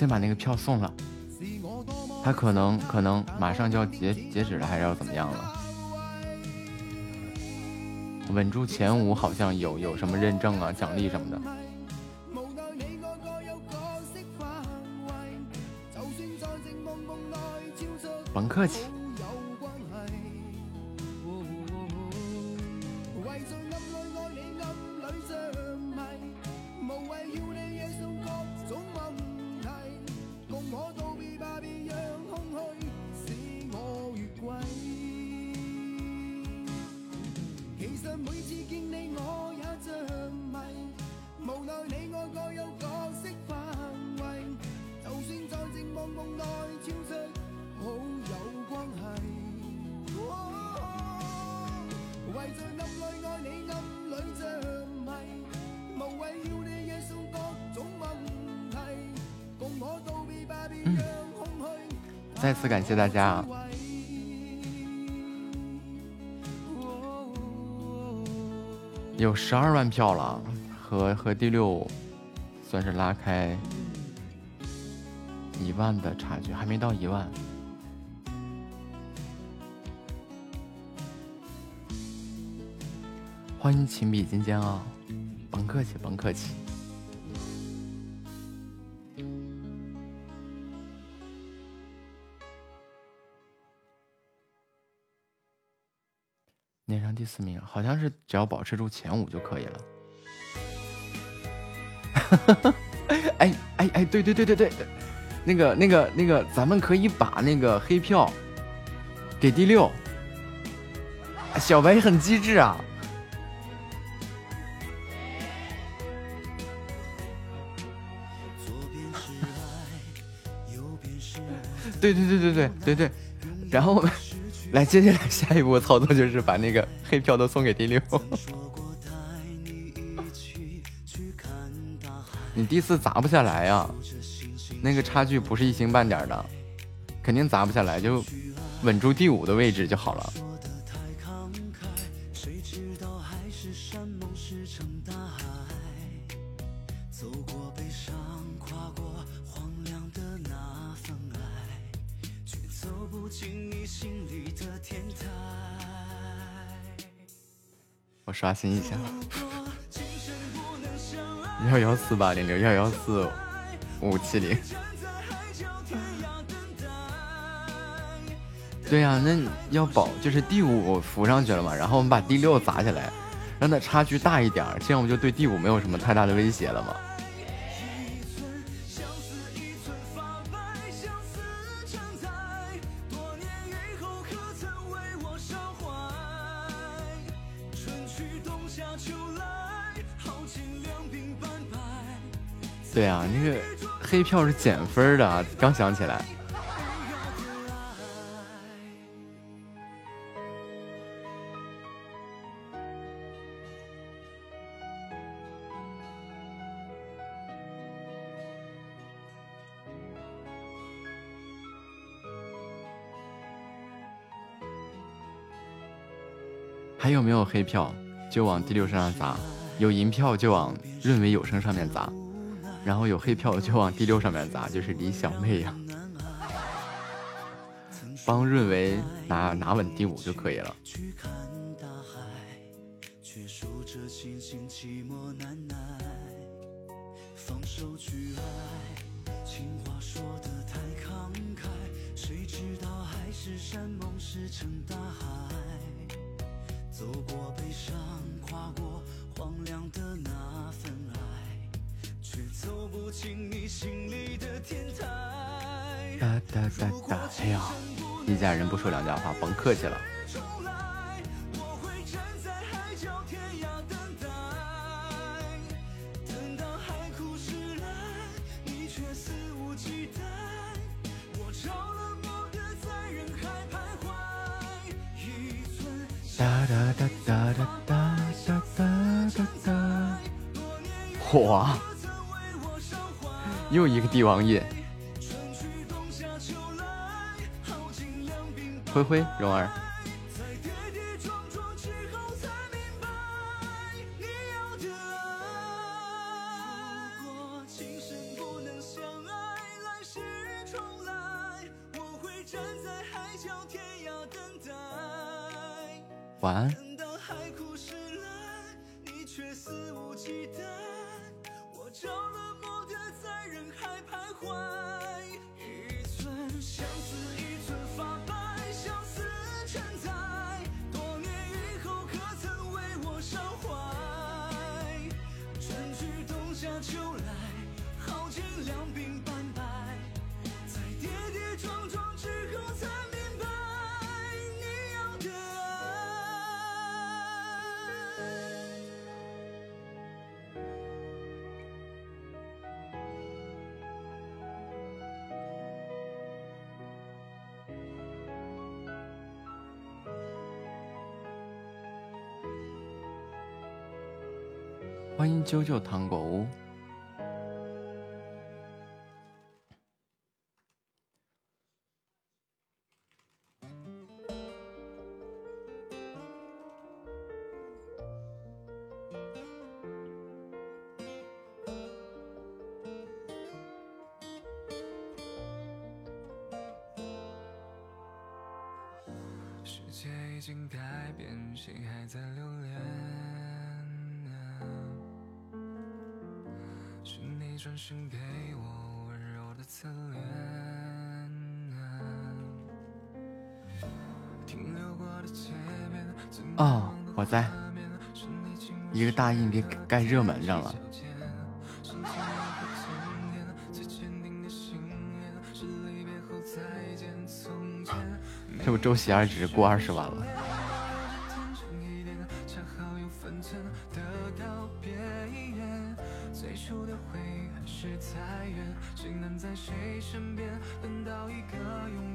Speaker 17: 先把那个票送了。他可能可能马上就要截截止了，还是要怎么样了？稳住前五好像有有什么认证啊、奖励什么的。甭客气。谢大家，有十二万票了，和和第六算是拉开一万的差距，还没到一万。欢迎情比金坚啊，甭客气，甭客气。四名，好像是只要保持住前五就可以了。哎哎哎，对对对对对，那个那个那个，咱们可以把那个黑票给第六。小白很机智啊。对对对对对对对，然后我们来接下来下一步操作就是把那个黑票都送给第六。你第四砸不下来呀，那个差距不是一星半点的，肯定砸不下来，就稳住第五的位置就好了。刷新一下，幺幺四八零六幺幺四五七零。对呀，那要保就是第五浮上去了嘛，然后我们把第六砸下来，让它差距大一点，这样我们就对第五没有什么太大的威胁了嘛。
Speaker 20: 对啊，那个黑票是减分的，刚想起来。还有没有黑票？就往第六声上砸。有银票就往润为有声上面砸，然后有黑票就往第六上面砸，就是李小妹呀。帮润维拿拿稳第五就可以了。放手去爱。情话说的太慷慨，谁知道海誓山盟石沉大海。走过悲伤，跨过荒凉的。哒哒哒哒，哎呀，一家人不说两家话，甭客气了。哒哒哒哒哒哒哒哒哒，嚯！又一个帝王印，灰灰蓉儿。晚安。啾啾糖果屋。
Speaker 2: 答应给
Speaker 20: 盖热门上了，这不周喜儿只是过二十万了，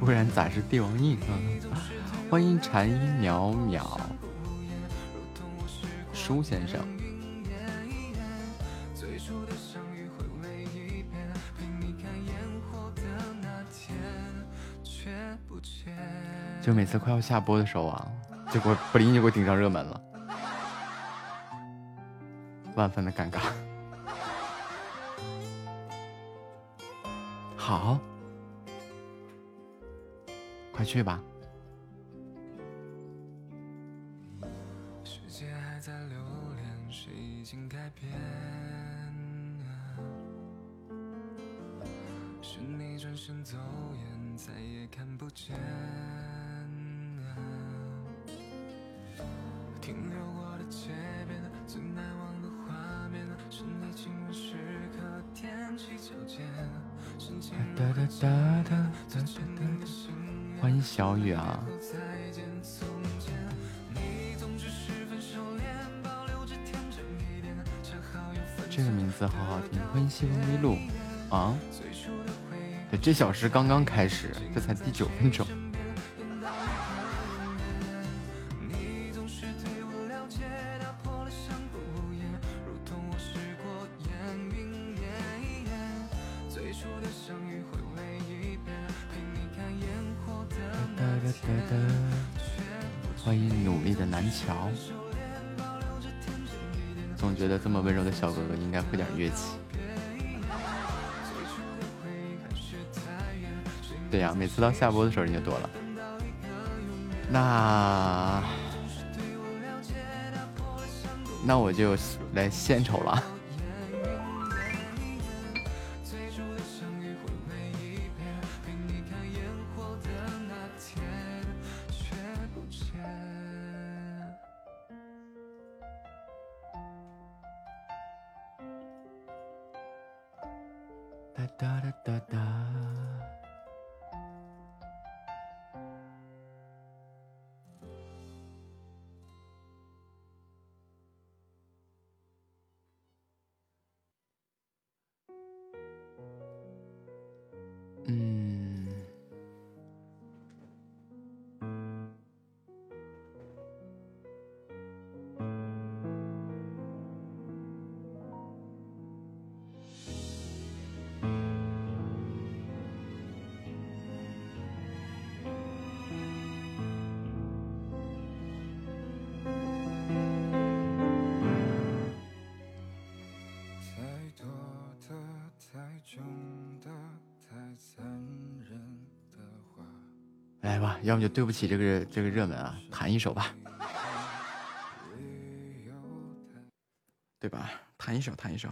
Speaker 20: 不然咋是帝王印呢？欢迎禅音渺渺，舒先生。就每次快要下播的时候啊，就给我不灵就给我顶上热门了，万分的尴尬。好，快去吧。
Speaker 2: 世界还在留恋，谁已经改变？是你转身走远，再也看不见。
Speaker 20: 小雨啊，这个名字好好听，欢迎西风迷路啊。这小时刚刚开始，这才第九分钟。次到下播的时候人就多了。那那我就来献丑了。要么就对不起这个这个热门啊，弹一首吧，对吧？弹一首，弹一首。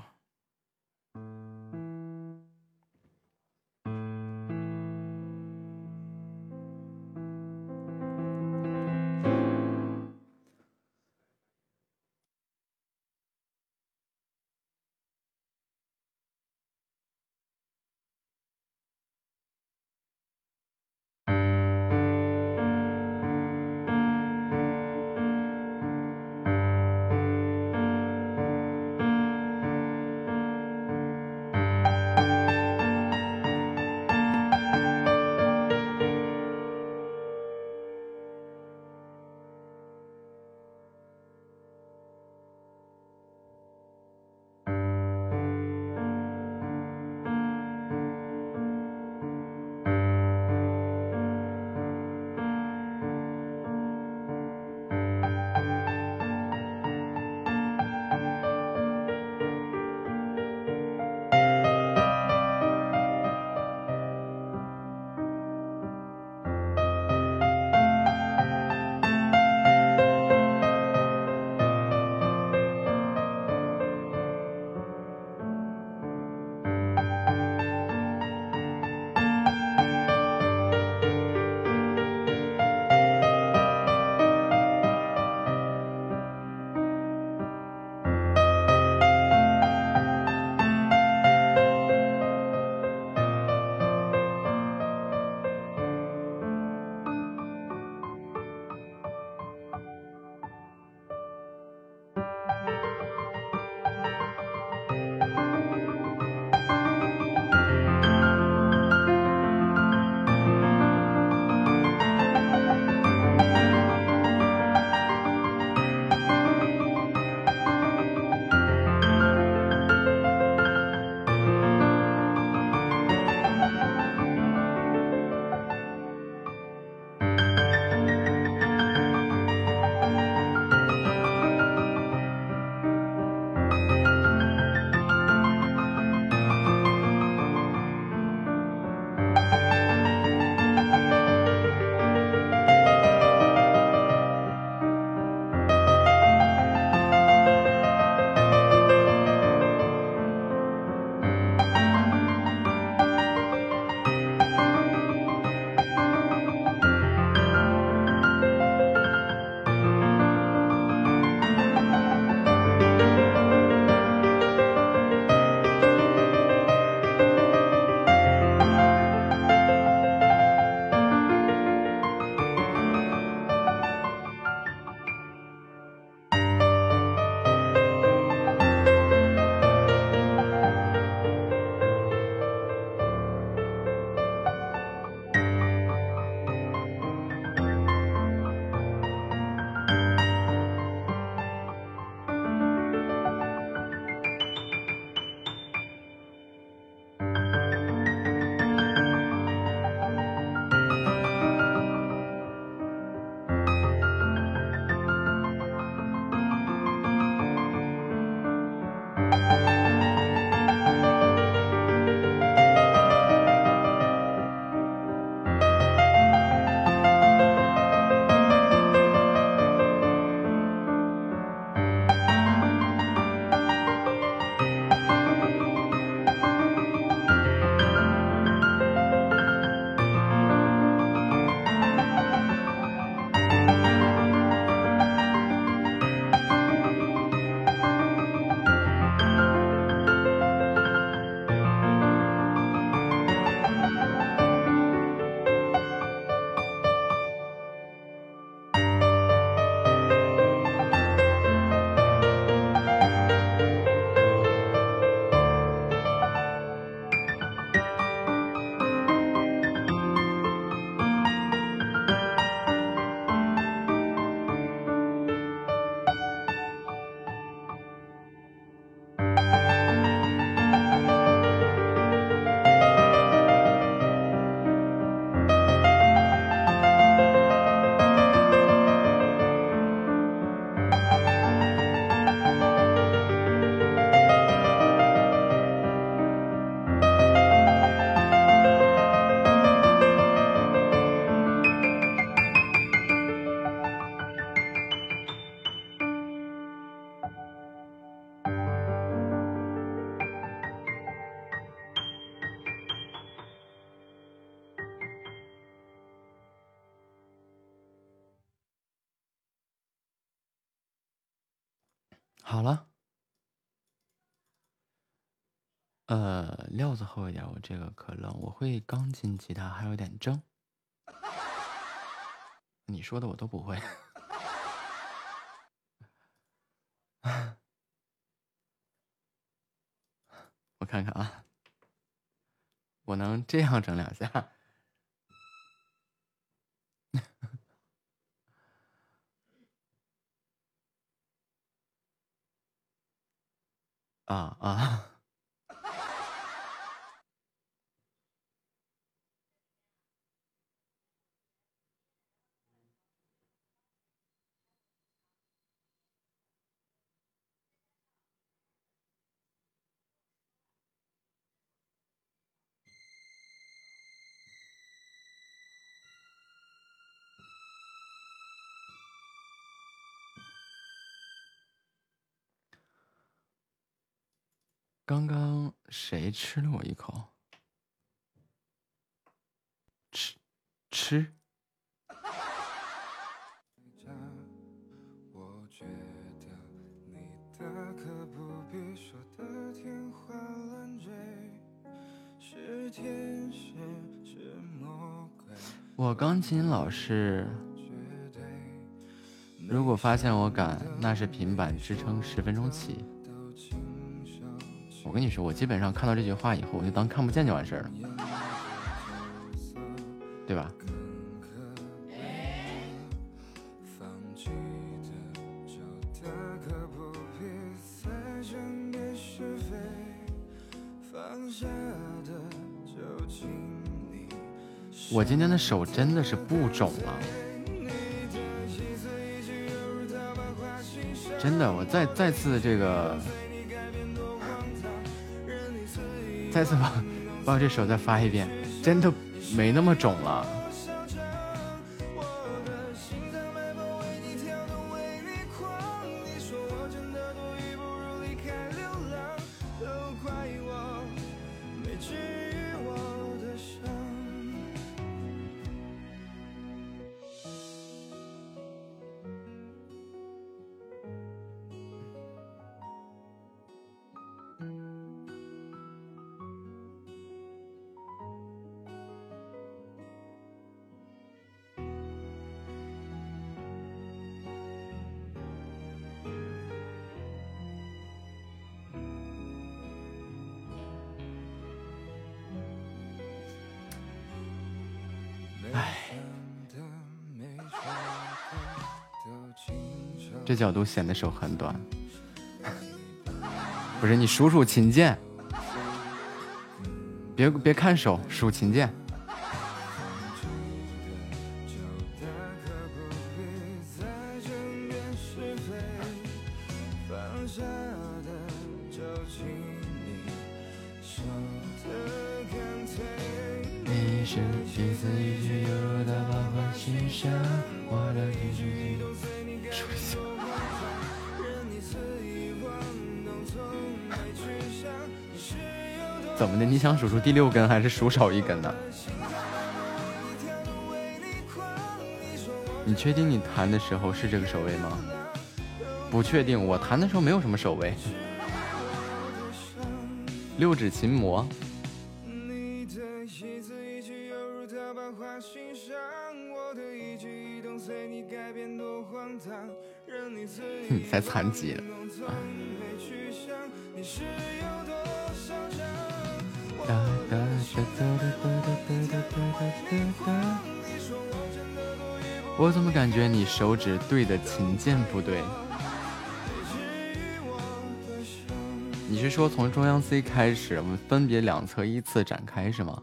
Speaker 2: 料子厚一点，我这个可冷。我会钢琴、吉他，还有点筝。你说的我都不会。我看看啊，我能这样整两下。啊 啊！刚刚谁吃了我一口？吃吃。我钢琴老师，如果发现我敢，那是平板支撑十分钟起。我跟你说，我基本上看到这句话以后，我就当看不见就完事儿了，对吧？我今天的手真的是不肿了，真的，我再再次这个。再次把把我这手再发一遍，真的没那么肿了。角度显得手很短，不是你数数琴键，别别看手，数琴键。怎么的？你想数出第六根还是数少一根呢？你确定你弹的时候是这个手位吗？不确定，我弹的时候没有什么手位。六指琴魔。你才残疾呢。我怎么感觉你手指对的琴键不对？你是说从中央 C 开始，我们分别两侧依次展开是吗？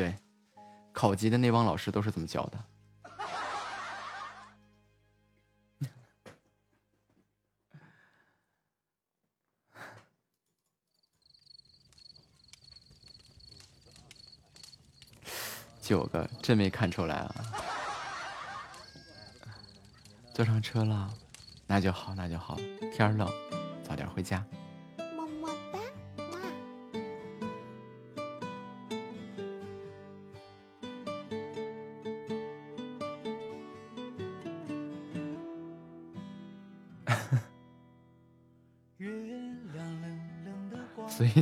Speaker 2: 对，考级的那帮老师都是这么教的。九个，真没看出来啊！坐上车了，那就好，那就好。天冷，早点回家。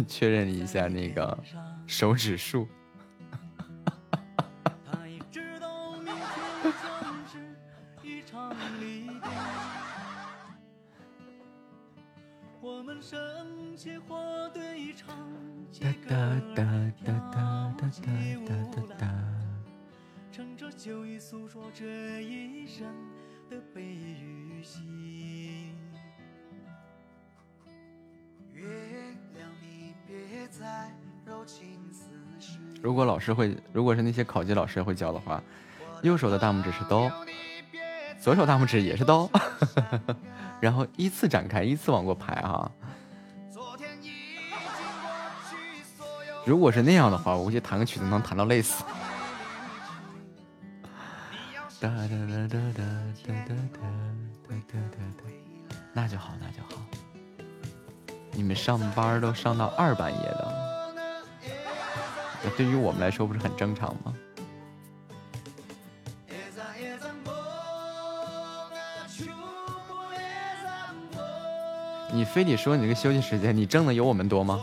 Speaker 2: 确认一下那个手指数。师会，如果是那些考级老师会教的话，右手的大拇指是哆，左手大拇指也是哆，然后依次展开，依次往过排哈。如果是那样的话，我估计弹个曲子能弹到累死。哒哒哒哒哒哒哒哒哒哒哒，那就好，那就好。你们上班都上到二半夜的，对于我们来说不是很正常吗？你非得说你这个休息时间，你挣的有我们多吗？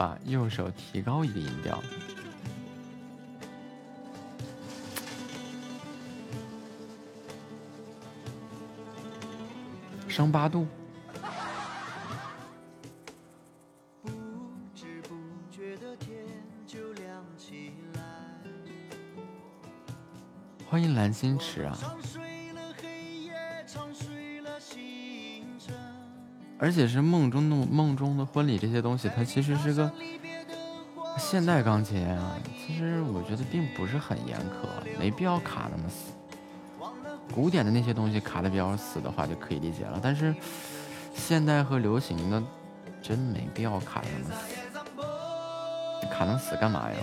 Speaker 2: 把右手提高一个音调。升八度，而且是梦中的梦中的婚礼这些东西，它其实是个现代钢琴啊。其实我觉得并不是很严苛，没必要卡那么死。古典的那些东西卡的比较死的话就可以理解了，但是现代和流行的真没必要卡那么死。卡那么死干嘛呀？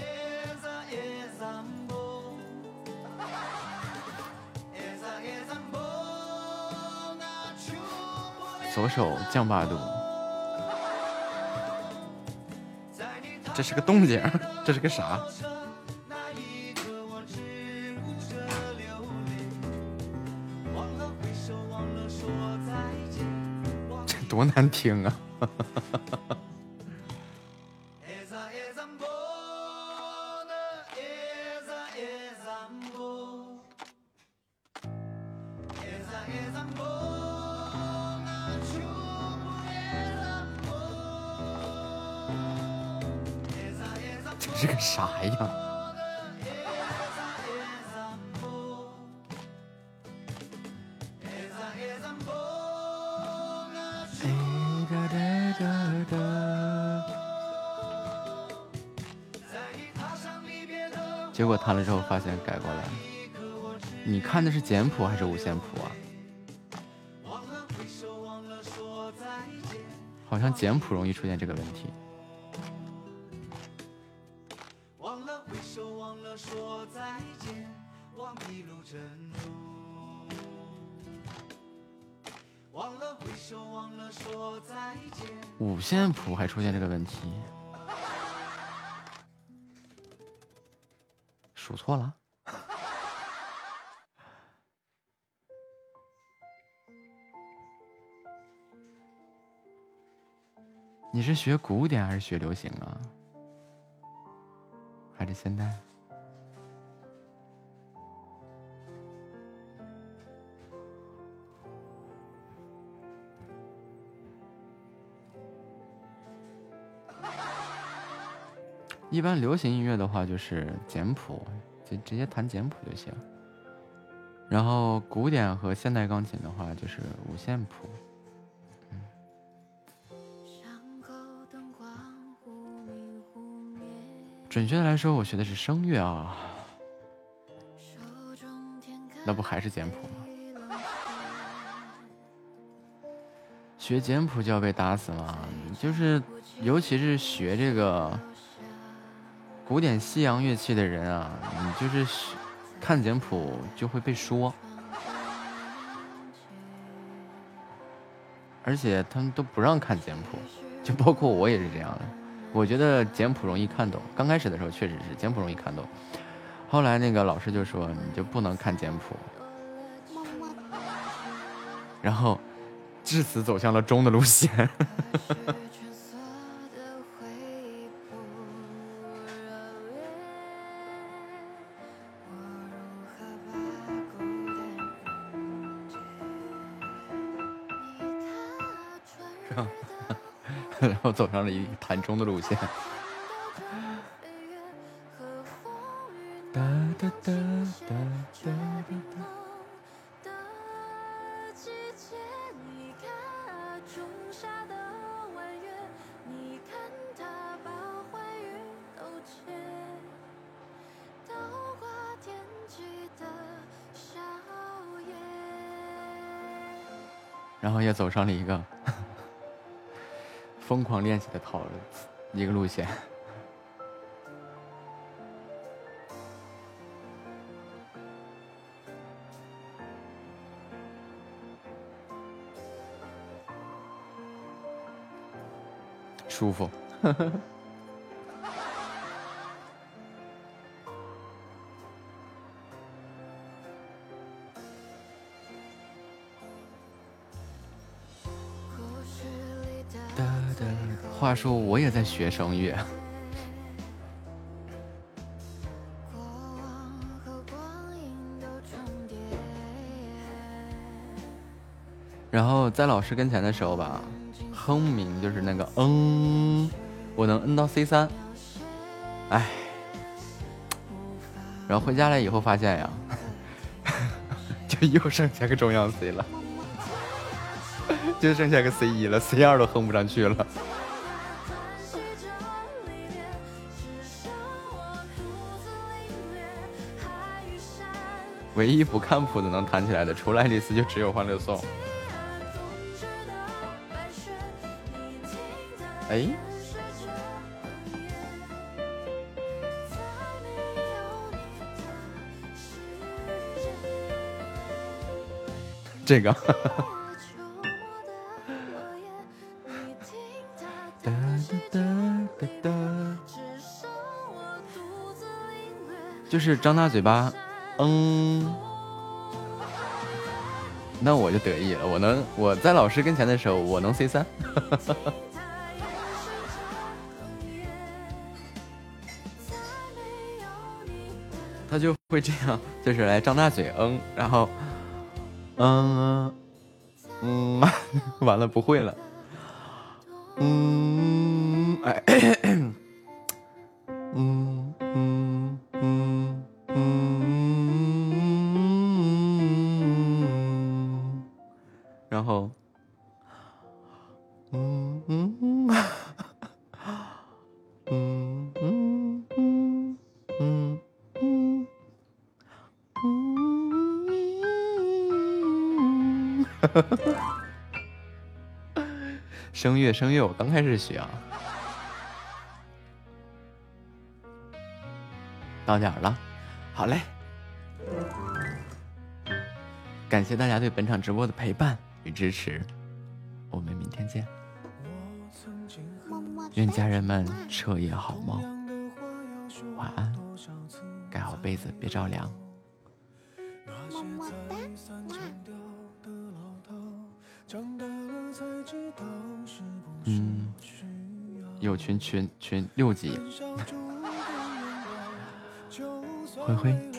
Speaker 2: 左手降八度，这是个动静，这是个啥？这多难听啊！是个啥呀？结果弹了之后发现改过来，你看的是简谱还是五线谱啊？好像简谱容易出现这个问题。
Speaker 1: 忘了说再见，忘一路珍重。忘了挥手，忘了说再见。
Speaker 2: 五线谱还出现这个问题，数错了。你是学古典还是学流行啊？还是现代？一般流行音乐的话就是简谱，就直接弹简谱就行。然后古典和现代钢琴的话就是五线谱。准确的来说，我学的是声乐啊，那不还是简谱吗？学简谱就要被打死吗？就是，尤其是学这个古典西洋乐器的人啊，你就是看简谱就会被说，而且他们都不让看简谱，就包括我也是这样的。我觉得简谱容易看懂，刚开始的时候确实是简谱容易看懂，后来那个老师就说你就不能看简谱，然后至此走向了中的路线。然后走上了一个弹中的路线。哒哒哒哒哒哒然后也走上了一个疯狂练习的套路一个路线。舒服。呵呵话说我也在学声乐，然后在老师跟前的时候吧，哼鸣就是那个嗯，我能摁到 C 三，哎，然后回家来以后发现呀，就又剩下个中央 C 了，就剩下个 C 一了，C 二都哼不上去了。唯一不看谱子能弹起来的，除了爱丽丝，就只有《欢乐颂》。哎，这个，就是张大嘴巴，嗯，那我就得意了，我能我在老师跟前的时候，我能 C 三。他就会这样，就是来张大嘴，嗯，然后，嗯嗯，完了不会了，乐声乐，我刚开始学啊，到点儿了，好嘞，感谢大家对本场直播的陪伴与支持，我们明天见，愿家人们彻夜好梦，晚安，盖好被子别着凉。群群六级，灰灰。